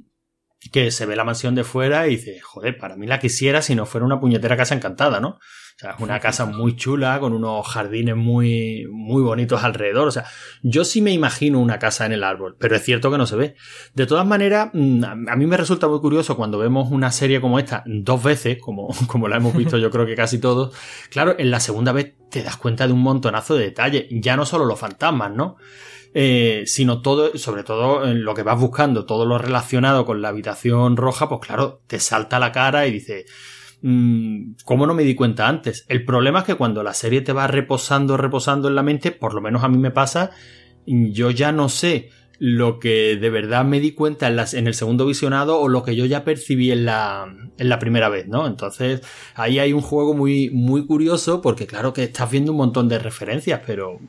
Que se ve la mansión de fuera y dice, joder, para mí la quisiera si no fuera una puñetera casa encantada, ¿no? O sea, es una casa muy chula, con unos jardines muy, muy bonitos alrededor. O sea, yo sí me imagino una casa en el árbol, pero es cierto que no se ve. De todas maneras, mm, a mí me resulta muy curioso cuando vemos una serie como esta dos veces, como, como la hemos visto yo creo que casi todos. Claro, en la segunda vez te das cuenta de un montonazo de detalles. Ya no solo los fantasmas, ¿no? Eh, sino todo, sobre todo en lo que vas buscando, todo lo relacionado con la habitación roja, pues claro, te salta la cara y dices, "Mm, ¿cómo no me di cuenta antes? El problema es que cuando la serie te va reposando, reposando en la mente, por lo menos a mí me pasa, yo ya no sé lo que de verdad me di cuenta en, las- en el segundo visionado o lo que yo ya percibí en la, en la primera vez, ¿no? Entonces ahí hay un juego muy, muy curioso porque claro que estás viendo un montón de referencias, pero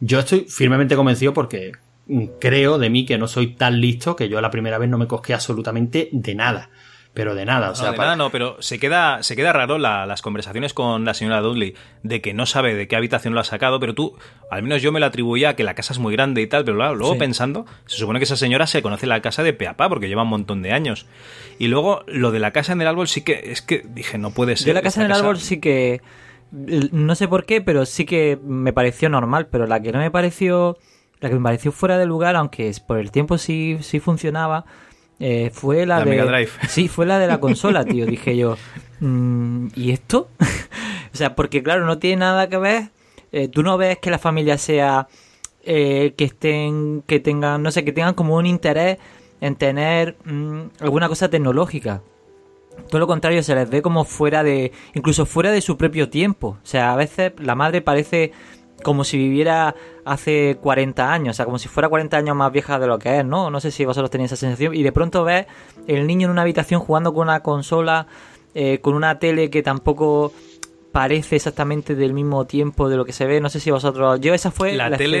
yo estoy firmemente convencido porque mm, creo de mí que no soy tan listo que yo la primera vez no me cosqué absolutamente de nada. Pero de nada, o sea, no, de para- nada no, pero se queda, se queda raro la- las conversaciones con la señora Dudley de que no sabe de qué habitación lo ha sacado, pero tú, al menos yo me lo atribuía a que la casa es muy grande y tal, pero claro, luego Sí. pensando, se supone que esa señora se conoce la casa de Peapá porque lleva un montón de años. Y luego lo de la casa en el árbol sí que, es que dije, no puede ser. Yo la casa en el árbol sí que. No sé por qué, pero sí que me pareció normal. Pero la que no me pareció. La que me pareció fuera de lugar, aunque por el tiempo sí, sí funcionaba. eh, fue la, La de. Mega Drive. Sí, fue la de la consola, tío. Dije yo. mm, ¿Y esto? o sea, porque claro, no tiene nada que ver. eh, tú no ves que la familia sea. eh, que estén. que tengan. no sé, que tengan como un interés en tener mm, alguna cosa tecnológica. Todo lo contrario, se les ve como fuera de. incluso fuera de su propio tiempo. O sea, a veces la madre parece como si viviera hace 40 años, o sea, como si fuera 40 años más vieja de lo que es, ¿no? No sé si vosotros tenéis esa sensación. Y de pronto ves el niño en una habitación jugando con una consola, eh, con una tele que tampoco parece exactamente del mismo tiempo de lo que se ve. No sé si vosotros. Yo, esa fue la, la, tele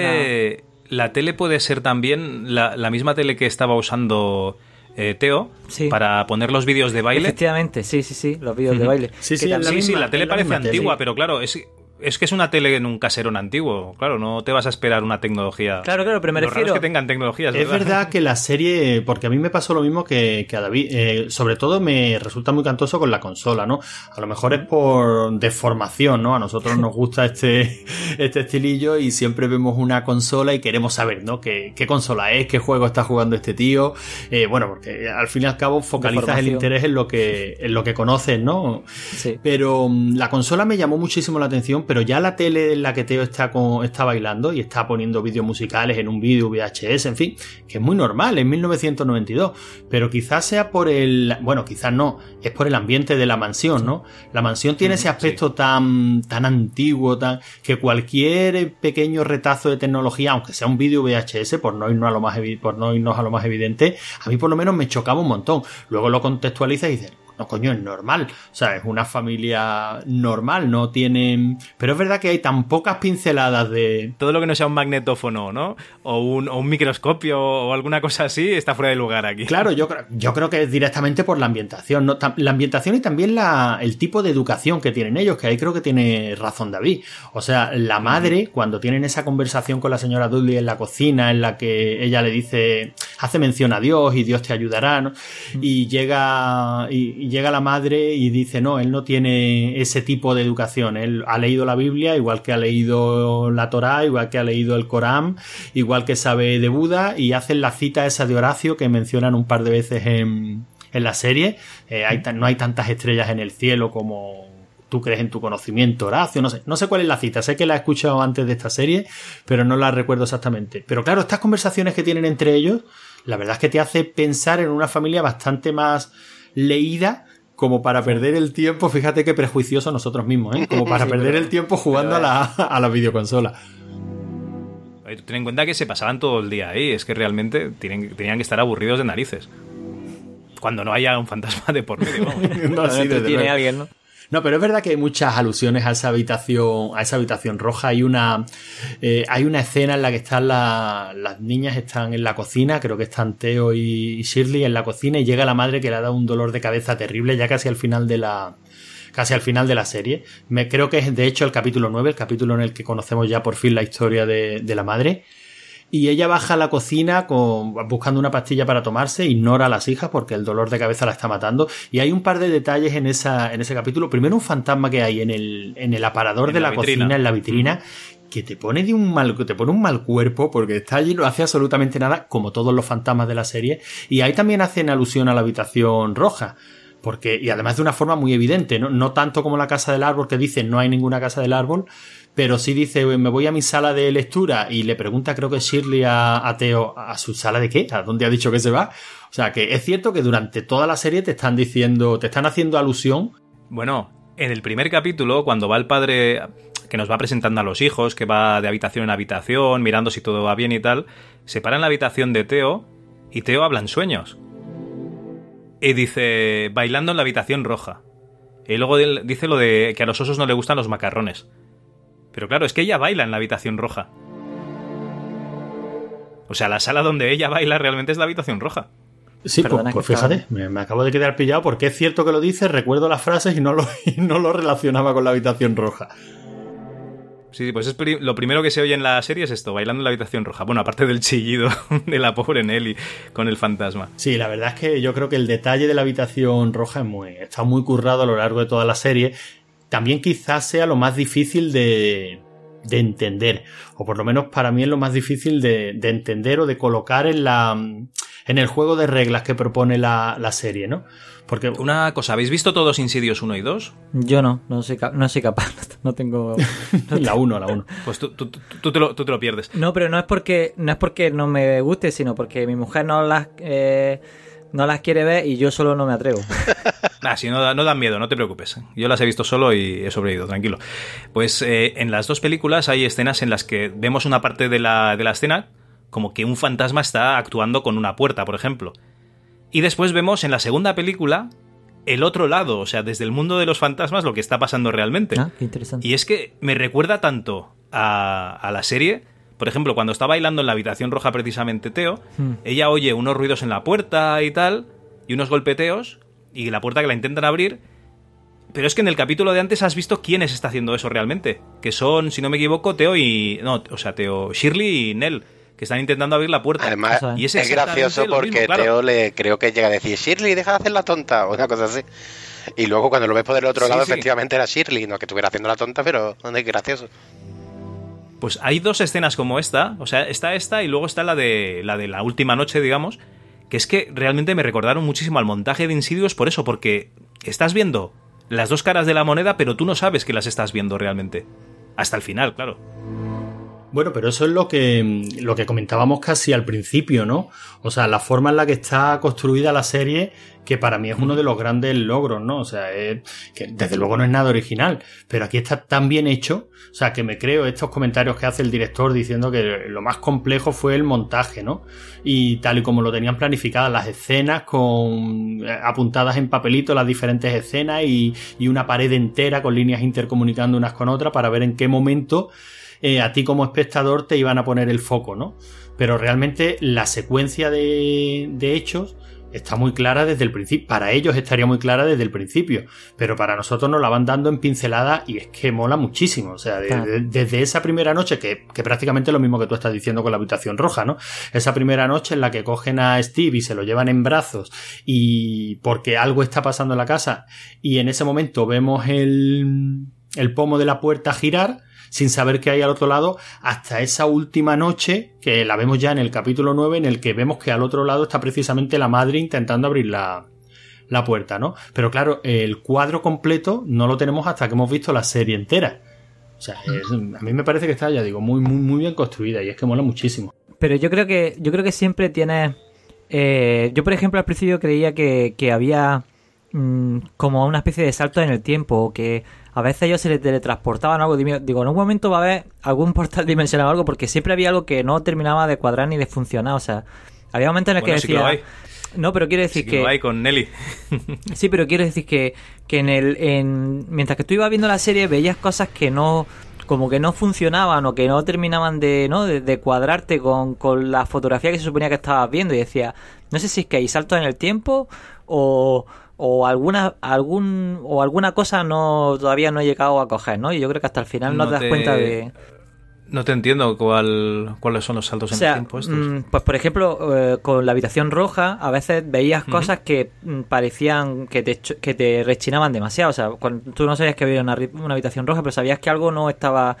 escena- la tele puede ser también la, la misma tele que estaba usando eh, Teo Sí. para poner los vídeos de baile Efectivamente, sí, sí, sí, los vídeos de baile. Sí, Que sí, es la sí, sí, misma- la tele la parece misma antigua, Sí. pero claro, es, es que es una tele en un caserón antiguo. Claro, no te vas a esperar una tecnología. Claro, claro, pero me Lo raro es que tengan tecnologías. Es verdad que la serie, porque a mí me pasó lo mismo que, que a David, eh, sobre todo me resulta muy cantoso con la consola, ¿no? A lo mejor es por deformación, ¿no? A nosotros nos gusta este, este estilillo y siempre vemos una consola y queremos saber, ¿no? ¿Qué, qué consola es? ¿Qué juego está jugando este tío? Eh, bueno, porque al fin y al cabo focalizas el interés en lo que, en lo que conoces, ¿no? Sí. Pero mm, la consola me llamó muchísimo la atención, pero ya la tele en la que Teo está, con, está bailando y está poniendo vídeos musicales en un vídeo VHS, en fin, que es muy normal, en 1992. Pero quizás sea por el. Bueno, quizás no, es por el ambiente de la mansión, ¿no? La mansión tiene ese aspecto tan, tan antiguo, tan que cualquier pequeño retazo de tecnología, aunque sea un vídeo VHS, por no irnos a lo más por no irnos a lo más evidente, a mí por lo menos me chocaba un montón. Luego lo contextualizas y dices, no, coño, es normal. O sea, es una familia normal, no tienen. Pero es verdad que hay tan pocas pinceladas de. Todo lo que no sea un magnetófono, ¿no? O un, o un microscopio o alguna cosa así está fuera de lugar aquí. Claro, yo, creo- yo creo que es directamente por la ambientación. ¿no? La ambientación y también la, el tipo de educación que tienen ellos, que ahí creo que tiene razón David. O sea, la madre, cuando tienen esa conversación con la señora Dudley en la cocina, en la que ella le dice, hace mención a Dios y Dios te ayudará, ¿no? Y llega, y, llega la madre y dice, no, él no tiene ese tipo de educación. Él ha leído la Biblia, igual que ha leído la Torá, igual que ha leído el Corán, igual que sabe de Buda, y hacen la cita esa de Horacio que mencionan un par de veces en, en la serie. Eh, no hay tantas estrellas en el cielo como tú crees en tu conocimiento, Horacio, no sé, no sé cuál es la cita, sé que la he escuchado antes de esta serie, pero no la recuerdo exactamente. Pero claro, estas conversaciones que tienen entre ellos, la verdad es que te hace pensar en una familia bastante más leída como para perder el tiempo, fíjate qué prejuiciosos nosotros mismos, ¿eh? como para perder el tiempo jugando a la, a la videoconsola. Ten en cuenta que se pasaban todo el día ahí. Es que realmente tienen, tenían que estar aburridos de narices. Cuando no haya un fantasma de por medio. No, sí, tiene alguien, ¿no? No, pero es verdad que hay muchas alusiones a esa habitación, a esa habitación roja. Hay una, eh, hay una escena en la que están la- las niñas están en la cocina, creo que están Teo y Shirley en la cocina y llega la madre que le ha dado un dolor de cabeza terrible ya casi al final de la, casi al final de la serie. Me creo que es de hecho el capítulo 9, el capítulo en el que conocemos ya por fin la historia de la madre. Y ella baja a la cocina con, buscando una pastilla para tomarse, ignora a las hijas porque el dolor de cabeza la está matando. Y hay un par de detalles en, esa, en ese capítulo. Primero, un fantasma que hay en el, en el aparador En de la la, cocina, en la vitrina, que te pone de un mal, te pone un mal cuerpo porque está allí, no hace absolutamente nada, como todos los fantasmas de la serie. Y ahí también hacen alusión a la habitación roja. Porque, y además de una forma muy evidente, ¿no? No tanto como la casa del árbol que dice no hay ninguna casa del árbol, pero sí dice me voy a mi sala de lectura y le pregunta creo que Shirley a, Teo a su sala de qué, a dónde ha dicho que se va. O sea que es cierto que durante toda la serie te están diciendo, te están haciendo alusión. Bueno, en el primer capítulo, cuando va el padre. que nos va presentando a los hijos, que va de habitación en habitación, mirando si todo va bien y tal, se para en la habitación de Teo y Teo habla en sueños. Y dice, bailando en la habitación roja. Y luego dice lo de que a los osos no le gustan los macarrones. Pero claro, es que ella baila en la habitación roja. O sea, la sala donde ella baila realmente es la habitación roja. Sí, pues, Perdona pues fíjate, me, me acabo de quedar pillado porque es cierto que lo dice, recuerdo las frases y no lo, y no lo relacionaba con la habitación roja. Sí, pues es pri- lo primero que se oye en la serie es esto, bailando en la habitación roja. Bueno, aparte del chillido de la pobre Nelly con el fantasma. Sí, la verdad es que yo creo que el detalle de la habitación roja es muy, está muy currado a lo largo de toda la serie. También quizás sea lo más difícil de, de entender, o por lo menos para mí es lo más difícil de, de entender o de colocar en la en el juego de reglas que propone la, la serie, ¿no? Porque Una cosa, ¿habéis visto todos Insidious 1 y 2? Yo no, no soy, no soy capaz, no tengo... la 1, la 1. Pues tú, tú- tú- tú te, lo, tú te lo pierdes. No, pero no es porque no es porque no me guste, sino porque mi mujer no las eh, no las quiere ver y yo solo no me atrevo. Ah, si no, da- no dan miedo, no te preocupes. Yo las he visto solo y he sobrevivido, tranquilo. Pues eh, en las dos películas hay escenas en las que vemos una parte de la, de la escena como que un fantasma está actuando con una puerta, por ejemplo. Y después vemos en la segunda película el otro lado, o sea, desde el mundo de los fantasmas lo que está pasando realmente. Ah, qué interesante. Y es que me recuerda tanto a, a la serie. Por ejemplo, cuando está bailando en la habitación roja precisamente Teo, Hmm. ella oye unos ruidos en la puerta y tal, y unos golpeteos, y la puerta que la intentan abrir. Pero es que en el capítulo de antes has visto quiénes está haciendo eso realmente. Que son, si no me equivoco, Teo y... No, o sea, Teo, Shirley y Nell, que están intentando abrir la puerta. Además. Y es gracioso porque mismo, claro. Teo le creo que llega a decir Shirley, deja de hacer la tonta o una cosa así. Y luego cuando lo ves por el otro Sí, lado, sí. efectivamente era Shirley, no que estuviera haciendo la tonta, pero es gracioso. Pues hay dos escenas como esta, o sea, está esta y luego está la de la de la última noche, digamos, que es que realmente me recordaron muchísimo al montaje de Insidious por eso, porque estás viendo las dos caras de la moneda, pero tú no sabes que las estás viendo realmente. Hasta el final, claro. Bueno, pero eso es lo que, lo que comentábamos casi al principio, ¿no? O sea, la forma en la que está construida la serie, que para mí es uno de los grandes logros, ¿no? O sea, que desde luego no es nada original, pero aquí está tan bien hecho, o sea, que me creo estos comentarios que hace el director diciendo que lo más complejo fue el montaje, ¿no? Y tal y como lo tenían planificadas las escenas, con eh, apuntadas en papelito las diferentes escenas y, y una pared entera con líneas intercomunicando unas con otras para ver en qué momento eh, a ti como espectador te iban a poner el foco, ¿no? Pero realmente la secuencia de, de hechos está muy clara desde el principio. Para ellos estaría muy clara desde el principio, pero para nosotros nos la van dando en pincelada y es que mola muchísimo. O sea, de- Claro. de- desde esa primera noche, que, que prácticamente es lo mismo que tú estás diciendo con la habitación roja, ¿no? Esa primera noche en la que cogen a Steve y se lo llevan en brazos y porque algo está pasando en la casa y en ese momento vemos el, el pomo de la puerta girar sin saber qué hay al otro lado, hasta esa última noche, que la vemos ya en el capítulo 9, en el que vemos que al otro lado está precisamente la madre intentando abrir la, la puerta, ¿no? Pero claro, el cuadro completo no lo tenemos hasta que hemos visto la serie entera. O sea, es- a mí me parece que está, ya digo, muy, muy, muy bien construida y es que mola muchísimo. Pero yo creo que yo creo que siempre tienes eh, yo por ejemplo al principio creía que, que había mm, como una especie de salto en el tiempo que a veces ellos se les teletransportaban o algo Digo, en un momento va a haber algún portal dimensional o algo porque siempre había algo que no terminaba de cuadrar ni de funcionar, o sea, había momentos en Bueno, que sí que decía lo hay. no, pero quiero decir Sí que lo hay con Nelly. Sí, pero quiero decir que, que en el, en, mientras que tú ibas viendo la serie veías cosas que no, como que no funcionaban o que no terminaban de, ¿no? de, de cuadrarte con, con la fotografía que se suponía que estabas viendo y decía, no sé si es que hay saltos en el tiempo o, o alguna, algún, o alguna cosa no, todavía no he llegado a coger, ¿no? Y yo creo que hasta el final no, No te das cuenta de... No te entiendo cuál, cuáles son los saltos O en el tiempo estos. mm, pues por ejemplo, eh, con la habitación roja, a veces veías cosas que mm, parecían que te, que te rechinaban demasiado. O sea, cuando, tú no sabías que había una, una habitación roja, pero sabías que algo no estaba.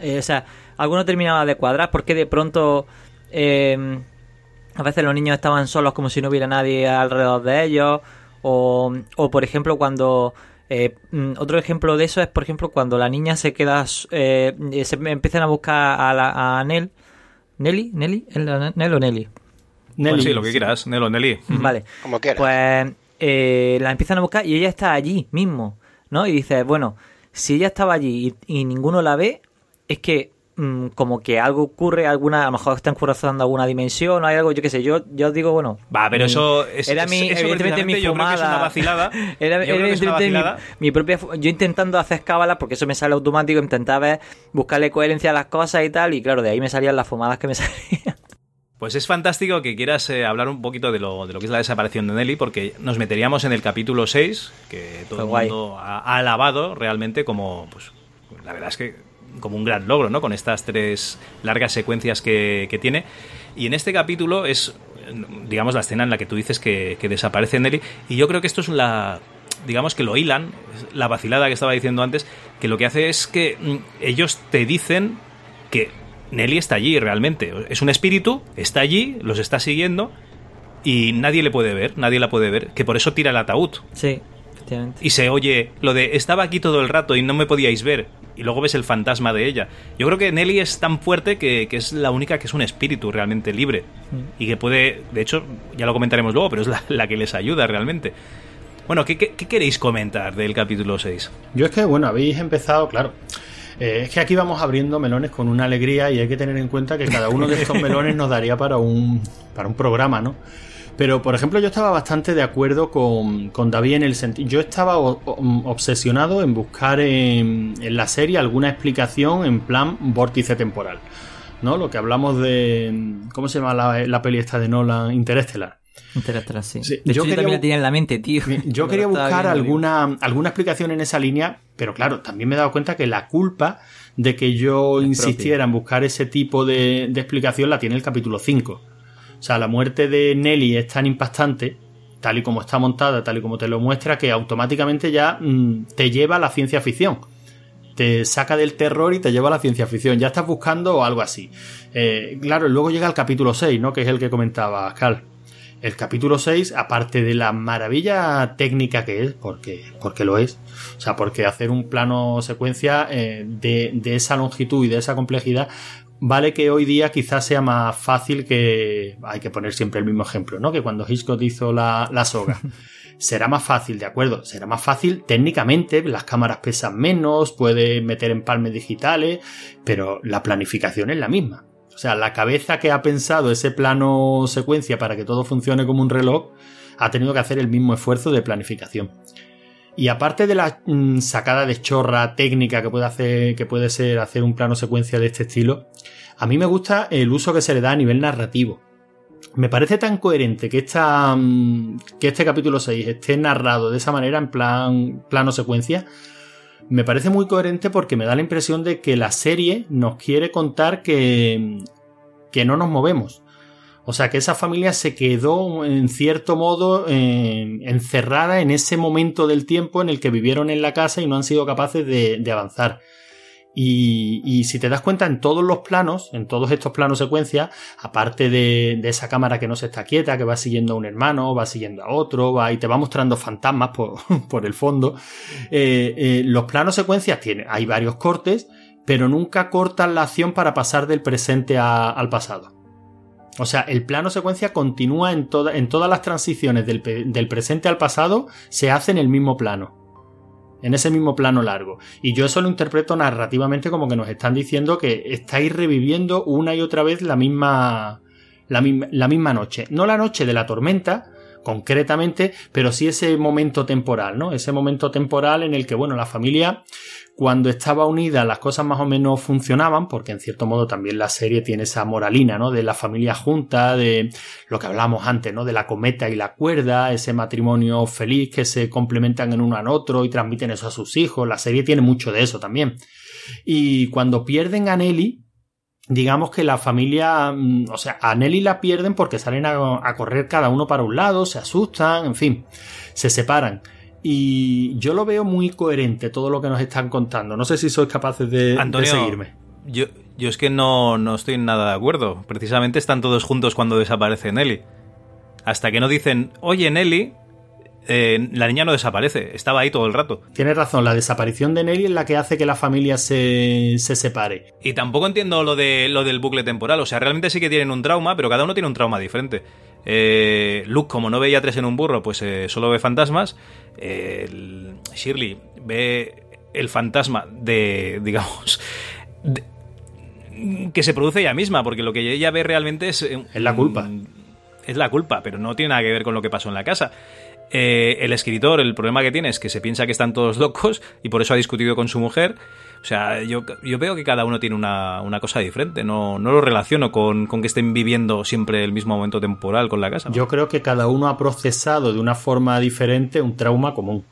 eh, o sea, algo no terminaba de cuadrar, porque de pronto. eh, a veces los niños estaban solos como si no hubiera nadie alrededor de ellos. O, o por ejemplo, cuando. eh, mm, otro ejemplo de eso es, por ejemplo, cuando la niña se queda. eh, se empiezan a buscar a, la, a Nell. ¿Nelly? ¿Nelly? ¿Es la- ¿Nell o Nelly? Bueno, Nelly, sí, lo que quieras, Nelo, Nelly. Vale. Como quieras. Pues eh, la empiezan a buscar y ella está allí mismo, ¿no? Y dice, bueno, si ella estaba allí y, y ninguno la ve, es que mm, como que algo ocurre, alguna, a lo mejor están cruzando alguna dimensión o hay algo, yo qué sé, yo, yo digo, bueno. Va, pero mm, eso es, era mi, eso evidentemente mi precisamente yo creo que es una fumada. vacilada. Era, Yo creo que es una evidentemente mi- vacilada. mi, propia. Yo intentando hacer cábalas, porque eso me sale automático, intentaba buscarle coherencia a las cosas y tal, y claro, de ahí me salían las fumadas que me salían. Pues es fantástico que quieras eh, hablar un poquito de lo, de lo que es la desaparición de Nelly, porque nos meteríamos en el capítulo 6, que todo Qué el mundo ha, ha alabado realmente como, pues, la verdad es que como un gran logro, ¿no? Con estas tres largas secuencias que, que tiene. Y en este capítulo es, digamos, la escena en la que tú dices que, que desaparece Nelly, y yo creo que esto es la... Digamos que lo hilan, la vacilada que estaba diciendo antes, que lo que hace es que mm, ellos te dicen que Nelly está allí realmente. Es un espíritu, está allí, los está siguiendo y nadie le puede ver, nadie la puede ver, que por eso tira el ataúd. Sí, efectivamente. Y se oye lo de estaba aquí todo el rato y no me podíais ver. Y luego ves el fantasma de ella. Yo creo que Nelly es tan fuerte que, que es la única que es un espíritu realmente libre. Y que puede, de hecho, ya lo comentaremos luego, pero es la, la que les ayuda realmente. Bueno, ¿qué, qué, qué queréis comentar del capítulo 6? Yo es que, bueno, habéis empezado, claro. eh, es que aquí vamos abriendo melones con una alegría y hay que tener en cuenta que cada uno de estos melones nos daría para un, para un programa, ¿no? Pero, por ejemplo, yo estaba bastante de acuerdo con, con David en el sentido. Yo estaba o- o- obsesionado en buscar en, en la serie alguna explicación en plan vórtice temporal. ¿No? Lo que hablamos de. ¿Cómo se llama la, la peli esta de Nolan? Interestelar. Interestelar, sí. Sí, De yo hecho, yo, quería también la tenía en la mente, tío. Yo quería buscar alguna, alguna explicación en esa línea, pero claro, también me he dado cuenta que la culpa de que yo Es insistiera en buscar ese tipo de, de explicación la tiene el capítulo 5. O sea, la muerte de Nelly es tan impactante, tal y como está montada, tal y como te lo muestra, que automáticamente ya mm, te lleva a la ciencia ficción. Te saca del terror y te lleva a la ciencia ficción. Ya estás buscando algo así. Eh, claro, luego llega el capítulo 6, ¿no? Que es el que comentaba Cal. El capítulo 6, aparte de la maravilla técnica que es, porque, porque lo es, o sea, porque hacer un plano secuencia eh, de, de esa longitud y de esa complejidad, vale que hoy día quizás sea más fácil que. Hay que poner siempre el mismo ejemplo, ¿no? Que cuando Hitchcock hizo la, la soga. Será más fácil, de acuerdo, será más fácil técnicamente, las cámaras pesan menos, puede meter empalmes digitales, pero la planificación es la misma. O sea, la cabeza que ha pensado ese plano secuencia para que todo funcione como un reloj ha tenido que hacer el mismo esfuerzo de planificación. Y aparte de la mm, sacada de chorra técnica que puede hacer, que puede ser hacer un plano secuencia de este estilo, a mí me gusta el uso que se le da a nivel narrativo. Me parece tan coherente que, esta, mm, que este capítulo 6 esté narrado de esa manera, en plan plano secuencia, me parece muy coherente porque me da la impresión de que la serie nos quiere contar que, que no nos movemos. O sea, que esa familia se quedó en cierto modo encerrada en ese momento del tiempo en el que vivieron en la casa y no han sido capaces de, avanzar. Y, si te das cuenta en todos los planos, en todos estos planos secuencia, aparte de, esa cámara que no se está quieta, que va siguiendo a un hermano, va siguiendo a otro, va y te va mostrando fantasmas por, el fondo, eh, eh, los planos secuencias tienen, hay varios cortes, pero nunca cortan la acción para pasar del presente al pasado. O sea, el plano secuencia continúa en, toda- en todas las transiciones del, del presente al pasado, se hace en el mismo plano. En ese mismo plano largo. Y yo eso lo interpreto narrativamente como que nos están diciendo que estáis reviviendo una y otra vez la misma, la la misma noche. No la noche de la tormenta, concretamente, pero sí ese momento temporal, ¿no? Ese momento temporal en el que, bueno, la familia, cuando estaba unida, las cosas más o menos funcionaban, porque en cierto modo también la serie tiene esa moralina, ¿no? De la familia junta, de lo que hablamos antes, ¿no? De la cometa y la cuerda, ese matrimonio feliz que se complementan en uno al otro y transmiten eso a sus hijos. La serie tiene mucho de eso también. Y cuando pierden a Nelly, digamos que la familia, mm, o sea, a Nelly la pierden porque salen a, a correr cada uno para un lado, se asustan, en fin, se separan. Y yo lo veo muy coherente todo lo que nos están contando. No sé si sois capaces de, seguirme. Yo, yo es que no, no estoy nada de acuerdo. Precisamente están todos juntos cuando desaparece Nelly. Hasta que no dicen, oye Nelly, eh, la niña no desaparece, estaba ahí todo el rato. Tienes razón, la desaparición de Nelly es la que hace que la familia se, se separe. Y tampoco entiendo lo, de, lo del bucle temporal. O sea, realmente sí que tienen un trauma, pero cada uno tiene un trauma diferente. Eh, Luke, como no veía tres en un burro, pues eh, solo ve fantasmas. Eh, Shirley ve el fantasma de, digamos, de- que se produce ella misma, porque lo que ella ve realmente es... Es la culpa. Es la culpa, pero no tiene nada que ver con lo que pasó en la casa. Eh, el escritor, el problema que tiene es que se piensa que están todos locos y por eso ha discutido con su mujer. O sea, yo, yo veo que cada uno tiene una, una cosa diferente. No, no lo relaciono con, con que estén viviendo siempre el mismo momento temporal con la casa. Yo creo que cada uno ha procesado de una forma diferente un trauma común.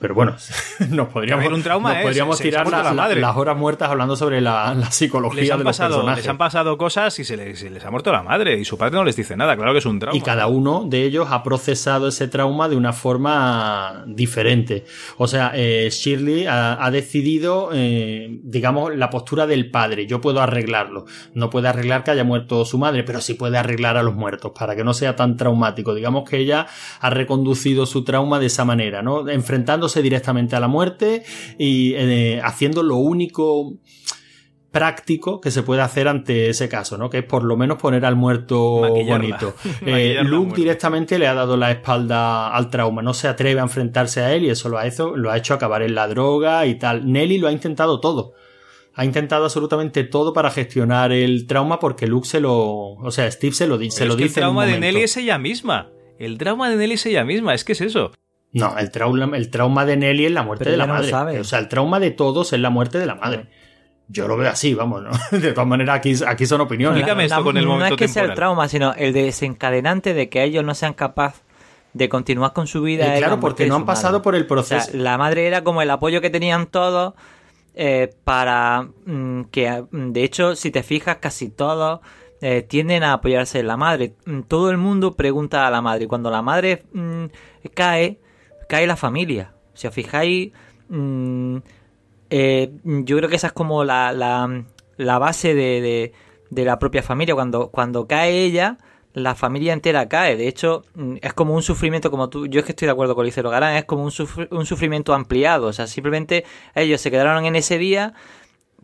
Pero bueno, nos podríamos, un trauma nos es- podríamos se- tirar la- la la- madre. las horas muertas hablando sobre la, la psicología les han, de los pasado, personajes. les han pasado cosas y se les, se les ha muerto la madre y su padre no les dice nada. Claro que es un trauma. Y cada uno de ellos ha procesado ese trauma de una forma diferente. O sea, eh, Shirley ha, ha decidido, eh, digamos, la postura del padre. Yo puedo arreglarlo. No puede arreglar que haya muerto su madre, pero sí puede arreglar a los muertos para que no sea tan traumático. Digamos que ella ha reconducido su trauma de esa manera, ¿no? Enfrentándose directamente a la muerte y eh, haciendo lo único práctico que se puede hacer ante ese caso, ¿no? Que es por lo menos poner al muerto Maquillarla. bonito. Eh, Luke directamente le ha dado la espalda al trauma, no se atreve a enfrentarse a él y eso lo ha hecho, lo ha hecho acabar en la droga y tal. Nelly lo ha intentado todo. Ha intentado absolutamente todo para gestionar el trauma porque Luke se lo, o sea, Steve se lo, di- se Pero lo es que dice el en un trauma de. Nelly es ella misma. El trauma de Nelly es ella misma. Es que es eso. No, el trauma, el trauma de Nelly es la muerte Pero de la no madre. sabe. O sea, el trauma de todos es la muerte de la madre. Yo lo veo así, vamos, ¿no? De todas maneras, aquí, aquí son opiniones. Explícame esto con el no momento es que sea el trauma, sino el desencadenante de que ellos no sean capaces de continuar con su vida. Eh, es la claro, porque no han pasado madre. por el O sea, proceso. la madre era como el apoyo que tenían todos eh, para mm, que, mm, de hecho, si te fijas, casi todos eh, tienden a apoyarse en la madre. Mm, Todo el mundo pregunta a la madre. y Cuando la madre mm, cae, cae la familia. Si os fijáis, mm, eh, yo creo que esa es como la, la, base de, de- de la propia familia. Cuando, cuando cae ella, la familia entera cae. De hecho, mm, es como un sufrimiento, como tú, yo es que estoy de acuerdo con Licero Garán, es como un, sufri- un sufrimiento ampliado. O sea, simplemente ellos se quedaron en ese día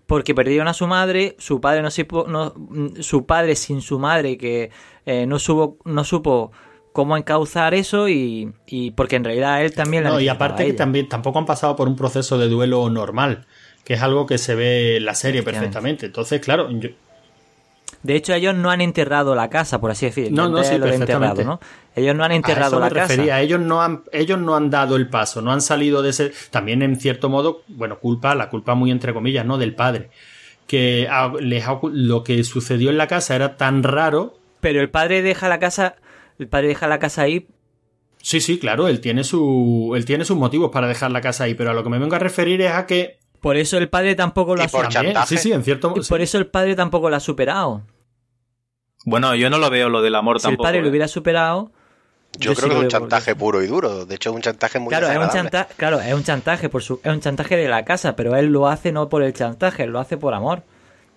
porque perdieron a su madre, su padre no, no- mm, su padre sin su madre que eh, no supo, no supo cómo encauzar eso y, y porque en realidad él también la No, y aparte a que también tampoco han pasado por un proceso de duelo normal, que es algo que se ve en la serie perfectamente. Entonces, claro, yo- De hecho, ellos no han enterrado la casa, por así decirlo. No, no, sí, lo enterrado, perfectamente. ¿no? Ellos no han a enterrado eso me la casa. refería. Ellos no han, ellos no han dado el paso, no han salido de ese. También en cierto modo, bueno, culpa, la culpa muy entre comillas, ¿no? Del padre. Que a- les lo que sucedió en la casa era tan raro. Pero el padre deja la casa, el padre deja la casa ahí. Sí, sí, claro, él tiene su, él tiene sus motivos para dejar la casa ahí, pero a lo que me vengo a referir es a que Por eso el padre tampoco lo ha por superado. sí, sí, en cierto. Y por eso el padre tampoco lo ha superado. Bueno, yo no lo veo lo del amor Si el tampoco. padre lo ¿eh? hubiera superado. Yo, creo que es un chantaje por- puro y duro. De hecho, es un chantaje muy Claro, es un chantaje, claro, es un chantaje por su, es un chantaje de la casa, pero él lo hace no por el chantaje, él lo hace por amor.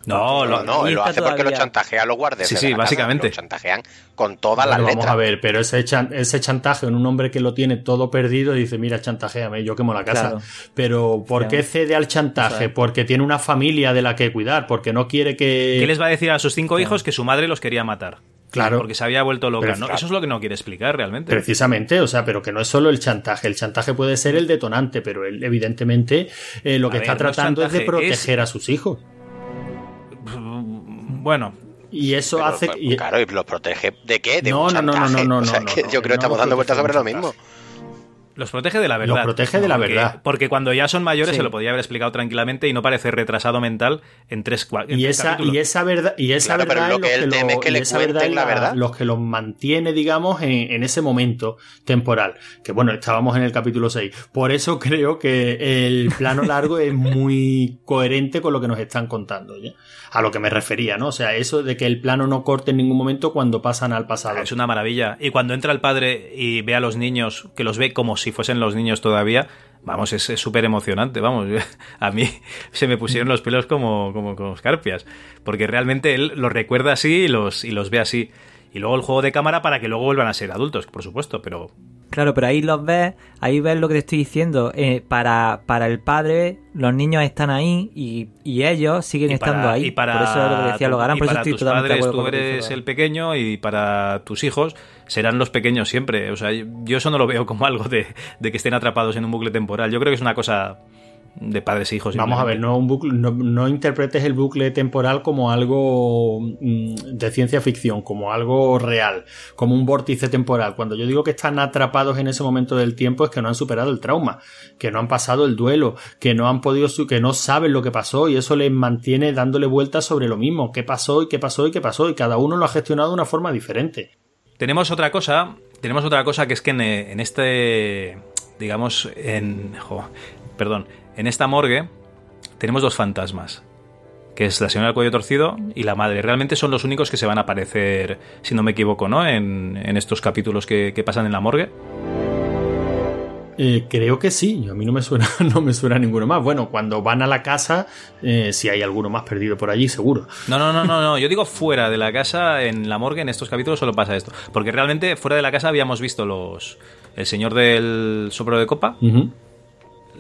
No, No, lo- no, él lo hace porque lo chantajea a los guardias. Sí, de sí, casa, básicamente. Lo chantajean con todas Bueno, las vamos letras. a ver, pero ese, chan- ese chantaje en un hombre que lo tiene todo perdido dice, mira, chantajéame, yo quemo la casa. Claro. Pero ¿por qué cede al chantaje? Porque tiene una familia de la que cuidar, porque no quiere que... ¿Qué les va a decir a sus cinco hijos que su madre los quería matar? Claro. Porque se había vuelto loca. ¿no? Eso es lo que no quiere explicar realmente. Precisamente, o sea, pero que no es solo el chantaje. El chantaje puede ser el detonante, pero él, evidentemente, eh, lo A que ver, está no es tratando es de proteger a sus hijos. Bueno, Y eso Pero, hace. pues, y- Claro, y los protege ¿de qué? De No, un no, no, no, chantaje. no, no, O sea, no, que no, yo creo no que estamos dando vueltas sobre lo mismo. Los protege de la verdad. Los protege de la Porque- verdad. Porque cuando ya son mayores Sí. se lo podía haber explicado tranquilamente y no parece retrasado mental en tres, cua- en y tres esa, capítulos. y esa verdad, y esa Claro, pero verdad lo que él teme es que y le cuenten la verdad. los que los mantiene, digamos, en, en ese momento temporal. Que bueno, estábamos en el capítulo 6. Por eso creo que el plano largo es muy coherente con lo que nos están contando, ¿ya? A lo que me refería, ¿no? O sea, eso de que el plano no corte en ningún momento cuando pasan al pasado. Es una maravilla. Y cuando entra el padre y ve a los niños, que los ve como si fuesen los niños todavía, vamos, es súper emocionante, vamos. A mí se me pusieron los pelos como, como, como escarpias. Porque realmente él los recuerda así y los, y los ve así. Y luego el juego de cámara para que luego vuelvan a ser adultos, por supuesto, pero Claro, pero ahí los ves, ahí ves lo que te estoy diciendo. eh, para, para el padre, los niños están ahí y, y ellos siguen y para, estando ahí. y para por eso es lo que decía Logarán, por eso estoy de padres acuerdo tú eres el pequeño y para tus hijos serán los pequeños siempre. O sea, yo eso no lo veo como algo de, de que estén atrapados en un bucle temporal. Yo creo que es una cosa de padres e hijos. Vamos a ver, no, un bucle, no, no interpretes el bucle temporal como algo mm, de ciencia ficción, como algo real, como un vórtice temporal. Cuando yo digo que están atrapados en ese momento del tiempo es que no han superado el trauma, que no han pasado el duelo, que no han podido, que no saben lo que pasó y eso les mantiene dándole vueltas sobre lo mismo, qué pasó y qué pasó y qué pasó y cada uno lo ha gestionado de una forma diferente. Tenemos otra cosa, tenemos otra cosa que es que en, eh, este, digamos, en, perdón, en esta morgue tenemos dos fantasmas, que es la señora del cuello torcido y la madre. Realmente son los únicos que se van a aparecer, si no me equivoco, ¿no? En, en estos capítulos que pasan en la morgue. Eh, creo que sí, a mí no me suena, no me suena ninguno más. Bueno, cuando van a la casa, eh, si hay alguno más perdido por allí, seguro. No, no, no, no, no. Yo digo fuera de la casa, en la morgue, en estos capítulos solo pasa esto. Porque realmente fuera de la casa habíamos visto los. El señor del sopro de copa,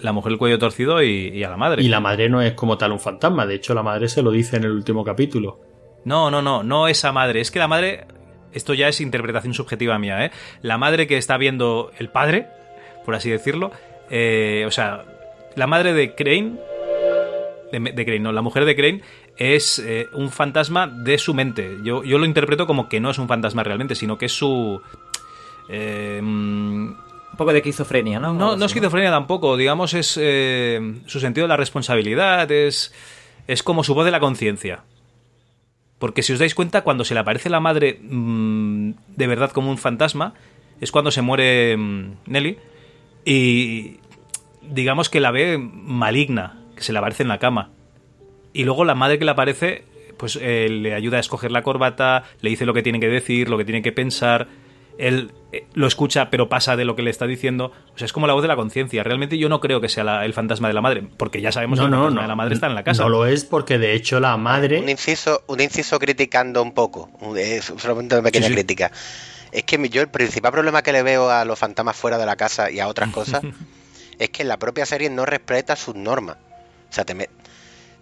la mujer del cuello torcido y, y a la madre. Y la madre no es como tal un fantasma, de hecho la madre se lo dice en el último capítulo. No, no, no, no esa madre. Es que la madre. Esto ya es interpretación subjetiva mía, ¿eh? La madre que está viendo el padre, por así decirlo. eh, o sea, la madre de Crane. De, de Crane, no, la mujer de Crane es eh, un fantasma de su mente. Yo, yo lo interpreto como que no es un fantasma realmente, sino que es su. eh, mm, Un poco de esquizofrenia, ¿no? no, no esquizofrenia tampoco, digamos, es eh, su sentido de la responsabilidad, es, es como su voz de la conciencia. Porque si os dais cuenta, cuando se le aparece la madre mm, de verdad como un fantasma, es cuando se muere mm, Nelly y digamos que la ve maligna, que se le aparece en la cama. Y luego la madre que le aparece, pues eh, le ayuda a escoger la corbata, le dice lo que tiene que decir, lo que tiene que pensar. Él eh, lo escucha, pero pasa de lo que le está diciendo. O sea, es como la voz de la conciencia. Realmente yo no creo que sea la- el fantasma de la madre, porque ya sabemos que el fantasma de la madre está en la casa. No lo es porque de hecho la madre... Un inciso, un inciso criticando un poco, es solamente una pequeña Sí, sí. crítica. Es que yo el principal problema que le veo a los fantasmas fuera de la casa y a otras cosas es que la propia serie no respeta sus normas. O sea, te, me-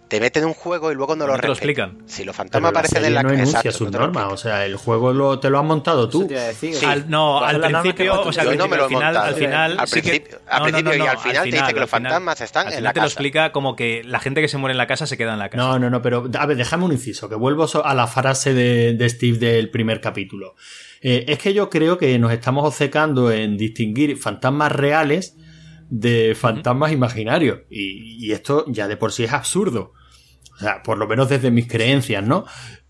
te meten un juego y luego no No lo te lo respetan. explican. Si los fantasmas aparecen en la no casa. enuncia sus normas, o sea, el juego lo- te lo has montado tú. Sí. Al- no, ¿Cuáles al principio, o sea, al no me lo final, al final, Al principio- al no, no, principio no, y al final te dice que al los fantasmas están al en final la te lo casa. explica como que la gente que se muere en la casa se queda en la casa. No, no, no, pero a ver, déjame un inciso, que vuelvo a la frase de, de Steve del primer capítulo. Eh, es que yo creo que nos estamos obcecando en distinguir fantasmas reales de fantasmas imaginarios. Y, y esto ya de por sí es absurdo. O sea, por lo menos desde mis creencias, ¿no?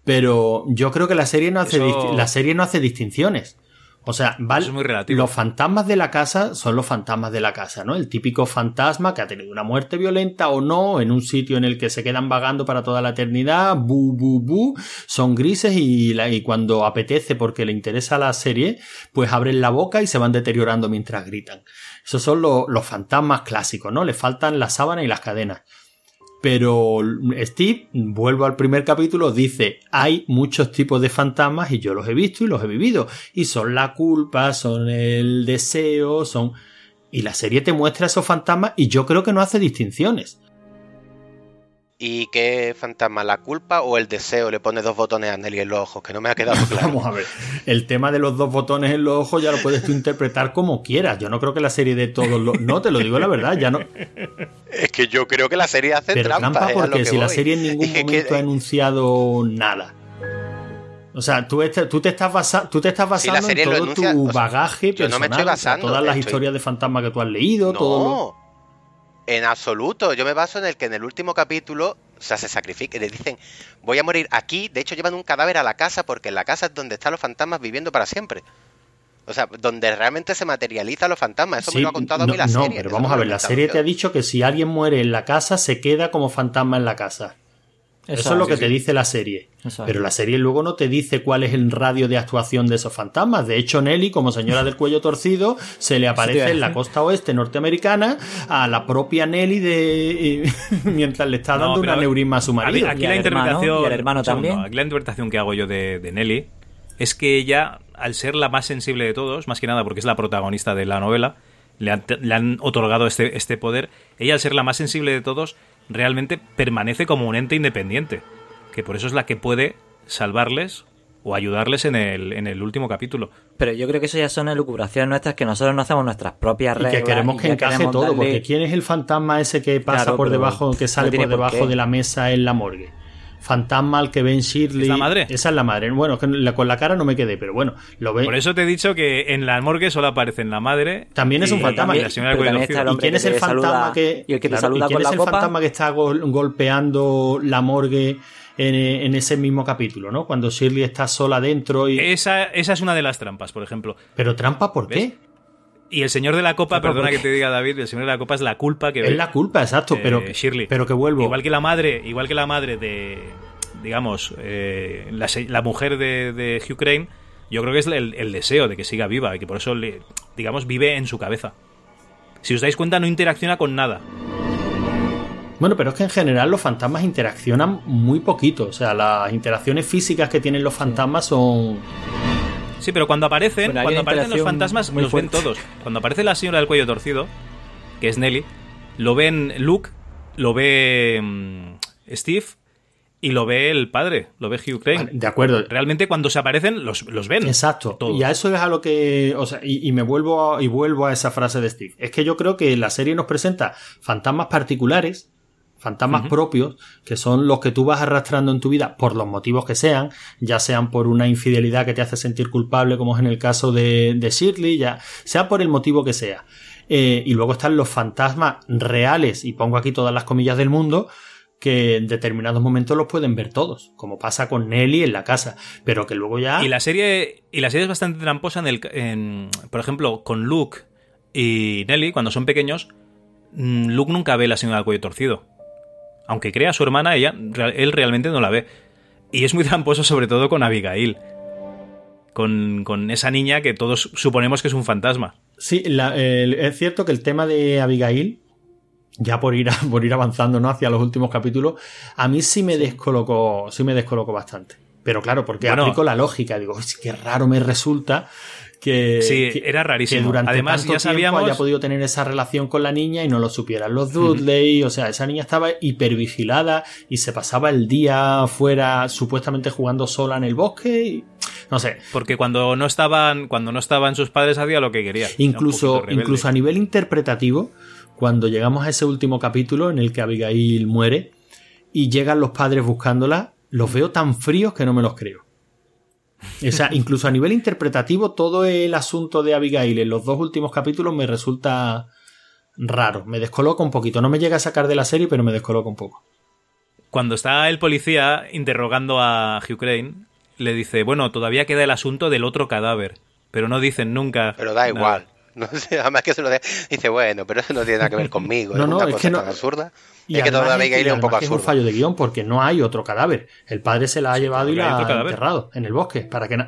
Pero yo creo que la serie no hace, Eso- la serie no hace distinciones. O sea, vale, es muy relativo. los fantasmas de la casa son los fantasmas de la casa, ¿no? El típico fantasma que ha tenido una muerte violenta o no, en un sitio en el que se quedan vagando para toda la eternidad, bu, bu, bu, son grises y, la- y cuando apetece porque le interesa la serie, pues abren la boca y se van deteriorando mientras gritan. Esos son lo- los fantasmas clásicos, ¿no? Le faltan la sábana y las cadenas. Pero Steve, vuelvo al primer capítulo, dice, hay muchos tipos de fantasmas y yo los he visto y los he vivido. Y son la culpa, son el deseo, son... Y la serie te muestra esos fantasmas y yo creo que no hace distinciones. ¿Y qué fantasma? ¿La culpa o el deseo? Le pone dos botones a Nelly en los ojos, que no me ha quedado claro. Vamos a ver, el tema de los dos botones en los ojos ya lo puedes tú interpretar como quieras. Yo no creo que la serie de todos los... No, te lo digo la verdad, ya no... Es que yo creo que la serie hace Pero trampa. trampa porque que si la serie en ningún Es que- momento ha enunciado nada. O sea, tú, este- tú te estás basa- tú te estás basando en todo enuncia, tu o sea, bagaje yo no me personal, estoy o sea, basando, todas las estoy- historias de fantasma que tú has leído, todo No, en absoluto. Yo me baso en el que en el último capítulo, o sea, se sacrifica. Le dicen, voy a morir aquí. De hecho, llevan un cadáver a la casa porque en la casa es donde están los fantasmas viviendo para siempre. O sea, donde realmente se materializan los fantasmas. Eso Sí, me lo ha contado a no, mí la no, serie. pero vamos a ver, la serie yo. te ha dicho que si alguien muere en la casa, se queda como fantasma en la casa. Eso es lo que te dice la serie. Exacto. Pero la serie luego no te dice cuál es el radio de actuación de esos fantasmas. De hecho, Nelly, como señora del cuello torcido, se le aparece en la costa oeste norteamericana a la propia Nelly de mientras le está dando pero un aneurisma a su A marido. ver, aquí Y la hermano, interpretación. hermano segundo, también. aquí la interpretación que hago yo de, de Nelly es que ella, al ser la más sensible de todos, más que nada porque es la protagonista de la novela, le han, le han otorgado este, este poder. Ella, al ser la más sensible de todos, realmente permanece como un ente independiente. Que por eso es la que puede salvarles o ayudarles en el, en el último capítulo. Pero yo creo que eso ya son elucubraciones nuestras que nosotros no hacemos nuestras propias Y reglas. que queremos que encaje queremos todo, darle- porque ¿quién es el fantasma ese que pasa Claro, por debajo, que sale no por debajo de la mesa en la morgue? Fantasma al que ven Shirley. ¿Es la madre? Esa es la madre. Bueno, es que la- con la cara no me quedé, pero bueno, lo ve. Por eso te he dicho que en la morgue solo aparecen la madre. También es un fantasma. y la señora. ¿Y quién que es el fantasma que, y el que te claro, saluda ¿y quién con es la el copa? fantasma que está gol- golpeando la morgue en, en ese mismo capítulo, ¿no? Cuando Shirley está sola dentro y Esa, esa es una de las trampas, por ejemplo. pero trampa ¿por qué? Y el señor de la copa, Pero perdona ¿por que te diga David, el señor de la copa es la culpa que Es la culpa, exacto, eh, pero Shirley. pero que vuelvo. Igual que la madre, igual que la madre de, digamos, eh, la, la mujer de, de Hugh Crane, yo creo que es el, el deseo de que siga viva y que por eso, le, digamos, vive en su cabeza. Si os dais cuenta, no interacciona con nada. Bueno, pero es que en general los fantasmas interaccionan muy poquito, o sea, las interacciones físicas que tienen los fantasmas son Sí, pero cuando aparecen, Bueno, cuando aparecen los fantasmas, los ven todos. Cuando aparece la señora del cuello torcido, que es Nelly, lo ven Luke, lo ve mm, Steve y lo ve el padre, lo ve Hugh Crane. Vale, de acuerdo. Realmente cuando se aparecen los, los ven. Exacto. Todos. Y a eso es a lo que. O sea, y, y me vuelvo a, y vuelvo a esa frase de Steve. Es que yo creo que la serie nos presenta fantasmas particulares, fantasmas propios, que son los que tú vas arrastrando en tu vida por los motivos que sean, ya sean por una infidelidad que te hace sentir culpable, como es en el caso de, de Shirley, ya sea por el motivo que sea. Eh, y luego están los fantasmas reales, y pongo aquí todas las comillas del mundo, que en determinados momentos los pueden ver todos, como pasa con Nelly en la casa, pero que luego ya... Y la serie y la serie es bastante tramposa en el en- por ejemplo, con Luke y Nelly cuando son pequeños, mm, Luke nunca ve la señora del cuello torcido. Aunque crea a su hermana, ella él realmente no la ve. Y es muy tramposo sobre todo con Abigail. Con, con esa niña que todos suponemos que es un fantasma. Sí, la- es cierto que el tema de Abigail, ya por ir, a- por ir avanzando ¿no? hacia los últimos capítulos, a mí sí me descolocó, sí me descolocó bastante. Pero claro, porque Bueno. aplico la lógica, digo, "Uy, qué raro me resulta que, Sí, que- era rarísimo. que durante Además, tanto ya sabíamos- haya podido tener esa relación con la niña y no lo supieran los Dudley, o sea, esa niña estaba hipervigilada y se pasaba el día fuera supuestamente jugando sola en el bosque y no sé, Porque cuando no estaban, cuando no estaban sus padres hacía lo que quería. Incluso, incluso a nivel interpretativo, cuando llegamos a ese último capítulo en el que Abigail muere y llegan los padres buscándola, los veo tan fríos que no me los creo. O sea, incluso a nivel interpretativo, todo el asunto de Abigail en los dos últimos capítulos me resulta raro, me descoloca un poquito. No me llega a sacar de la serie, pero me descoloca un poco. Cuando está el policía interrogando a Hugh Crane, le dice, bueno, todavía queda el asunto del otro cadáver. Pero no dicen nunca. Pero da nada. igual. No sé, además que se lo de- dice, bueno, pero eso no tiene nada que ver conmigo. No, es no, una es cosa que no- tan absurda. Y es que además toda es que- Abigail y es un poco que es un fallo de guion porque no hay otro cadáver. El padre se la ha llevado y la ha enterrado en el bosque para que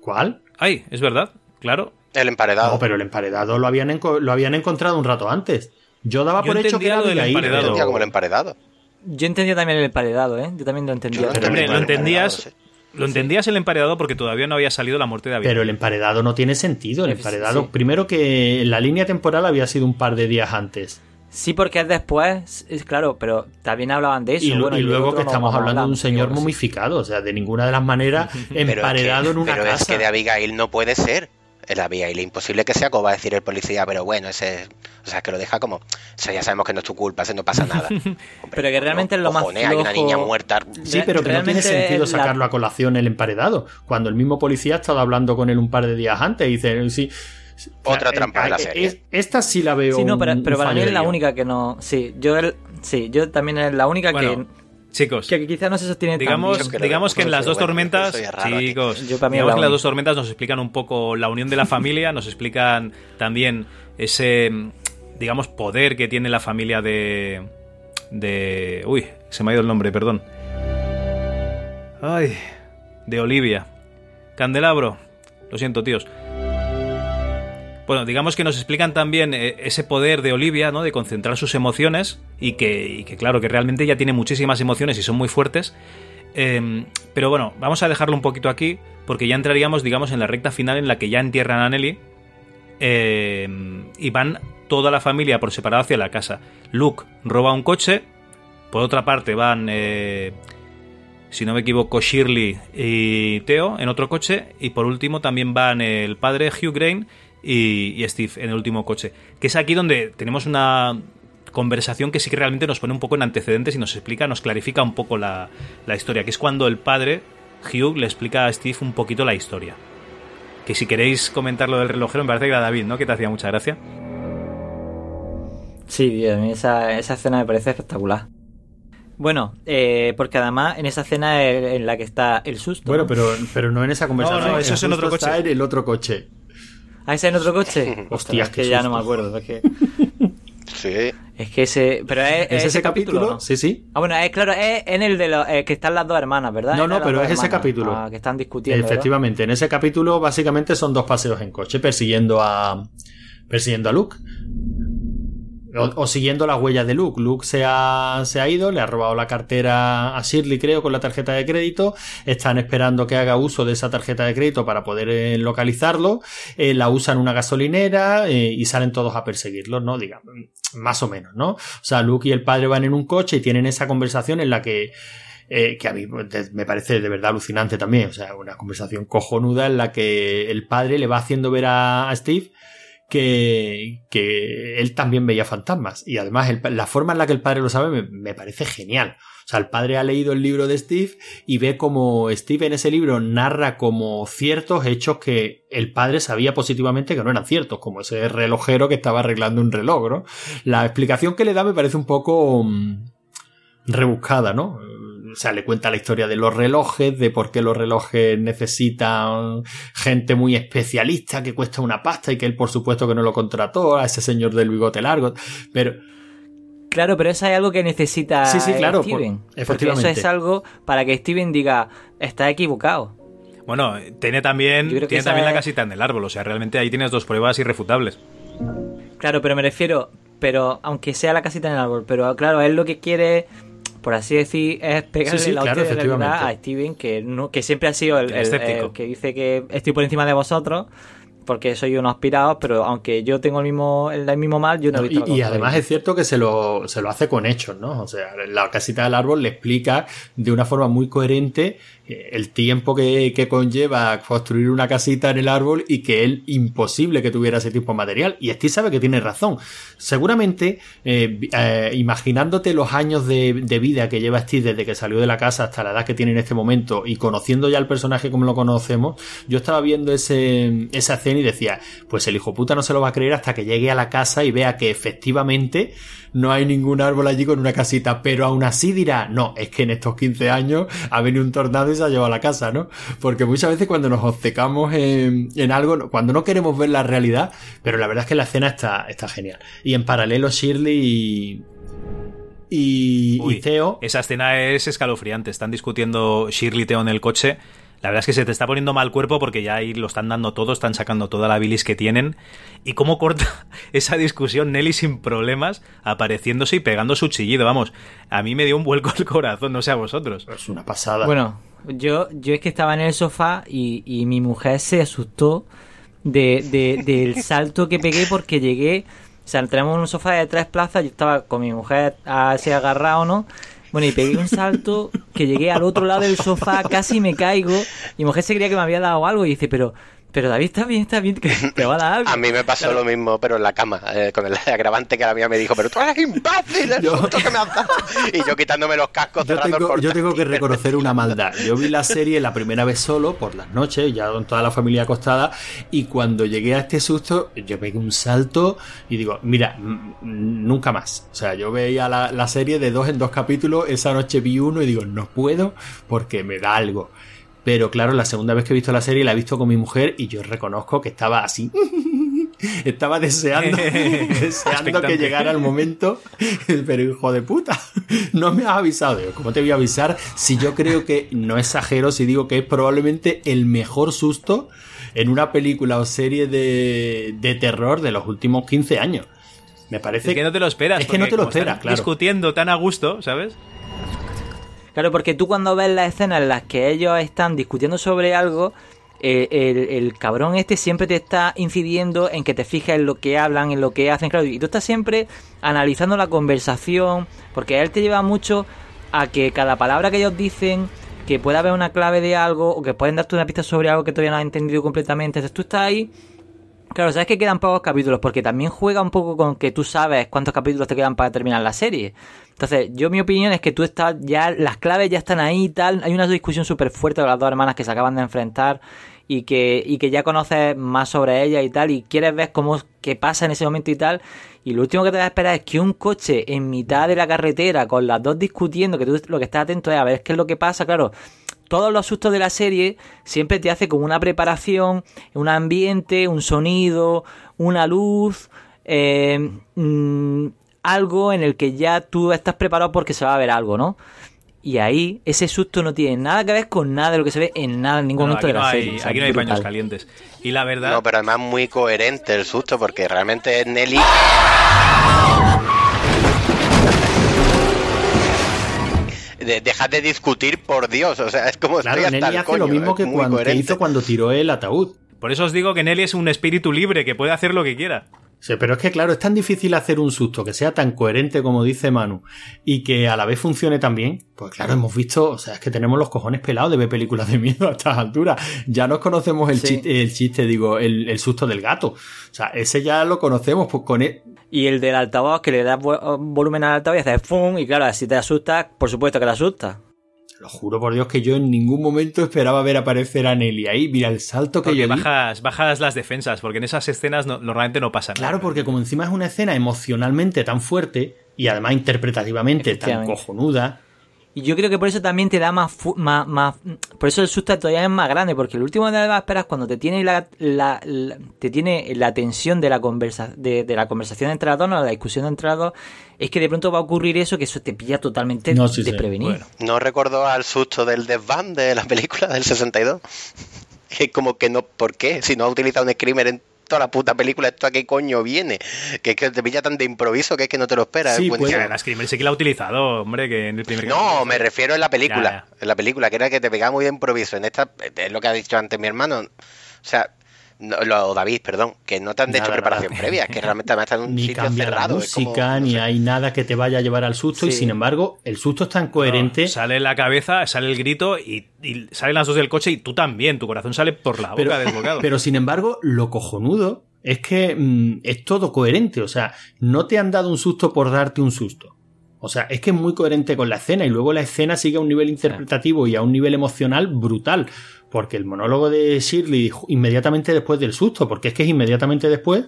¿Cuál? Ay, es verdad, claro. El emparedado. No, pero el emparedado lo habían, enco- lo habían encontrado un rato antes. Yo daba Yo por hecho que era lo del Abigail, emparedado. pero- Entendía como el emparedado. Yo entendía también el emparedado, ¿eh? Yo también lo entendía. Yo no Pero, lo entendías, lo entendías el emparedado porque todavía no había salido la muerte de Abigail. Pero el emparedado no tiene sentido. El emparedado, sí. primero que la línea temporal había sido un par de días antes. Sí, porque es después, es claro, pero también hablaban de eso. Y, bueno, luego que no estamos hablando de un señor momificado. O sea, de ninguna de las maneras Pero es que- emparedado en una pero casa. es que de Abigail no puede ser. El Abigail, imposible que sea, como va a decir el policía, pero bueno, ese. O sea, que lo deja como. O sea, ya sabemos que no es tu culpa, ese no pasa nada. Hombre, Pero que realmente es lo más cojones, hay una flojo. niña muerta. Sí, pero que no tiene sentido la- sacarlo a colación el emparedado. Cuando el mismo policía ha estado hablando con él un par de días antes y dice, sí. Otra Eh, trampa de la eh, serie. es- Esta sí la veo. Sí, no, pero, un pero para mí es la única que no. Sí, yo, el- sí, yo también es la única Bueno, chicos, que, que quizás no se sostiene digamos, digamos que que en las dos bueno, tormentas, chicos, digamos que en las dos tormentas nos explican un poco la unión de la familia, nos explican también ese, digamos, poder que tiene la familia de, de, uy, se me ha ido el nombre, perdón. Ay, de Olivia. Candelabro. Lo siento, tíos. Bueno, digamos que nos explican también eh, ese poder de Olivia, ¿no? De concentrar sus emociones y que, claro, que realmente ella tiene muchísimas emociones y son muy fuertes. Eh, pero bueno, vamos a dejarlo un poquito aquí porque ya entraríamos, digamos, en la recta final en la que ya entierran a Nelly eh, y van toda la familia por separado hacia la casa. Luke roba un coche, por otra parte van... eh, si no me equivoco, Shirley y Theo en otro coche. Y por último también van el padre Hugh Grant y, y Steve en el último coche. Que es aquí donde tenemos una conversación que sí que realmente nos pone un poco en antecedentes y nos explica, nos clarifica un poco la, la historia. Que es cuando el padre, Hugh, le explica a Steve un poquito la historia. Que si queréis comentar lo del relojero, me parece que era David, ¿no? Que te hacía mucha gracia. Sí, a mí esa, esa escena me parece espectacular. Bueno, eh, porque además en esa escena es en la que está el susto. Bueno, ¿no? pero, pero no en esa conversación. No, no, eso el es en otro susto está coche. en el otro coche. ¿Ah, ese en otro coche? Hostias, es que ya no me acuerdo. Es que, Sí. es que ese. Pero es, ¿Es ese capítulo? ¿no? Sí, sí. Ah, bueno, es claro, es en el de los. eh, que están las dos hermanas, ¿verdad? No, no, pero es ese capítulo. ah, que están discutiendo. ¿verdad? Efectivamente, en ese capítulo básicamente son dos paseos en coche persiguiendo a persiguiendo a Luke. O, siguiendo las huellas de Luke. Luke se ha, se ha ido, le ha robado la cartera a Shirley, creo, con la tarjeta de crédito. Están esperando que haga uso de esa tarjeta de crédito para poder eh, localizarlo. Eh, la usan una gasolinera eh, y salen todos a perseguirlo, ¿no? Digamos, más o menos, ¿no? O sea, Luke y el padre van en un coche y tienen esa conversación en la que que a mí me parece de verdad alucinante también. O sea, una conversación cojonuda en la que el padre le va haciendo ver a Steve que, que él también veía fantasmas. Y además la forma en la que el padre lo sabe me, me parece genial. O sea, el padre ha leído el libro de Steve y ve como Steve en ese libro narra como ciertos hechos que el padre sabía positivamente que no eran ciertos, como ese relojero que estaba arreglando un reloj, ¿no? La explicación que le da me parece un poco mm, rebuscada, ¿no? O sea, le cuenta la historia de los relojes, de por qué los relojes necesitan gente muy especialista que cuesta una pasta y que él por supuesto que no lo contrató, a ese señor del bigote largo, pero Claro, pero eso es algo que necesita Sí, sí, claro, Steven. por- porque efectivamente. eso es algo para que Steven diga, está equivocado. Bueno, tiene también, tiene también la casita en el árbol. O sea, realmente ahí tienes dos pruebas irrefutables. Claro, pero me refiero, pero aunque sea la casita en el árbol, pero claro, él lo que quiere, por así decir, es pegarle Sí, sí, la claro, hostia de a. Steven, que no, que siempre ha sido el, El el que dice que estoy por encima de vosotros, porque soy unos aspirados, pero aunque yo tengo el mismo, el, mismo mal, yo no, he visto y, además es cierto que se lo, se lo hace con hechos, ¿no? O sea, la casita del árbol le explica de una forma muy coherente eh, el tiempo que, que conlleva construir una casita en el árbol y que él imposible que tuviera ese tipo de material. Y Steve sabe que tiene razón. Seguramente, eh, eh, imaginándote los años de, de vida que lleva Steve desde que salió de la casa hasta la edad que tiene en este momento y conociendo ya el personaje como lo conocemos, yo estaba viendo ese, esa escena y decía, pues el hijo puta no se lo va a creer hasta que llegue a la casa y vea que efectivamente no hay ningún árbol allí con una casita, pero aún así dirá, no, es que en estos 15 años ha venido un tornado y se ha llevado a la casa, ¿no? Porque muchas veces cuando nos obcecamos en, en algo, cuando no queremos ver la realidad, pero la verdad es que la escena está, está genial. Y en paralelo Shirley y... Y, Uy, y Theo, Esa escena es escalofriante. Están discutiendo Shirley y Theo en el coche. La verdad es que se te está poniendo mal cuerpo porque ya ahí lo están dando todo, están sacando toda la bilis que tienen. Y cómo corta esa discusión Nelly sin problemas, apareciéndose y pegando su chillido. Vamos, a mí me dio un vuelco el corazón, no sé a vosotros. es una pasada. Bueno, yo, yo es que estaba en el sofá y, y mi mujer se asustó de, de- del salto que pegué porque llegué. O sea, tenemos un sofá de tres plazas, yo estaba con mi mujer así agarrado, ¿no? Bueno, y pegué un salto que llegué al otro lado del sofá, casi me caigo. Y mi mujer se creía que me había dado algo y dice, pero, pero David está bien, está bien, que te va a dar algo. A mí me pasó lo mismo, pero en la cama, eh, con el agravante que la mía me dijo, pero tú eres imbécil, el Yo- susto que me has dado. Y yo quitándome los cascos, Yo cerrando el tengo, yo tengo que reconocer una maldad. Yo vi la serie la primera vez solo, por las noches, ya con toda la familia acostada, y cuando llegué a este susto, yo pegué un salto y digo, mira, nunca más. O sea, yo veía la, la serie de dos en dos capítulos, esa noche vi uno y digo, no puedo porque me da algo. Pero claro, la segunda vez que he visto la serie la he visto con mi mujer y yo reconozco que estaba así. Estaba deseando, deseando que llegara el momento, pero hijo de puta, no me has avisado. ¿Cómo te voy a avisar si yo creo que, no exagero si digo que es probablemente el mejor susto en una película o serie de, de terror de los últimos 15 años? Me parece Es que no te lo esperas. Es que no te lo esperas, claro. Discutiendo tan a gusto, ¿sabes? Claro, porque tú cuando ves las escenas en las que ellos están discutiendo sobre algo, eh, el, el cabrón este siempre te está incidiendo en que te fijes en lo que hablan, en lo que hacen, claro, y tú estás siempre analizando la conversación, porque él te lleva mucho a que cada palabra que ellos dicen que pueda haber una clave de algo o que pueden darte una pista sobre algo que todavía no has entendido completamente. Entonces tú estás ahí. Claro, sabes que quedan pocos capítulos porque también juega un poco con que tú sabes cuántos capítulos te quedan para terminar la serie. Entonces, yo mi opinión es que tú estás ya, las claves ya están ahí y tal. Hay una discusión súper fuerte con las dos hermanas que se acaban de enfrentar y que, y que ya conoces más sobre ellas y tal y quieres ver cómo qué pasa en ese momento y tal. Y lo último que te vas a esperar es que un coche en mitad de la carretera con las dos discutiendo, que tú lo que estás atento es a ver qué es lo que pasa, claro. Todos los sustos de la serie siempre te hace como una preparación, un ambiente, un sonido, una luz, eh, mm, algo en el que ya tú estás preparado porque se va a ver algo, ¿no? Y ahí ese susto no tiene nada que ver con nada de lo que se ve en nada, en ningún No, momento de no la hay, serie. o sea, aquí no hay paños calientes. Y la verdad, No, pero además muy coherente el susto, porque realmente Nelly. De, dejad de discutir, por Dios. O sea, es como Claro, estoy hasta Nelly el hace coño, lo mismo es que, cuando, que hizo cuando tiró el ataúd. por eso os digo que Nelly es un espíritu libre que puede hacer lo que quiera. Sí, pero es que claro, es tan difícil hacer un susto que sea tan coherente como dice Manu y que a la vez funcione tan bien. Pues claro, hemos visto, o sea, es que tenemos los cojones pelados de ver películas de miedo a estas alturas. Ya nos conocemos el, Sí. chiste, el chiste, digo, el, el susto del gato. O sea, ese ya lo conocemos, pues con e- Y el del altavoz, que le das vo- volumen al altavoz y haces ¡fum! Y claro, si te asustas, por supuesto que te asustas. Lo juro por Dios que yo en ningún momento esperaba ver aparecer a Nelly ahí. Mira el salto que Porque yo di. bajas, bajas las defensas, porque en esas escenas no- normalmente no pasa nada. Claro, porque como encima es una escena emocionalmente tan fuerte y además interpretativamente tan cojonuda, Y yo creo que por eso también te da más, fu- más, más- Por eso el susto todavía es más grande, porque el último de las esperas cuando te tiene la, la- la- te tiene la tensión de la conversa, de, de la conversación entre las dos, no, la discusión entre las dos, es que de pronto va a ocurrir eso que eso te pilla totalmente No, sí, sí. desprevenido. Bueno. ¿No recordó al susto del desván de la película del 62? Que como que no, ¿por qué? Si no ha utilizado un screamer en toda la puta película, ¿esto a qué coño viene? Que es que te pilla tan de improviso que es que no te lo esperas. Sí, es puede. buenísimo. Que la Screamer sí que la ha utilizado, hombre, que en el primer No, me refiero en la película. Ya, ya. En la película, que era que te pegaba muy de improviso. En esta, es lo que ha dicho antes mi hermano. O sea, no, lo, David, perdón, que no te han hecho Nada, preparación nada. previa, es que realmente además está en un ni sitio cerrado. la es como, música, no ni sé. hay nada que te vaya a llevar al susto y sin embargo el susto es tan coherente. No, sale la cabeza, sale el grito y, y salen las dos del coche y tú también. Tu corazón sale por la boca pero, desbocado. pero sin embargo, lo cojonudo es que mm, es todo coherente. O sea, no te han dado un susto por darte un susto. O sea, es que es muy coherente con la escena y luego la escena sigue a un nivel interpretativo y a un nivel emocional brutal. Porque el monólogo de Shirley inmediatamente después del susto, porque es que es inmediatamente después,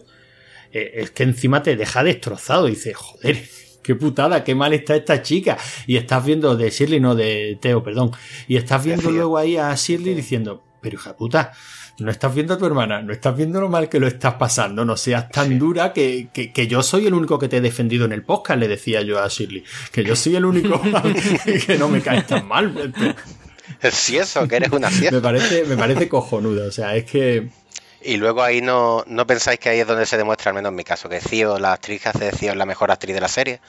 eh, es que encima te deja destrozado y dices, joder, qué putada, qué mal está esta chica. Y estás viendo de Shirley, no de Teo, perdón. Y estás viendo luego ahí a Shirley diciendo, pero hija puta, no estás viendo a tu hermana, no estás viendo lo mal que lo estás pasando, no seas tan dura que, que, que yo soy el único que te he defendido en el podcast, le decía yo a Shirley, que yo soy el único que no me caes tan mal. Si eso, que eres una Me cierta. parece, me parece cojonuda, o sea, es que... Y luego ahí no, no pensáis que ahí es donde se demuestra, al menos en mi caso, que Cío, la actriz que hace de Cío, es la mejor actriz de la serie.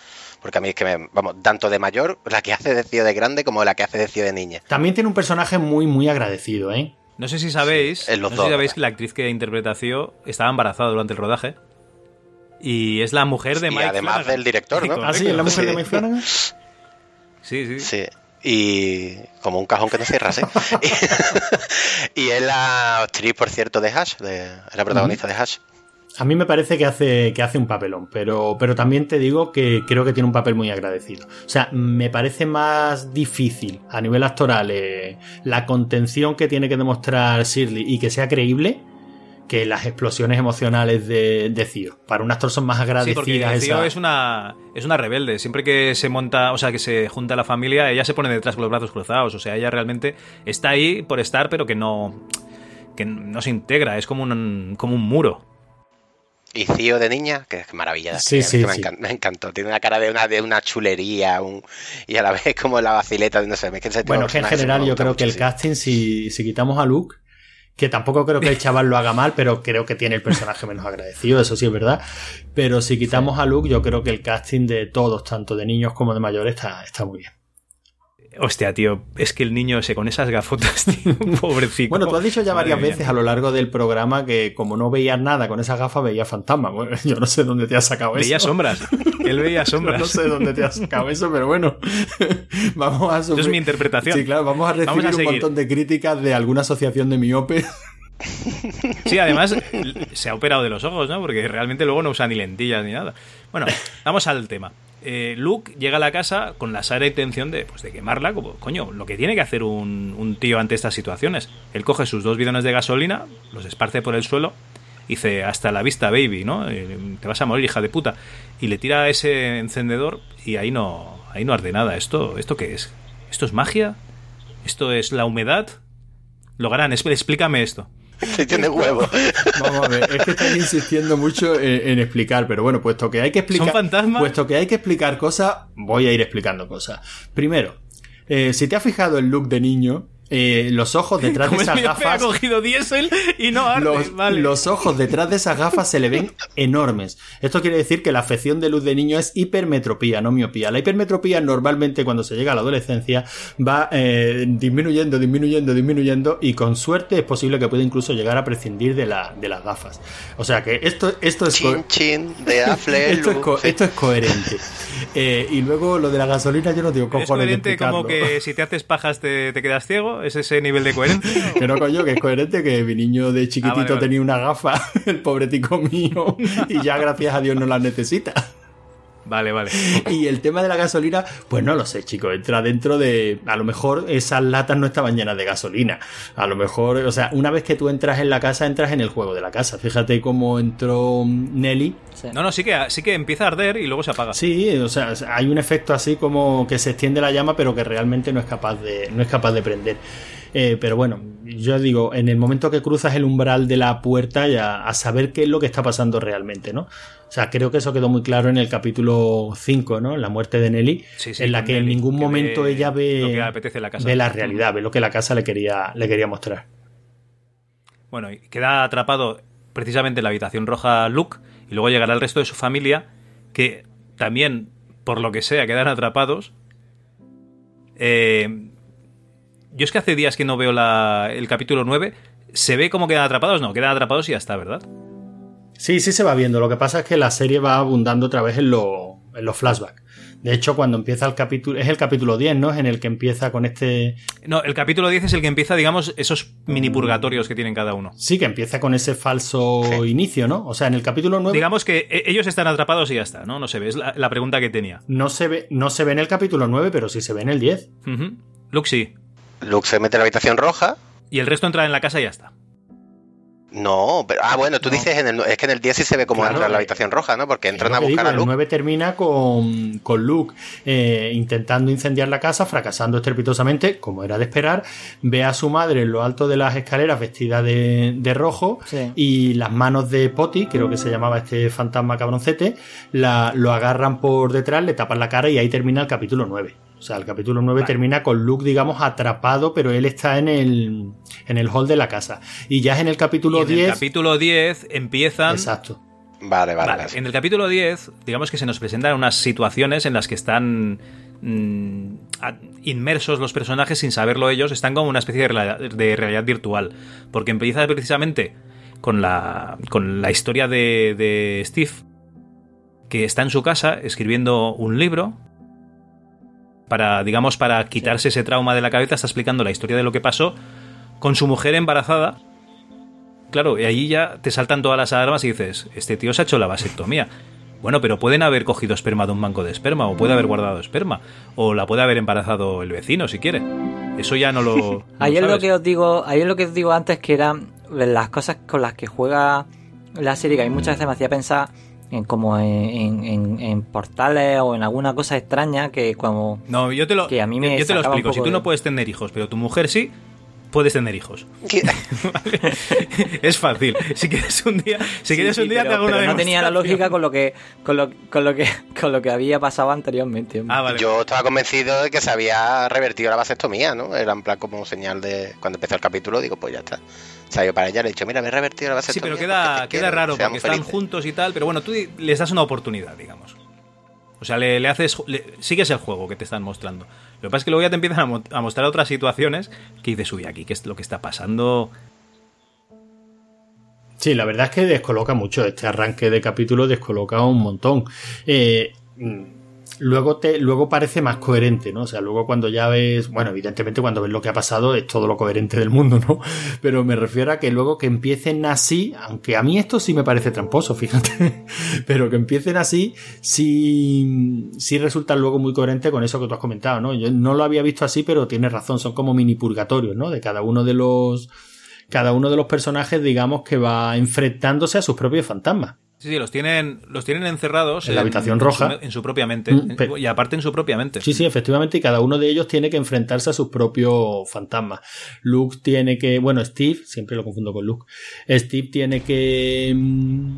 Porque a mí es que me, vamos, tanto de mayor, la que hace de Cío de grande, como la que hace de Cío de niña. También tiene un personaje muy, muy agradecido, ¿eh? No sé si sabéis, Sí, en no los sé dos, si sabéis que la actriz que interpreta a Cío estaba embarazada durante el rodaje. Y es la mujer de Y Mike además Flanagan. del director, ¿no? Ah, sí, es la mujer de Sí. Mike Flanagan. Sí, sí. Sí. Y como un cajón que no cierra, sí. y, es la actriz, por cierto, de Hash, de, es la protagonista de Hash. A mí me parece que hace, que hace un papelón, pero, pero también te digo que creo que tiene un papel muy agradecido. O sea, me parece más difícil a nivel actoral eh, la contención que tiene que demostrar Shirley y que sea creíble que las explosiones emocionales de, de Cío. Para un actor son más Sí, agradecidas. porque Cío esa- es una, es una rebelde. Siempre que se monta, o sea, que se junta la familia, ella se pone detrás con los brazos cruzados. O sea, ella realmente está ahí por estar, pero que no, que no se integra. Es como un, como un muro. Y Cío de niña, que es maravilla. de Sí, sí, me, sí. encan- me encantó. Tiene una cara de una, de una chulería un, y a la vez como la vacileta de no sé. Es que ese Bueno, que en general yo creo que el casting, si, si quitamos a Luke, que tampoco creo que el chaval lo haga mal, pero creo que tiene el personaje menos agradecido, eso sí es verdad. Pero si quitamos a Luke, yo creo que el casting de todos, tanto de niños como de mayores, está, está muy bien. Hostia, tío, es que el niño ese con esas gafotas, tío, pobrecito. Bueno, tú has dicho ya varias veces a lo largo del programa que como no veías nada con esas gafas, veías fantasmas. Bueno, yo no sé dónde te has sacado eso. Veía sombras. Él veía sombras. No sé dónde te has sacado eso, pero bueno. vamos a Eso es mi interpretación. Sí, claro, vamos a recibir Vamos a un montón de críticas de alguna asociación de miopes. Sí, además se ha operado de los ojos, ¿no? Porque realmente luego no usa ni lentillas ni nada. Bueno, vamos al tema. Eh, Luke llega a la casa con la sana intención de, pues, de quemarla, como, coño, lo que tiene que hacer un, un tío ante estas situaciones. Él coge sus dos bidones de gasolina, los esparce por el suelo, dice, hasta la vista, baby, ¿no? Eh, Te vas a morir, hija de puta. Y le tira ese encendedor y ahí no, ahí no arde nada. ¿Esto, ¿Esto qué es? ¿Esto es magia? ¿Esto es la humedad? Logarán, es- explícame esto. Si tiene huevo. Vamos a ver, es que estáis insistiendo mucho en, en explicar, pero bueno, puesto que hay que explicar. Puesto que hay que explicar cosas, voy a ir explicando cosas. Primero, eh, si te has fijado el look de niño, eh, los ojos detrás de Como es esas ha gafas. cogido diésel y no arde. Los, vale. los ojos detrás de esas gafas se le ven enormes. Esto quiere decir que la afección de luz de niño es hipermetropía, no miopía. La hipermetropía normalmente cuando se llega a la adolescencia va eh, disminuyendo, disminuyendo, disminuyendo y con suerte es posible que pueda incluso llegar a prescindir de, la, de las gafas. O sea que esto, esto es... co- Chin chin de Affleck. Esto es, co- esto es coherente. Eh, y luego lo de la gasolina yo no tengo ¿Es cojones de coherente como que si te haces pajas te, te quedas ciego? ¿Es ese nivel de coherencia? Que no, coño, que es coherente que mi niño de chiquitito Ah, vale, vale. tenía una gafa, el pobre tico mío, y ya gracias a Dios no las necesita. Vale, vale. Y el tema de la gasolina, pues no lo sé, chicos. Entra dentro de. A lo mejor esas latas no estaban llenas de gasolina. A lo mejor, o sea, una vez que tú entras en la casa, entras en el juego de la casa. Fíjate cómo entró Nelly. Sí. No, no, sí que, sí que empieza a arder y luego se apaga. Sí, o sea, hay un efecto así como que se extiende la llama, pero que realmente no es capaz de, no es capaz de prender. Eh, pero bueno, yo digo, en el momento que cruzas el umbral de la puerta, ya a saber qué es lo que está pasando realmente, ¿no? O sea, creo que eso quedó muy claro en el capítulo 5, ¿no? La muerte de Nelly, Sí, sí, en la que en ningún que momento ve ella ve, lo que apetece la casa. ve la realidad, ve lo que la casa le quería, le quería mostrar. Bueno, y queda atrapado precisamente en la habitación roja Luke y luego llegará el resto de su familia que también, por lo que sea, quedan atrapados. Eh, yo es que hace días que no veo la- el capítulo 9. ¿Se ve cómo quedan atrapados? No, quedan atrapados y ya está, ¿verdad? Sí, sí se va viendo. Lo que pasa es que la serie va abundando otra vez en, lo- en los flashbacks. De hecho, cuando empieza el capítulo, es el capítulo 10, ¿no? Es en el que empieza con este, No, el capítulo 10 es el que empieza, digamos, esos mini purgatorios que tienen cada uno. Sí, que empieza con ese falso Sí. inicio, ¿no? O sea, en el capítulo 9 Digamos que e- ellos están atrapados y ya está, ¿no? No se ve, es la, la pregunta que tenía. no, se ve, no se ve en el capítulo 9, pero sí se ve en el 10. Ujú. Luke sí. Luke se mete en la habitación roja. Y el resto entra en la casa y ya está. No, pero. Ah, bueno, tú No. dices en el. Es que en el 10 sí se ve cómo Claro, entra en la habitación roja, ¿no? Porque entran a buscar digo, a El Luke. 9 termina con, con Luke eh, intentando incendiar la casa, fracasando estrepitosamente, como era de esperar. Ve a su madre en lo alto de las escaleras vestida de, de rojo Sí. y las manos de Potty, creo que se llamaba este fantasma cabroncete, la, lo agarran por detrás, le tapan la cara y ahí termina el capítulo 9. O sea, el capítulo 9 termina con Luke, digamos, atrapado, pero él está en el, en el hall de la casa. Y ya es en el capítulo y en 10. el capítulo 10 empiezan... Exacto. Vale, vale, Vale, en el capítulo 10, digamos que se nos presentan unas situaciones en las que están mm, inmersos los personajes sin saberlo ellos, están como una especie de, realidad virtual. Porque empieza precisamente con la, con la historia de, de Steve, que está en su casa escribiendo un libro. Para, digamos, para quitarse ese trauma de la cabeza, está explicando la historia de lo que pasó con su mujer embarazada Claro, y ahí ya te saltan todas las alarmas y dices, este tío se ha hecho la vasectomía. Bueno, pero pueden haber cogido esperma de un banco de esperma, o puede haber guardado esperma, o la puede haber embarazado el vecino si quiere. Eso ya no lo. no es lo que os digo, ahí es lo que os digo antes que eran las cosas con las que juega la serie que a mí muchas veces me hacía pensar en como en, en- en- portales o en alguna cosa extraña que como No, yo te lo, que a mí me yo te lo explico. Si tú no de- puedes tener hijos, pero tu mujer sí, puedes tener hijos. ¿Vale? es fácil. Si quieres un día, si quieres Sí, un día pero, te hago una pero no tenía la lógica con lo que con lo, con lo que con lo que había pasado anteriormente. hombre. Ah, vale. Yo estaba convencido de que se había revertido la vasectomía, ¿no? Era en plan como señal de. Cuando empezó el capítulo, digo, pues ya está. Se ha ido para allá, le he dicho, mira, me he revertido la Sí, vasectomía. pero queda, queda quiero, raro porque están felices". juntos y tal, pero bueno, tú les das una oportunidad, digamos. O sea, le, le haces. le- sigues el juego que te están mostrando. Lo que pasa es que luego ya te empiezan a, mo- a mostrar otras situaciones que dices, uy, aquí, ¿qué es lo que está pasando? Sí, la verdad es que descoloca mucho. Este arranque de capítulo descoloca un montón. Eh, luego te, luego parece más coherente, ¿no? O sea, luego cuando ya ves, bueno, evidentemente cuando ves lo que ha pasado es todo lo coherente del mundo, ¿no? Pero me refiero a que luego que empiecen así, aunque a mí esto sí me parece tramposo, fíjate, pero que empiecen así, sí, sí resulta luego muy coherente con eso que tú has comentado, ¿no? Yo no lo había visto así, pero tienes razón, son como mini purgatorios, ¿no? De cada uno de los cada uno de los personajes, digamos, que va enfrentándose a sus propios fantasmas. Sí, sí, los tienen, los tienen encerrados En la habitación roja. En su, en su propia mente. Mm, pero- y aparte en su propia mente. Sí, sí, efectivamente, y cada uno de ellos tiene que enfrentarse a sus propios fantasmas. Luke tiene que, bueno, Steve, siempre lo confundo con Luke, Steve tiene que mm,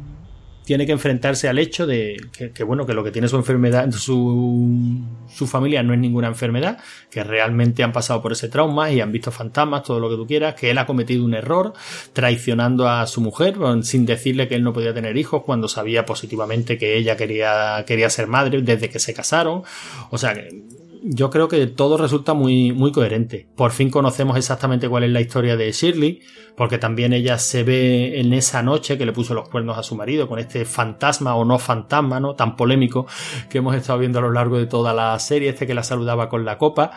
tiene que enfrentarse al hecho de que, bueno, que lo que tiene su enfermedad, su, su familia no es ninguna enfermedad, que realmente han pasado por ese trauma y han visto fantasmas, todo lo que tú quieras, que él ha cometido un error traicionando a su mujer sin decirle que él no podía tener hijos cuando sabía positivamente que ella quería, quería ser madre desde que se casaron. O sea, que yo creo que todo resulta muy, muy coherente. Por fin conocemos exactamente cuál es la historia de Shirley, porque también ella se ve en esa noche que le puso los cuernos a su marido con este fantasma o no fantasma, ¿no? Tan polémico que hemos estado viendo a lo largo de toda la serie, este que la saludaba con la copa.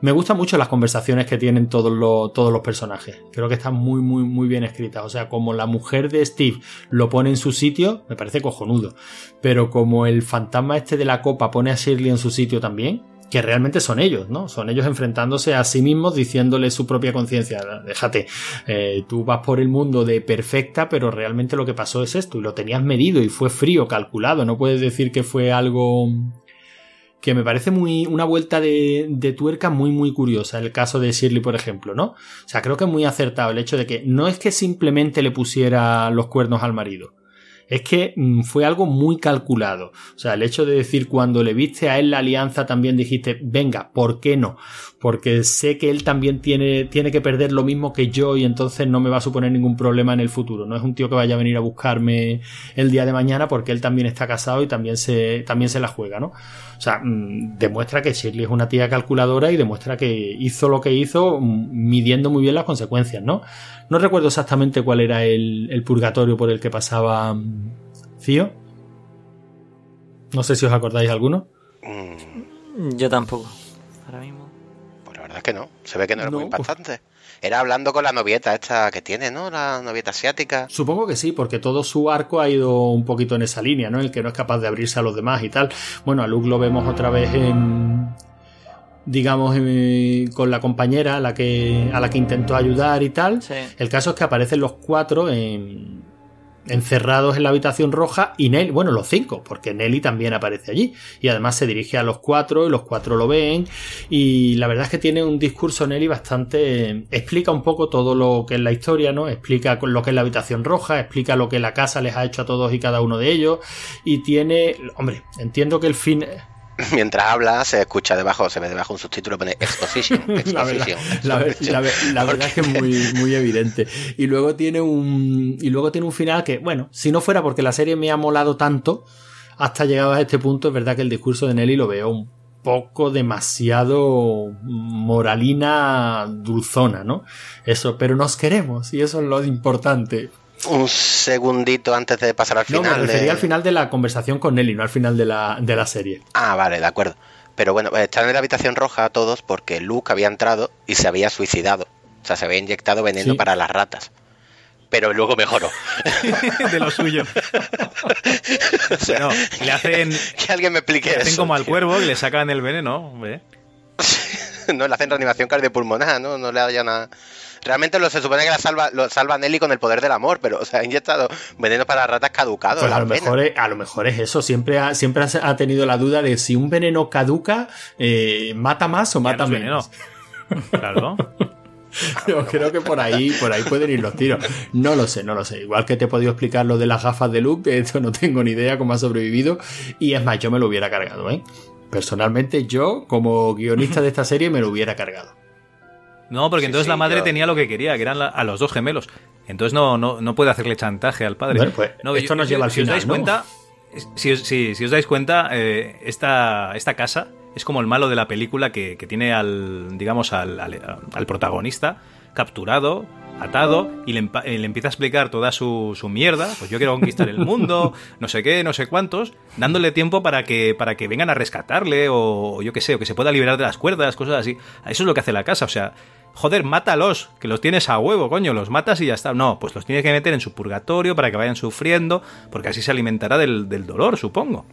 Me gustan mucho las conversaciones que tienen todos los, todos los personajes. Creo que están muy, muy, muy bien escritas. O sea, como la mujer de Steve lo pone en su sitio, me parece cojonudo. Pero como el fantasma este de la copa pone a Shirley en su sitio también, que realmente son ellos, ¿no? Son ellos enfrentándose a sí mismos, diciéndole su propia conciencia. Déjate, eh, tú vas por el mundo de perfecta, pero realmente lo que pasó es esto, y lo tenías medido y fue frío, calculado. No puedes decir que fue algo que me parece muy una vuelta de, de tuerca muy muy curiosa el caso de Shirley por ejemplo no o sea creo que es muy acertado el hecho de que no es que simplemente le pusiera los cuernos al marido es que mm, fue algo muy calculado. O sea, el hecho de decir cuando le viste a él la alianza también dijiste, venga, ¿por qué no? Porque sé que él también tiene, tiene que perder lo mismo que yo y entonces no me va a suponer ningún problema en el futuro. No es un tío que vaya a venir a buscarme el día de mañana porque él también está casado y también se, también se la juega, ¿no? O sea, mm, demuestra que Shirley es una tía calculadora y demuestra que hizo lo que hizo mm, midiendo muy bien las consecuencias, ¿no? No recuerdo exactamente cuál era el, el purgatorio por el que pasaba mm, Cío. No sé si os acordáis alguno. Yo tampoco. Verdad es que no. Se ve que no era No, muy pues- impactante. Era hablando con la novieta esta que tiene, ¿no? La novieta asiática. Supongo que sí, porque todo su arco ha ido un poquito en esa línea, ¿no? El que no es capaz de abrirse a los demás y tal. Bueno, a Luke lo vemos otra vez en. digamos, en- con la compañera a la que, a la que intentó ayudar y tal. Sí. El caso es que aparecen los cuatro en- encerrados en la habitación roja y Nelly, bueno, los cinco, porque Nelly también aparece allí. Y además se dirige a los cuatro y los cuatro lo ven. Y la verdad es que tiene un discurso Nelly bastante explica un poco todo lo que es la historia, ¿no? Explica lo que es la habitación roja, explica lo que la casa les ha hecho a todos y cada uno de ellos. Y tiene, hombre, entiendo que el fin Mientras habla, se escucha debajo, se ve debajo un subtítulo pone Exposition. la verdad es que es muy, muy evidente. Y luego tiene un. Y luego tiene un final que, bueno, si no fuera porque la serie me ha molado tanto, hasta llegado a este punto, es verdad que el discurso de Nelly lo veo un poco demasiado moralina dulzona, ¿no? Eso, pero nos queremos, y eso es lo importante. Un segundito antes de pasar al No, final. me refería de- al final de la conversación con Nelly, no al final de la, de la serie. Ah, vale, de acuerdo. Pero bueno, eh, están en la habitación roja todos porque Luke había entrado y se había suicidado. O sea, se había inyectado veneno Sí. para las ratas. Pero luego mejoró. de lo suyo. Bueno, le hacen, que alguien me explique le hacen eso. como al cuervo y le sacan el veneno, no le hacen reanimación cardiopulmonar, ¿no? No le haya nada. Realmente lo, se supone que la salva, lo salva Nelly con el poder del amor, pero o sea, ha inyectado veneno para ratas caducado. Pues a lo, mejor es, a lo mejor es eso. Siempre ha, siempre ha- tenido la duda de si un veneno caduca, eh, mata más o mata menos. veneno. Claro. Yo creo que por ahí, por ahí pueden ir los tiros. No lo sé, no lo sé. Igual que te he podido explicar lo de las gafas de Luke, que esto no tengo ni idea cómo ha sobrevivido. Y es más, yo me lo hubiera cargado, ¿eh? Personalmente, yo, como guionista de esta serie, me lo hubiera cargado. No, porque Sí, entonces sí, la madre yo- tenía lo que quería, que eran la- a los dos gemelos. Entonces no, no, no puede hacerle chantaje al padre. Bueno, pues, No, esto nos lleva al si os dais ¿no? cuenta, Si os, si- si os dais cuenta, eh, esta, esta casa es como el malo de la película que, que tiene al, digamos, al, al- al protagonista capturado, atado, y le, empa- le empieza a explicar toda su, su mierda. Pues yo quiero conquistar el mundo, no sé qué, no sé cuántos, dándole tiempo para que, para que vengan a rescatarle, o, o yo qué sé, o que se pueda liberar de las cuerdas, cosas así. Eso es lo que hace la casa, o sea, joder, mátalos, que los tienes a huevo, coño, los matas y ya está. No, pues los tienes que meter en su purgatorio para que vayan sufriendo, porque así se alimentará del, del dolor, supongo.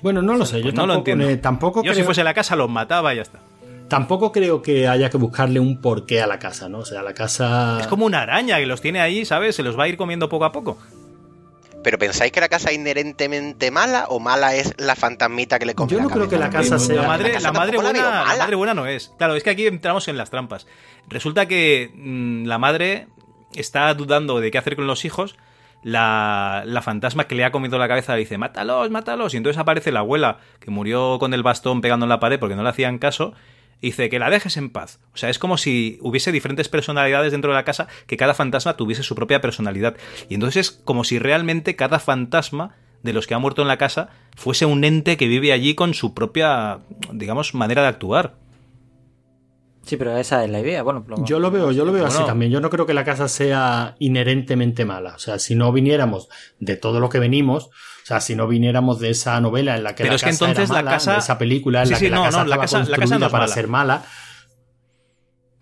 Bueno, no lo sé, yo Pues no tampoco, lo entiendo. eh, tampoco Yo si fuese la casa los mataba y ya está. Tampoco creo que haya que buscarle un porqué a la casa, ¿no? O sea, la casa. Es como una araña que los tiene ahí, ¿sabes? Se los va a ir comiendo poco a poco. ¿Pero pensáis que la casa es inherentemente mala o mala es la fantasmita que le come Yo la no creo que la casa sea- La madre, la madre la buena, la mala. madre buena no es. Claro, es que aquí entramos en las trampas. Resulta que mm, la madre está dudando de qué hacer con los hijos. La, la fantasma que le ha comido la cabeza le dice, mátalos, mátalos. Y entonces aparece la abuela que murió con el bastón pegando en la pared porque no le hacían caso. Dice que la dejes en paz. O sea, es como si hubiese diferentes personalidades dentro de la casa, que cada fantasma tuviese su propia personalidad. Y entonces es como si realmente cada fantasma de los que ha muerto en la casa fuese un ente que vive allí con su propia, digamos, manera de actuar. Sí, pero esa es la idea. Bueno, lo- Yo lo veo, yo lo veo así también. Yo no creo que la casa sea inherentemente mala. O sea, si no viniéramos de todo lo que venimos, sea, si no viniéramos de esa novela en la que Pero la es que casa entonces era la casa- de esa película en Sí, la sí, que la no, casa no, la casa- la casa no es para mala. ser mala,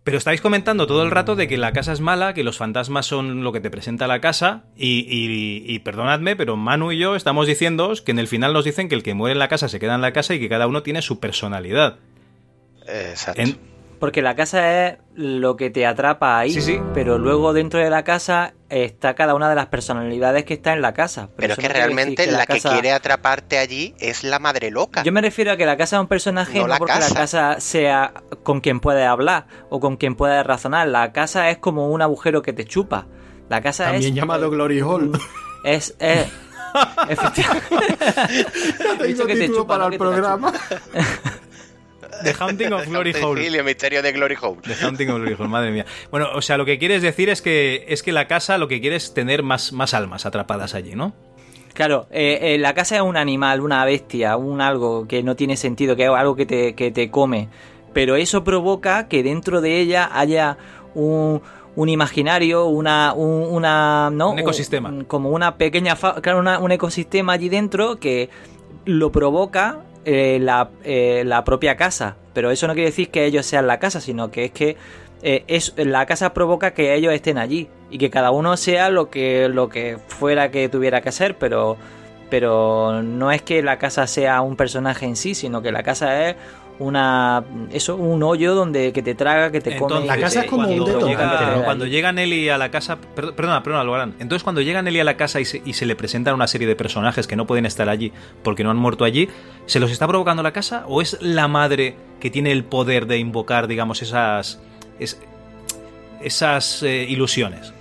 Pero estáis comentando todo el rato de que la casa es mala, que los fantasmas son lo que te presenta la casa, y, y- y perdonadme, pero Manu y yo estamos diciendo que en el final nos dicen que el que muere en la casa se queda en la casa y que cada uno tiene su personalidad. Exacto. En- Porque la casa es lo que te atrapa ahí, Sí, sí. pero luego dentro de la casa está cada una de las personalidades que está en la casa. Pero es que no realmente la, que casa- quiere atraparte allí es la madre loca. Yo me refiero a que la casa es un personaje No no, la porque la casa. sea con quien puedes hablar o con quien puedes razonar. La casa es como un agujero que te chupa. La casa también es llamado Glory Hall. es, es efectivamente. No He dicho tengo que te chupa, para el que programa. The Haunting of Glory Hole. El misterio de Glory Hole. The Haunting of Glory Hole, madre mía. Bueno, o sea, lo que quieres decir es que, es que la casa lo que quiere es tener más, más almas atrapadas allí, ¿no? Claro, eh, eh, la casa es un animal, una bestia, un algo que no tiene sentido, que es algo que te, que te come. Pero eso provoca que dentro de ella haya un, un imaginario, una, un, una, ¿no? Un ecosistema. Un- como una pequeña, fa- claro, una- un ecosistema allí dentro que lo provoca eh, la, eh, la propia casa. Pero eso no quiere decir que ellos sean la casa, sino que es que eh, es, la casa provoca que ellos estén allí y que cada uno sea lo que, lo que fuera que tuviera que ser, pero, pero no es que la casa sea un personaje en sí, sino que la casa es una eso un hoyo donde que te traga, que te come. Entonces, La casa es como cuando un detonante llega- cuando llega Nelly a la casa. per- Perdona, perdona, Albarán. Entonces, cuando llega Nelly a la casa y se, y se le presentan una serie de personajes que no pueden estar allí porque no han muerto allí, ¿se los está provocando la casa o es la madre que tiene el poder de invocar, digamos, esas. es- esas eh, ilusiones?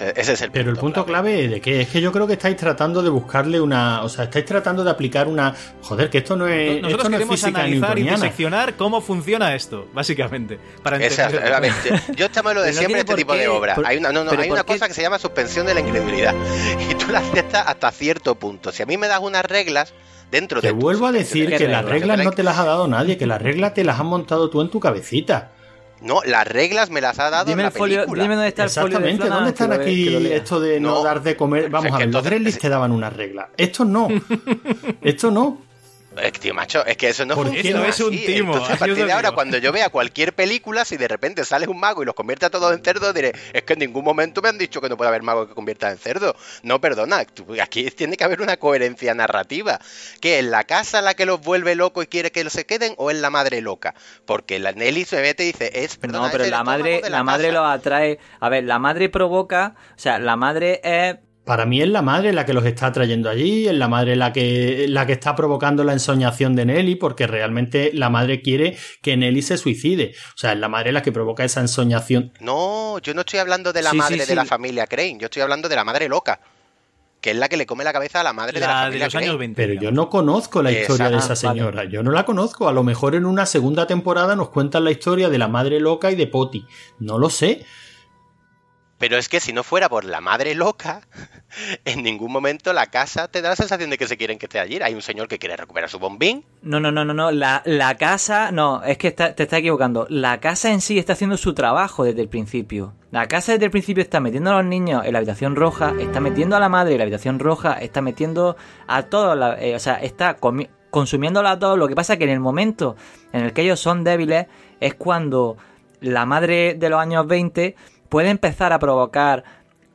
Ese, ese es el Pero el punto clave de que es que yo creo que estáis tratando de buscarle una, o sea, estáis tratando de aplicar una, joder, que esto no es, Nosotros esto no es queremos física analizar y diseccionar cómo funciona esto, básicamente. Para ver, yo- yo esta me lo de no siempre tiene este tipo qué, de obra. por- Hay una, no, no, hay ¿por una qué? cosa que se llama suspensión de la incredulidad. Y tú la aceptas hasta cierto punto. Si a mí me das unas reglas dentro Te de tu vuelvo a decir de que la las reglas no te las ha dado nadie, que las reglas te las has montado tú en tu cabecita. No, las reglas me las ha dado Dime la el folio, película. dime dónde está el folio de Flanagan, ¿dónde están aquí lo esto de no, No. dar de comer? Vamos Es a ver, los Gremlins te daban unas reglas. Esto no. Esto no. Eh, tío, macho, es que eso no ¿Por funciona no? Es un así. timo, Entonces, a partir de ahora, cuando yo vea cualquier película, si de repente sale un mago y los convierte a todos en cerdos, diré, es que en ningún momento me han dicho que no puede haber mago que convierta en cerdo. No, perdona, tú- aquí tiene que haber una coherencia narrativa. ¿Que es la casa la que los vuelve locos y quiere que los se queden o es la madre loca? Porque la Nelly se mete y dice, es, perdona, no, pero es la madre, de la, madre casa. lo atrae. A ver, la madre provoca, o sea, la madre es Para mí es la madre la que los está trayendo allí, es la madre la que, la que está provocando la ensoñación de Nelly, porque realmente la madre quiere que Nelly se suicide. O sea, es la madre la que provoca esa ensoñación. No, yo no estoy hablando de la Sí, madre sí. de la familia Crane, yo estoy hablando de la madre loca. Que es la que le come la cabeza a la madre de la La de familia los años Crane. 20. Pero yo no conozco la historia de Esa- señora. Yo no la conozco. A lo mejor en una segunda temporada nos cuentan la historia de la madre loca y de Poti. No lo sé. Pero es que si no fuera por la madre loca, en ningún momento la casa te da la sensación de que se quieren que esté allí. Hay un señor que quiere recuperar su bombín. No, no, no, no, no. La, la casa, no, es que te está equivocando. La casa en sí está haciendo su trabajo desde el principio. La casa desde el principio está metiendo a los niños en la habitación roja, está metiendo a la madre en la habitación roja, está metiendo a todos, eh, o sea, está consumiéndolo a todos. Lo que pasa es que en el momento en el que ellos son débiles es cuando la madre de los años 20 puede empezar a provocar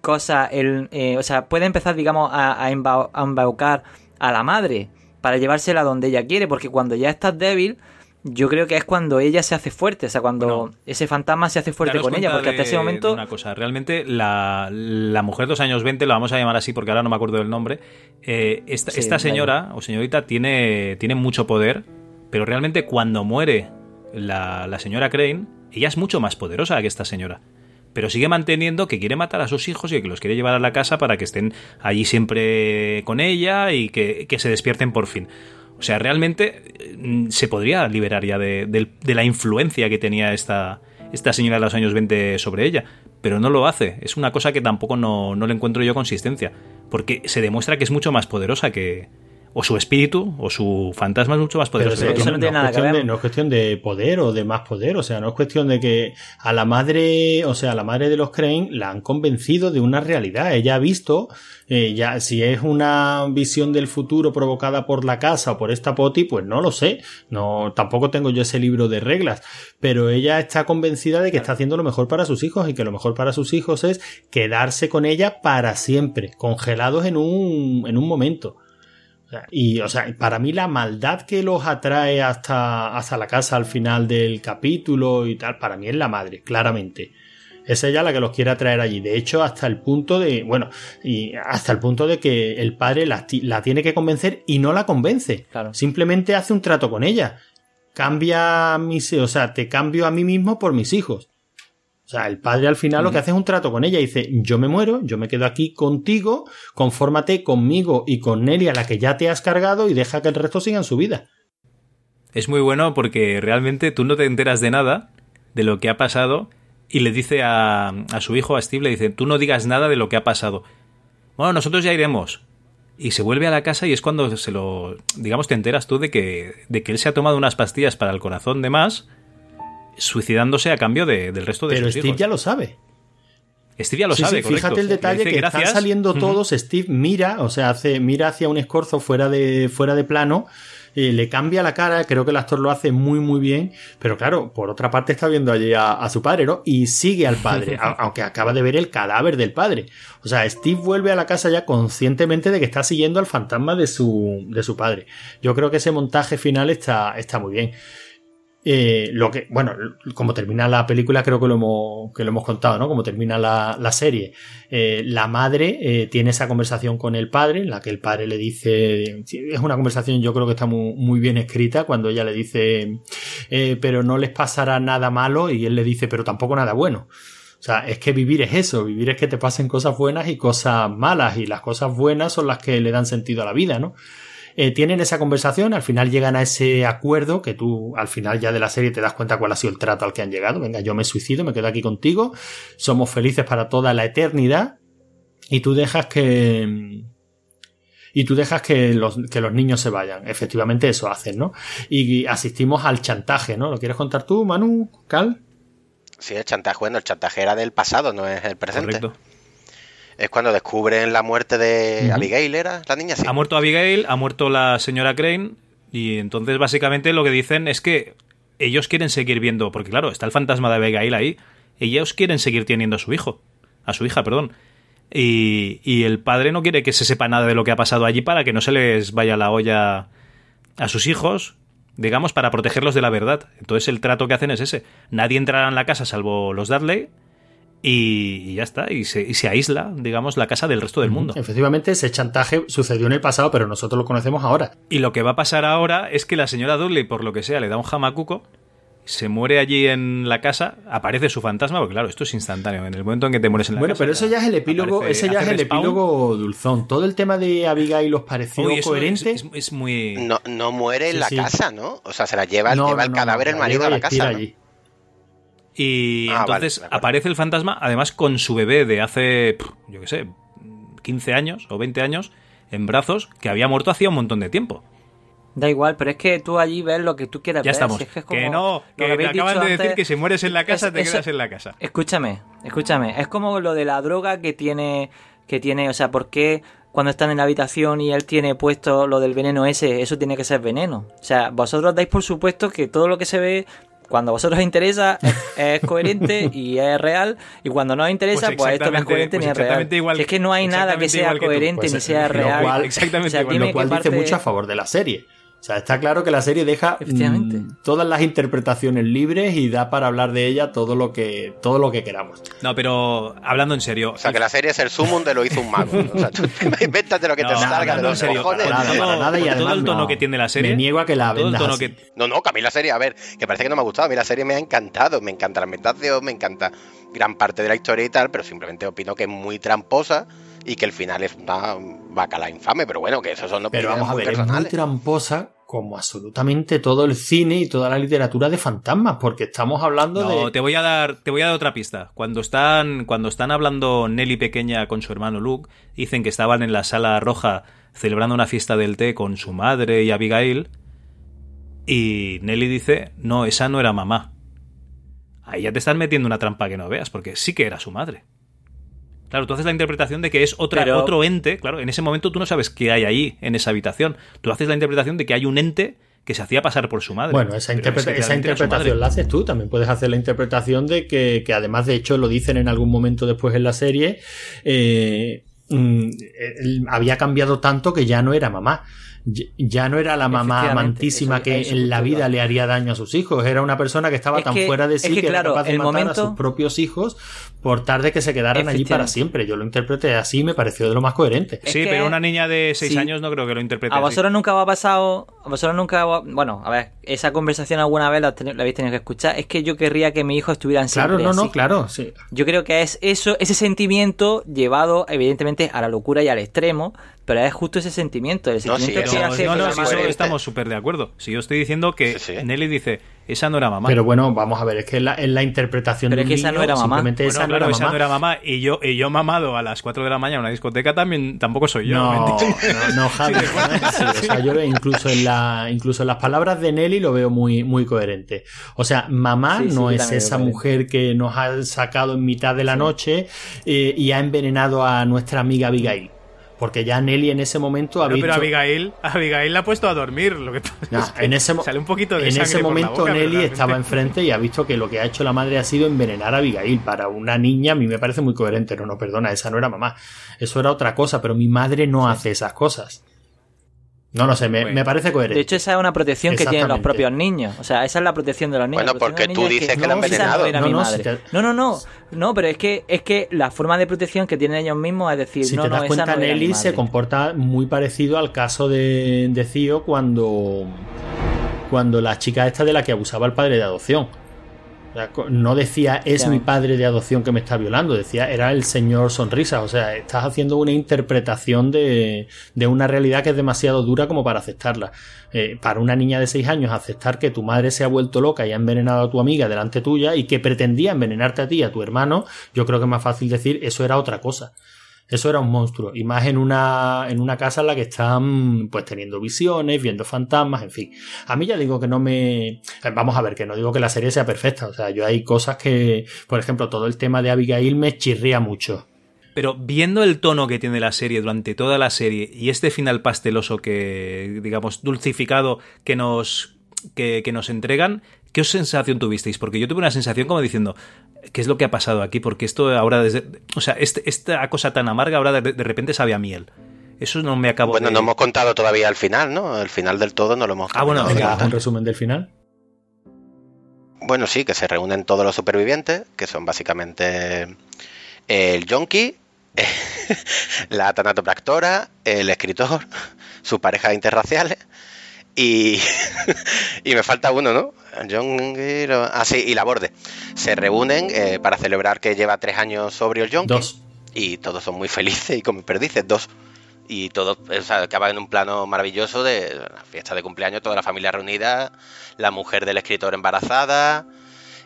cosas, el, eh, o sea, puede empezar, digamos, a, a embau- a embaucar a la madre para llevársela donde ella quiere, porque cuando ya estás débil, yo creo que es cuando ella se hace fuerte, o sea, cuando Bueno, ese fantasma se hace fuerte con ella, porque hasta de- ese momento... Una cosa, realmente la, la mujer de los años 20, lo vamos a llamar así porque ahora no me acuerdo del nombre, eh, esta, Sí, esta señora o señorita tiene, tiene mucho poder, pero realmente cuando muere la, la señora Crane, ella es mucho más poderosa que esta señora. Pero sigue manteniendo que quiere matar a sus hijos y que los quiere llevar a la casa para que estén allí siempre con ella y que, que se despierten por fin. O sea, realmente eh, se podría liberar ya de, de la influencia que tenía esta, esta señora de los años 20 sobre ella. Pero no lo hace. Es una cosa que tampoco no, no le encuentro yo consistencia. Porque se demuestra que es mucho más poderosa que... O su espíritu o su fantasma es mucho más Pero poderoso. eso, que eso otro. no tiene es nada que cuestión ver. de, no es cuestión de poder o de más poder, o sea, no es cuestión de que a la madre, o sea, a la madre de los Crane la han convencido de una realidad. Ella ha visto, eh, ya si es una visión del futuro provocada por la casa o por esta poti, pues no lo sé. No, tampoco tengo yo ese libro de reglas, pero ella está convencida de que está haciendo lo mejor para sus hijos y que lo mejor para sus hijos es quedarse con ella para siempre, congelados en un, en un momento. Y, o sea, para mí la maldad que los atrae hasta, hasta la casa al final del capítulo y tal, para mí es la madre, claramente. Es ella la que los quiere atraer allí. De hecho, hasta el punto de, bueno, y hasta el punto de que el padre la, la tiene que convencer y no la convence. Claro. Simplemente hace un trato con ella. Cambia mis, o sea, te cambio a mí mismo por mis hijos. O sea, el padre al final lo que hace es un trato con ella. Dice, yo me muero, yo me quedo aquí contigo, confórmate conmigo y con Nelly a la que ya te has cargado y deja que el resto sigan su vida. Es muy bueno porque realmente tú no te enteras de nada de lo que ha pasado y le dice a, a su hijo, a Steve, le dice, tú no digas nada de lo que ha pasado. Bueno, nosotros ya iremos. Y se vuelve a la casa y es cuando se lo, digamos, te enteras tú de que, de que él se ha tomado unas pastillas para el corazón de más, suicidándose a cambio de- del resto de Pero sus Steve hijos. ya lo sabe. Steve ya lo Sí, sabe, sí, correcto. fíjate el Le detalle que gracias. están saliendo todos. Steve mira, o sea, hace, mira hacia un escorzo fuera de, fuera de plano. eh, le cambia la cara, creo que el actor lo hace muy muy bien, pero claro, por otra parte está viendo allí a, a su padre, ¿no? Y sigue al padre, a- aunque acaba de ver el cadáver del padre. O sea, Steve vuelve a la casa ya conscientemente de que está siguiendo al fantasma de su, de su padre. Yo creo que ese montaje final está, está muy bien. Eh, lo que, bueno, como termina la película, creo que lo hemos, que lo hemos contado, ¿no? Como termina la, la serie. Eh, la madre eh, tiene esa conversación con el padre, en la que el padre le dice, es una conversación yo creo que está muy, muy bien escrita, cuando ella le dice, eh, pero no les pasará nada malo, y él le dice, pero tampoco nada bueno. O sea, es que vivir es eso, vivir es que te pasen cosas buenas y cosas malas, y las cosas buenas son las que le dan sentido a la vida, ¿no? Eh, tienen esa conversación, al final llegan a ese acuerdo que tú al final ya de la serie te das cuenta cuál ha sido el trato al que han llegado. Venga, yo me suicido, me quedo aquí contigo, somos felices para toda la eternidad y tú dejas que... Y tú dejas que los, que los niños se vayan. Efectivamente eso hacen, ¿no? Y asistimos al chantaje, ¿no? ¿Lo quieres contar tú, Manu, Cal? Sí, el chantaje, bueno, el chantaje era del pasado, no es el presente. Correcto. Es cuando descubren la muerte de. Abigail, ¿era la niña? Sí. Ha muerto Abigail, ha muerto la señora Crane y entonces básicamente lo que dicen es que ellos quieren seguir viendo, porque claro, está el fantasma de Abigail ahí, ellos quieren seguir teniendo a su hijo, a su hija, perdón. Y, y el padre no quiere que se sepa nada de lo que ha pasado allí para que no se les vaya la olla a sus hijos, digamos, para protegerlos de la verdad. Entonces el trato que hacen es ese. Nadie entrará en la casa salvo los Dudley y, ya está, y se, y se aísla, digamos, la casa del resto del mundo. Efectivamente, ese chantaje sucedió en el pasado, pero nosotros lo conocemos ahora. Y lo que va a pasar ahora es que la señora Dudley, por lo que sea, le da un jamacuco, se muere allí en la casa, aparece su fantasma, porque claro, esto es instantáneo. En el momento en que te mueres en la Bueno, casa. pero eso ya es el epílogo, aparece- ese ya es el respawn. epílogo dulzón. Todo el tema de Abigail os pareció Uy, coherente. Es, es- es muy. No, no muere en Sí, la sí. casa, ¿no? O sea, se la lleva, No, lleva no, el cadáver no, el marido a la casa. Y Ah, entonces aparece el fantasma, además con su bebé de hace, yo qué sé, 15 años o 20 años en brazos, que había muerto hacía un montón de tiempo. Da igual, pero es que tú allí ves lo que tú quieras Ya ver. estamos. si es que, es que como no, lo que acaban dicho de decir que si mueres en la casa Es- te eso- quedas en la casa. Escúchame, escúchame. Es como lo de la droga que tiene, que tiene, o sea, ¿por qué cuando están en la habitación y él tiene puesto lo del veneno ese, eso tiene que ser veneno? O sea, vosotros dais por supuesto que todo lo que se ve cuando a vosotros os interesa es, es coherente y es real y cuando no os interesa Pues pues, esto no es coherente pues ni es real. igual- Si es que no hay nada que sea que tú. coherente Pues, ni sea real. cual- exactamente O sea, igual. lo cual qué dice parte- mucho a favor de la serie. O sea, está claro que la serie deja Efectivamente. mm, todas las interpretaciones libres y da para hablar de ella todo lo que todo lo que queramos. No, pero hablando en serio. O sea, que la serie es el sumum de lo hizo un mago. ¿no? O sea, tú invéntate lo que te No, salga de los serio, cojones. Nada, para nada y con todo además el tono no. que tiene la serie. Me niego a que la con todo el vendas tono así. que- No, no, que a mí la serie, a ver, que parece que no me ha gustado. A mí la serie me ha encantado. Me encanta la ambientación, me encanta gran parte de la historia y tal, pero simplemente opino que es muy tramposa y que el final es una bacala infame. Pero bueno, que eso son Pero opiniones vamos a ver, es muy tramposa como absolutamente todo el cine y toda la literatura de fantasmas, porque estamos hablando No, de... te voy a dar, te voy a dar otra pista. Cuando están, cuando están hablando Nelly pequeña con su hermano Luke, dicen que estaban en la sala roja celebrando una fiesta del té con su madre y Abigail. Y Nelly dice, no, esa no era mamá. Ahí ya te están metiendo una trampa que no veas, porque sí que era su madre. Claro, tú haces la interpretación de que es otra, Pero- otro ente. Claro, en ese momento tú no sabes qué hay ahí, en esa habitación. Tú haces la interpretación de que hay un ente que se hacía pasar por su madre. Bueno, esa, interpreta- interpretación la haces tú. También puedes hacer la interpretación de que, que además, de hecho, lo dicen en algún momento después en la serie, eh, mm, él había cambiado tanto que ya no era mamá. Ya- no era la mamá amantísima eso- que eso en la vida le haría daño a sus hijos. Era una persona que estaba Es tan que- fuera de es sí que, era claro, capaz de el matar a sus propios hijos por tal de que se quedaran allí para siempre. Yo lo interpreté así y me pareció de lo más coherente. Es Sí, que- pero una niña de 6 sí. años no creo que lo interprete A así. vosotros nunca os ha pasado, a vosotros nunca, bueno, a ver, esa conversación alguna vez la, habéis tenido que escuchar. Es que yo querría que mi hijo estuviera Claro, siempre no, no, así. claro, sí. Yo creo que es eso, ese sentimiento llevado evidentemente a la locura y al extremo, pero es justo ese sentimiento, el No, sentimiento sí, que Pero, hace no, que no, si eso estamos súper de acuerdo. Si yo estoy diciendo que Sí, sí. Nelly dice, esa no era mamá. Pero bueno, vamos a ver, es que es la, es la interpretación Pero de es un que esa niño, no era mamá. simplemente Bueno, esa no era esa mamá. no era mamá. Y yo, y yo mamado a las 4 de la mañana en una discoteca también tampoco soy yo. No, no, no, Javi, no es. O sea, yo incluso en la, incluso en las palabras de Nelly lo veo muy, muy coherente. O sea, mamá Sí, sí, no es esa mujer que nos ha sacado en mitad de la noche eh, y ha envenenado a nuestra amiga Abigail. Porque ya Nelly en ese momento ha Pero, visto... pero Abigail, Abigail la ha puesto a dormir. Lo que No, es que en ese, sale un poquito de en ese momento boca, Nelly realmente- estaba enfrente y ha visto que lo que ha hecho la madre ha sido envenenar a Abigail. Para una niña a mí me parece muy coherente. No, no, perdona, esa no era mamá. Eso era otra cosa, pero mi madre no hace esas cosas. No, no sé, me, Bueno. me parece coherente. De hecho, esa es una protección que tienen los propios niños. O sea, esa es la protección de los niños. Bueno, La protección porque tú es dices que la han envenenado. No, No, no, madre. si te- no, no, no. No, pero es que, es que la forma de protección que tienen ellos mismos es decir, si no, te no, das esa cuenta, era Nelly se comporta muy parecido al caso de, de Cío cuando, cuando la chica esta de la que abusaba el padre de adopción. No decía es mi padre de adopción que me está violando, decía era el señor sonrisa. O sea, estás haciendo una interpretación de, de una realidad que es demasiado dura como para aceptarla. Eh, para una niña de 6 años, aceptar que tu madre se ha vuelto loca y ha envenenado a tu amiga delante tuya y que pretendía envenenarte a ti a tu hermano, yo creo que es más fácil decir eso era otra cosa. Eso era un monstruo. Y más en una, en una casa en la que están pues teniendo visiones, viendo fantasmas, en fin. A mí ya digo que no me... Vamos a ver, que no digo que la serie sea perfecta. O sea, yo hay cosas que, por ejemplo, todo el tema de Abigail me chirría mucho. Pero viendo el tono que tiene la serie durante toda la serie y este final pasteloso que, digamos, dulcificado que nos, que, que nos entregan, ¿qué sensación tuvisteis? Porque yo tuve una sensación como diciendo, ¿qué es lo que ha pasado aquí? Porque esto ahora desde... O sea, este- esta cosa tan amarga ahora de, de repente sabe a miel. Eso no me acabo Bueno, de... no hemos contado todavía el final, ¿no? El final del todo no lo hemos Ah, bueno, Venga, un resumen del final. Bueno, sí, que se reúnen todos los supervivientes, que son básicamente el yonki, la tanatopractora, el escritor, sus parejas interraciales y, y me falta uno, ¿no? Lo- ah, sí, y la borde. Se reúnen eh, para celebrar que lleva tres años sobrio el yonki Dos. y todos son muy felices y como perdices, dos. Y todo o sea, acaba en un plano maravilloso de la fiesta de cumpleaños, toda la familia reunida, la mujer del escritor embarazada,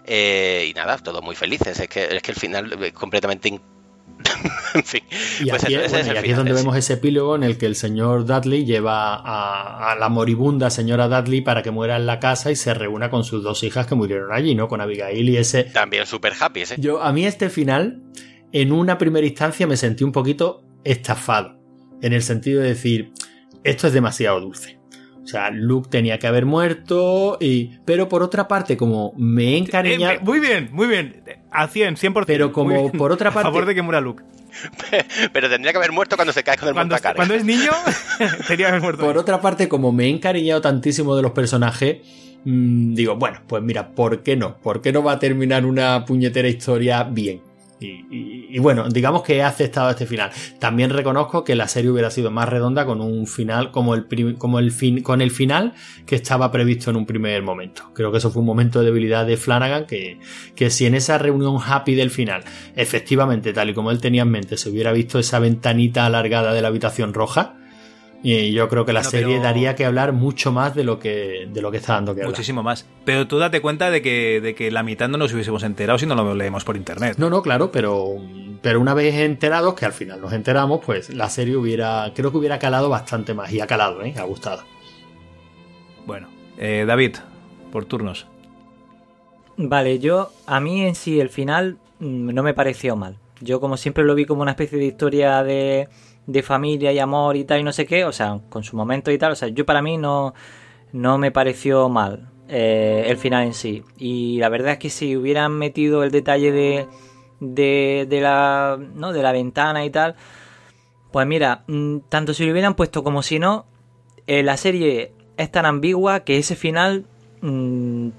Eh, y nada, todos muy felices. Es que, es que el final es completamente... in- en fin, Y pues aquí, eso, es- ese bueno, es y el aquí es final, donde vemos ese epílogo en el que el señor Dudley lleva a, a la moribunda señora Dudley para que muera en la casa y se reúna con sus dos hijas que murieron allí, ¿no? Con Abigail y ese... También súper happy ese. Yo, a mí este final, en una primera instancia me sentí un poquito estafado, en el sentido de decir, esto es demasiado dulce. O sea, Luke tenía que haber muerto, y... pero por otra parte, como me he encariñado... Eh, muy bien, muy bien. A 100, 100%. Pero como por otra parte- A favor de que muera Luke. Pero tendría que haber muerto cuando se cae con el Cuando, montacargas. cuando es niño, tenía que haber muerto. Por otra parte, como me he encariñado tantísimo de los personajes, mm, digo, bueno, pues mira, ¿por qué no? ¿Por qué no va a terminar una puñetera historia bien? Y, bueno, digamos que he aceptado este final. También reconozco que la serie hubiera sido más redonda con un final como el, como el fin, con el final que estaba previsto en un primer momento. Creo que eso fue un momento de debilidad de Flanagan que, que si en esa reunión happy del final, efectivamente, tal y como él tenía en mente, se hubiera visto esa ventanita alargada de la habitación roja, y yo creo que la No, serie pero- daría que hablar mucho más de lo que, de lo que está dando que hablar. Muchísimo más. Pero tú date cuenta de que, de que la mitad no nos hubiésemos enterado si no lo leemos por internet. No, no, claro, pero, pero una vez enterados, que al final nos enteramos, pues la serie hubiera, creo que hubiera calado bastante más. Y ha calado, ¿eh? Ha gustado. Bueno, eh, David, por turnos. Vale, yo, a mí en sí el final mm, no me pareció mal. Yo como siempre lo vi como una especie de historia de, de familia y amor y tal y no sé qué, o sea, con su momento y tal, o sea, yo para mí no, no me pareció mal eh, el final en sí. Y la verdad es que si hubieran metido el detalle de, de, de la, ¿no? de la ventana y tal, pues mira, mm, tanto si lo hubieran puesto como si no, eh, la serie es tan ambigua que ese final... mm,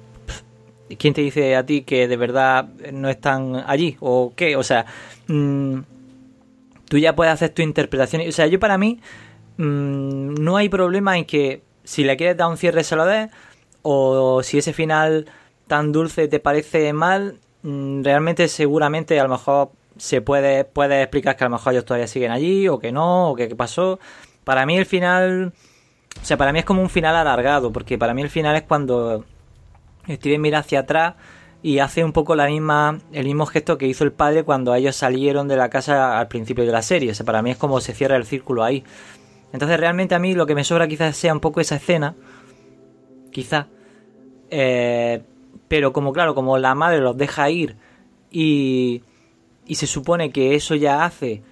¿Quién te dice a ti que de verdad no están allí? ¿O qué? O sea, mm, tú ya puedes hacer tu interpretación. O sea, yo para mí mm, no hay problema en que si le quieres dar un cierre se lo des o si ese final tan dulce te parece mal, mm, realmente seguramente a lo mejor se puede, puede explicar que a lo mejor ellos todavía siguen allí o que no, o que qué pasó. Para mí el final... O sea, para mí es como un final alargado, porque para mí el final es cuando Steven mira hacia atrás y hace un poco la misma, el mismo gesto que hizo el padre cuando ellos salieron de la casa al principio de la serie. O sea, para mí es como se cierra el círculo ahí. Entonces realmente a mí lo que me sobra quizás sea un poco esa escena. Quizá. Eh, pero como claro, como la madre los deja ir y, y se supone que eso ya hace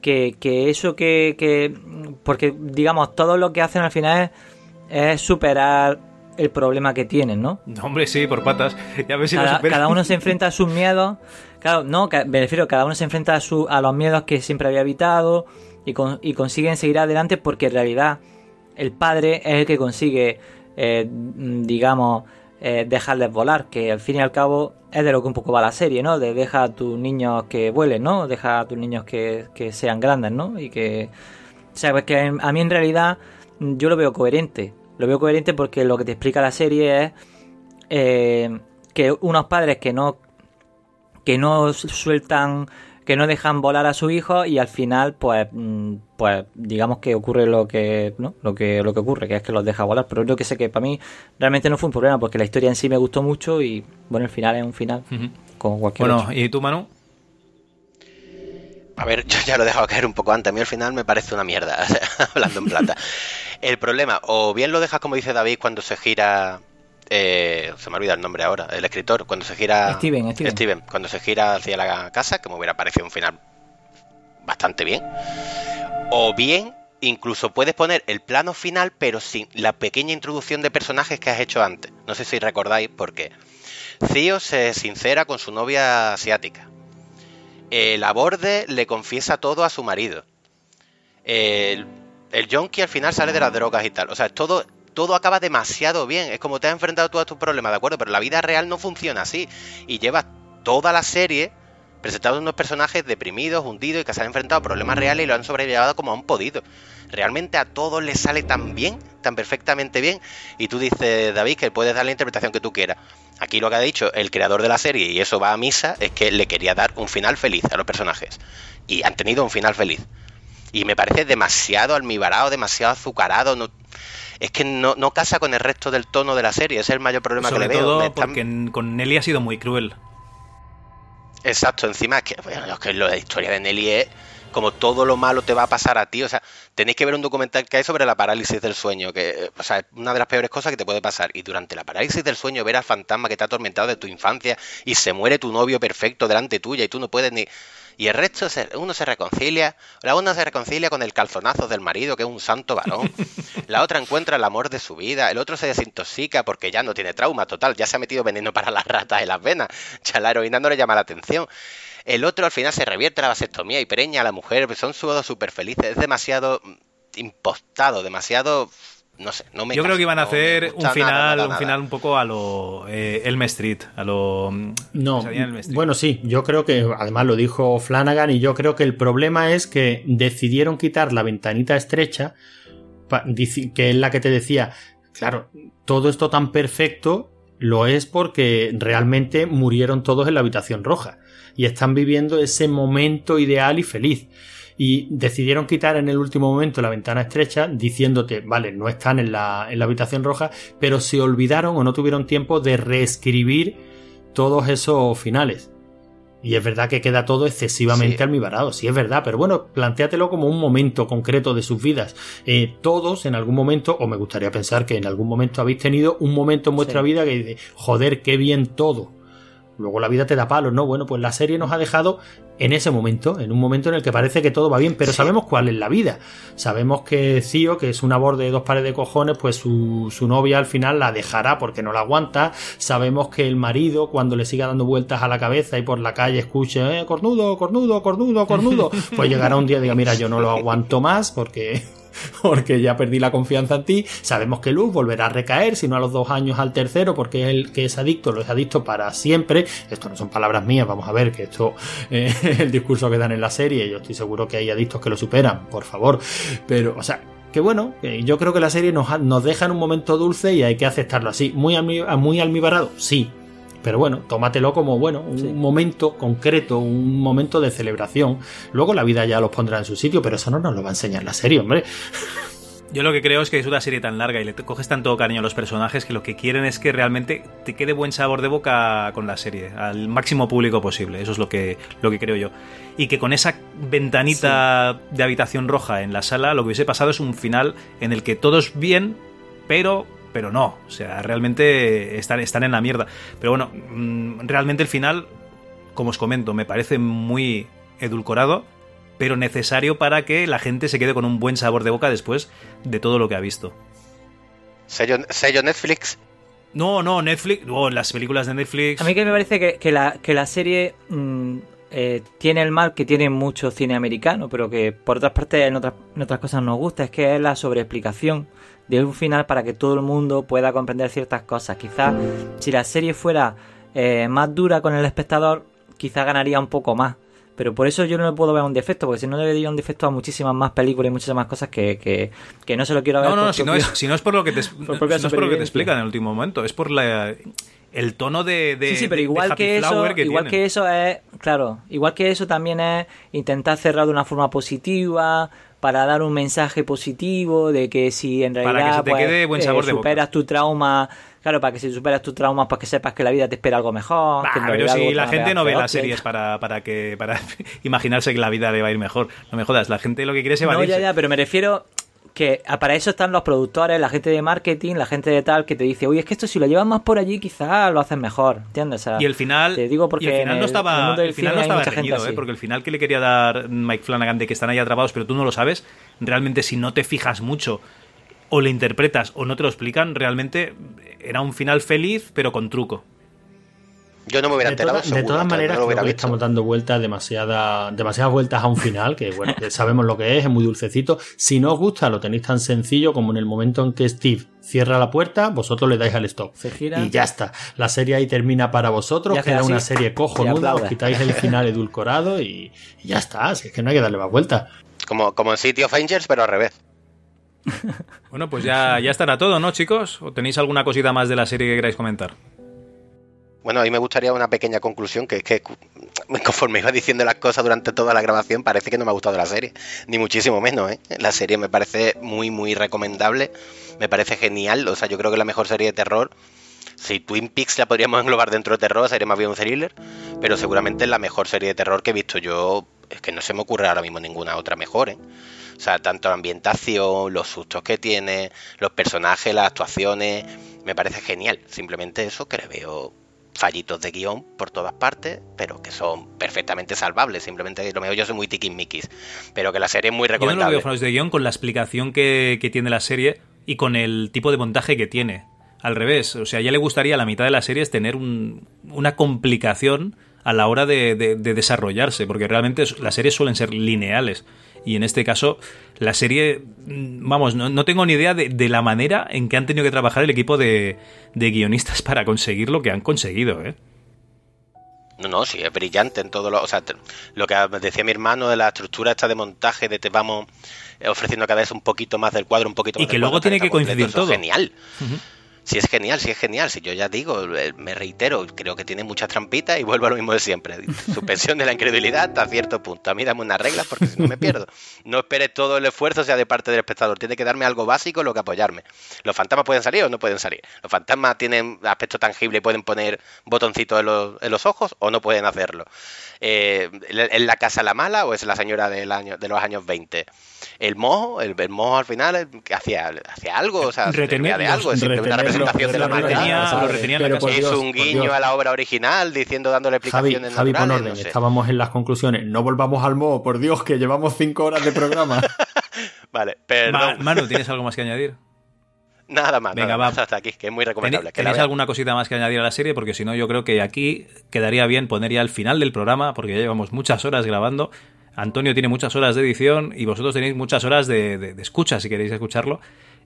que, que eso que, que... Porque digamos, todo lo que hacen al final es, es superar el problema que tienen, ¿no? No, hombre, sí, por patas. Ya ves si cada, uno se enfrenta a sus miedos. Claro, no, me refiero, cada uno se enfrenta a, su, a los miedos que siempre había evitado y, con- y consiguen seguir adelante porque en realidad el padre es el que consigue, eh, digamos, eh, dejarles volar, que al fin y al cabo es de lo que un poco va la serie, ¿no? De deja a tus niños que vuelen, ¿no? Deja a tus niños que, que sean grandes, ¿no? Y que... O sea, pues que a mí en realidad yo lo veo coherente. Lo veo coherente porque lo que te explica la serie es eh, que unos padres que no que no sueltan que no dejan volar a su hijo y al final pues mm, pues digamos que ocurre lo que no lo que lo que ocurre que es que los deja volar pero yo que sé que para mí realmente no fue un problema porque la historia en sí me gustó mucho y bueno el final es un final como cualquier Bueno, otro. ¿y tú, Manu? A ver, yo ya lo he dejado caer un poco antes. A mí al final me parece una mierda, hablando en plata. El problema, o bien lo dejas como dice David cuando se gira. eh, se me olvida el nombre ahora, el escritor, cuando se gira. Steven, Steven. cuando se gira hacia la casa, que me hubiera parecido un final bastante bien. O bien, incluso puedes poner el plano final, pero sin la pequeña introducción de personajes que has hecho antes. No sé si recordáis, porque Theo se sincera con su novia asiática. El aborde le confiesa todo a su marido. El, el al final sale de las drogas y tal. O sea, todo, todo acaba demasiado bien. Es como te has enfrentado tú a tus problemas, ¿de acuerdo? Pero la vida real no funciona así. Y llevas toda la serie presentando unos personajes deprimidos, hundidos y que se han enfrentado a problemas reales y lo han sobrellevado como han podido. Realmente a todos les sale tan bien, tan perfectamente bien. Y tú dices, David, que puedes dar la interpretación que tú quieras. Aquí lo que ha dicho el creador de la serie, y eso va a misa, es que le quería dar un final feliz a los personajes. Y han tenido un final feliz. Y me parece demasiado almibarado, demasiado azucarado. No, es que no, no casa con el resto del tono de la serie. Ese es el mayor problema Sobre que le veo. todo Me están- porque con Nelly ha sido muy cruel. Exacto, encima es que, bueno, es que lo de la historia de Nelly es como todo lo malo te va a pasar a ti. O sea, tenéis que ver un documental que hay sobre la parálisis del sueño, que o sea, es una de las peores cosas que te puede pasar. Y durante la parálisis del sueño, ver al fantasma que te ha atormentado de tu infancia y se muere tu novio perfecto delante tuya y tú no puedes ni. Y el resto, se- uno se reconcilia, la una se reconcilia con el calzonazo del marido, que es un santo varón, la otra encuentra el amor de su vida, el otro se desintoxica porque ya no tiene trauma, total, ya se ha metido veneno para las ratas en las venas, ya la heroína no le llama la atención. El otro al final se revierte la vasectomía y preña a la mujer, son todos súper felices, es demasiado mm, impostado, demasiado... No sé, no me Yo creo que iban a no hacer un nada, final, nada, un final un poco a lo eh, Elm Street, a lo No, Elm Street. bueno, sí, yo creo que, además lo dijo Flanagan, y yo creo que el problema es que decidieron quitar la ventanita estrecha, que es la que te decía, claro, todo esto tan perfecto lo es porque realmente murieron todos en la habitación roja y están viviendo ese momento ideal y feliz. Y decidieron quitar en el último momento la ventana estrecha diciéndote, vale, no están en la, en la habitación roja, pero se olvidaron o no tuvieron tiempo de reescribir todos esos finales. Y es verdad que queda todo excesivamente Sí. almibarado, sí es verdad, pero bueno, plantéatelo como un momento concreto de sus vidas. Eh, todos en algún momento, o me gustaría pensar que en algún momento habéis tenido un momento en vuestra Sí. vida que dice, joder, qué bien todo. Luego la vida te da palos, ¿no? Bueno, pues la serie nos ha dejado en ese momento, en un momento en el que parece que todo va bien, pero Sí. sabemos cuál es la vida. Sabemos que Cío, que es un amor de dos pares de cojones, pues su, su novia al final la dejará porque no la aguanta. Sabemos que el marido, cuando le siga dando vueltas a la cabeza y por la calle escuche, eh, cornudo, cornudo, cornudo, cornudo, pues llegará un día y diga, mira, yo no lo aguanto más porque porque ya perdí la confianza en ti. Sabemos que Luz volverá a recaer, si no a los dos años al tercero, porque el que es adicto lo es adicto para siempre. Esto no son palabras mías, vamos a ver que esto eh, es el discurso que dan en la serie. Yo estoy seguro que hay adictos que lo superan, por favor. Pero, o sea, que bueno, yo creo que la serie nos, nos deja en un momento dulce y hay que aceptarlo así. Muy, muy almibarado, sí. Pero bueno, tómatelo como bueno, un Sí. momento concreto, un momento de celebración. Luego la vida ya los pondrá en su sitio, pero eso no nos lo va a enseñar la serie, hombre. Yo lo que creo es que es una serie tan larga y le coges tanto cariño a los personajes que lo que quieren es que realmente te quede buen sabor de boca con la serie, al máximo público posible. Eso es lo que, lo que creo yo. Y que con esa ventanita de habitación roja en la sala, lo que hubiese pasado es un final en el que todos bien, pero pero no. O sea, realmente están, están en la mierda. Pero bueno, mm, realmente el final, como os comento, me parece muy edulcorado, pero necesario para que la gente se quede con un buen sabor de boca después de todo lo que ha visto. Sello, sello Netflix. No, no, Netflix, no, las películas de Netflix. A mí que me parece que, que la, que la serie mm, eh, tiene el mal que tiene mucho cine americano, pero que por otras partes en otras, en otras cosas nos gusta, es que es la sobreexplicación de un final para que todo el mundo pueda comprender ciertas cosas. Quizás si la serie fuera eh, más dura con el espectador, quizás ganaría un poco más. Pero por eso yo no le puedo ver un defecto, porque si no le vería un defecto a muchísimas más películas y muchísimas más cosas que, que, que no se lo quiero ver. No, no, si no, es, si no es por lo que te, no es por lo que te explican en el último momento, es por la, el tono de, de sí, sí, pero de igual que eso, que igual tienen. que eso es, claro, igual que eso también es intentar cerrar de una forma positiva para dar un mensaje positivo de que si en Para realidad que se te pues, quede buen eh, sabor de boca. superas tu trauma, claro, para que si superas tu trauma, pues que sepas que la vida te espera algo mejor. Bah, que pero si la gente no ve las que- series para, para que para imaginarse que la vida le va a ir mejor. No me jodas, la gente lo que quiere es No, evadirse. ya, ya, pero me refiero que para eso están los productores, la gente de marketing, la gente de tal, que te dice, oye, es que esto si lo llevas más por allí, quizás lo haces mejor, ¿entiendes? O sea, Y el final, te digo porque y el final el- no el estaba, el final no estaba reñido, ¿eh? porque el final que le quería dar Mike Flanagan de que están ahí atrapados, pero tú no lo sabes, realmente si no te fijas mucho o le interpretas o no te lo explican, realmente era un final feliz, pero con truco. Yo no me hubiera De, enterado. toda- de todas no maneras, creo que visto. estamos dando vueltas demasiada, demasiadas vueltas a un final, que bueno, que sabemos lo que es, es muy dulcecito. Si no os gusta, lo tenéis tan sencillo como en el momento en que Steve cierra la puerta, vosotros le dais al stop. Se gira. Y ya está. La serie ahí termina para vosotros, Y hace queda una así. serie cojonuda, os quitáis el final edulcorado y, y ya está. Si es que no hay que darle más vueltas. Como, como en City of Angels, pero al revés. Bueno, pues ya, ya estará todo, ¿no, chicos? ¿O tenéis alguna cosita más de la serie que queráis comentar? Bueno, a mí me gustaría una pequeña conclusión, que es que conforme iba diciendo las cosas durante toda la grabación, parece que no me ha gustado la serie. Ni muchísimo menos, ¿eh? La serie me parece muy, muy recomendable. Me parece genial. O sea, yo creo que es la mejor serie de terror. Si Twin Peaks la podríamos englobar dentro de terror, sería más bien un thriller. Pero seguramente es la mejor serie de terror que he visto yo. Es que no se me ocurre ahora mismo ninguna otra mejor, ¿eh? O sea, tanto la ambientación, los sustos que tiene, los personajes, las actuaciones, me parece genial. Simplemente eso que le veo fallitos de guion por todas partes, pero que son perfectamente salvables. Simplemente lo mejor yo soy muy tiquismiquis, pero que la serie es muy Yo no lo recomendable. veo fallos de guion con la explicación que, que tiene la serie y con el tipo de montaje que tiene. Al revés, o sea, ya le gustaría a la mitad de las series tener un- una complicación a la hora de, de- de desarrollarse, porque realmente las series suelen ser lineales. Y en este caso, la serie, mm, vamos, no, no tengo ni idea de, de la manera en que han tenido que trabajar el equipo de, de guionistas para conseguir lo que han conseguido, ¿eh? No, no, sí, es brillante en todo lo. O sea, lo que decía mi hermano de la estructura esta de montaje, de te vamos eh, ofreciendo cada vez un poquito más del cuadro, un poquito Y más que del luego cuadro, tiene que completo, coincidir eso es todo. genial. Sí, es genial, sí es genial. Si yo ya digo, eh, me reitero, creo que tiene muchas trampitas y vuelvo a lo mismo de siempre. Suspensión de la incredulidad hasta cierto punto. A mí dame unas reglas porque si no me pierdo. No esperes todo el esfuerzo sea de parte del espectador. Tiene que darme algo básico en lo que apoyarme. ¿Los fantasmas pueden salir o no pueden salir? ¿Los fantasmas tienen aspecto tangible y pueden poner botoncitos en los, en los ojos o no pueden hacerlo? Eh, ¿Es la casa la mala o es la señora del año, de los años 20? ¿El mojo? ¿El, el mojo al final eh, hacía, hacía algo? O sea, ¿se servía de algo? ¿Es simplemente una representación de la pero Pero por ¿Es un guiño Dios. a la obra original diciendo, dándole Javi, explicaciones Javi, naturales? orden, No sé. estábamos en las conclusiones. No volvamos al moho, por Dios, que llevamos cinco horas de programa. Vale, Ma- perdón. Manu, ¿tienes algo más que añadir? Nada más, Venga, nada va. más hasta aquí, que es muy recomendable. ¿Tenéis que alguna cosita más que añadir a la serie? Porque si no, yo creo que aquí quedaría bien poner ya el final del programa, porque ya llevamos muchas horas grabando. Antonio tiene muchas horas de edición y vosotros tenéis muchas horas de, de- de escucha, si queréis escucharlo.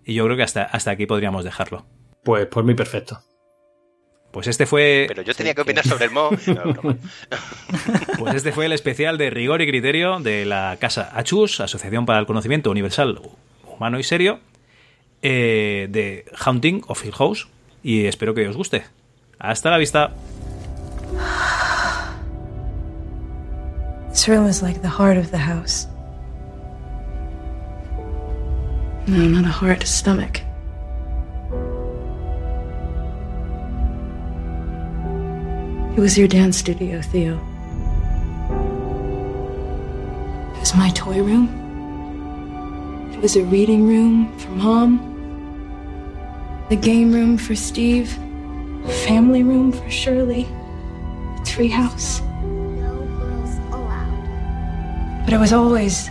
Y yo creo que hasta, hasta aquí podríamos dejarlo. Pues por mí perfecto. Pues este fue. Pero yo tenía que opinar sobre el. No, broma. Pues este fue el especial de rigor y criterio de la Casa Achus, Asociación para el Conocimiento Universal Humano y Serio, eh, de Haunting of Hill House. Y espero que os guste. Hasta la vista. This room is like the heart of the house. No, not a heart, a stomach. It was your dance studio, Theo. It was my toy room. It was a reading room for Mom. The game room for Steve. The family room for Shirley. The treehouse. No girls allowed. But it was always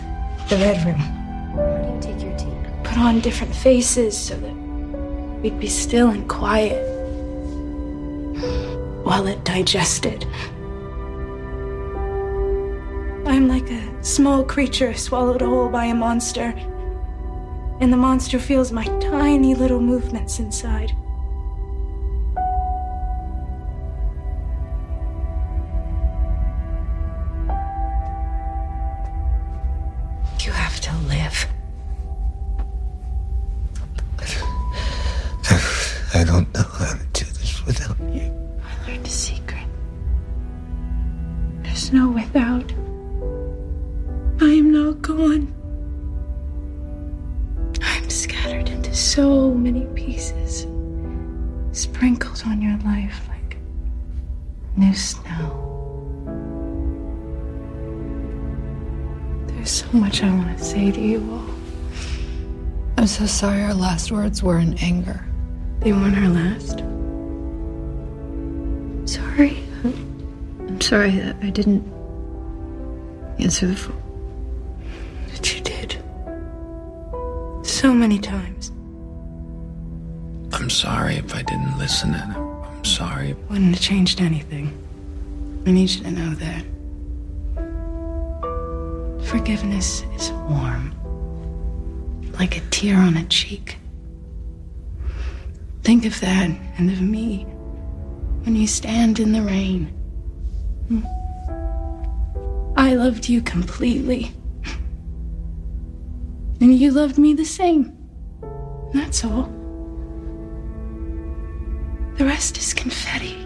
the red room. How do you take your tea? Put on different faces so that we'd be still and quiet while it digested. I'm like a small creature swallowed whole by a monster, and the monster feels my tiny little movements inside. Sorry our last words were in anger. They weren't our last. Sorry. I'm sorry that I didn't answer the phone. But you did. So many times. I'm sorry if I didn't listen, and I'm sorry. Wouldn't have changed anything. I need you to know that. Forgiveness is warm, like a tear on a cheek. Think of that and of me when you stand in the rain. Hmm. I loved you completely. And you loved me the same. That's all. The rest is confetti.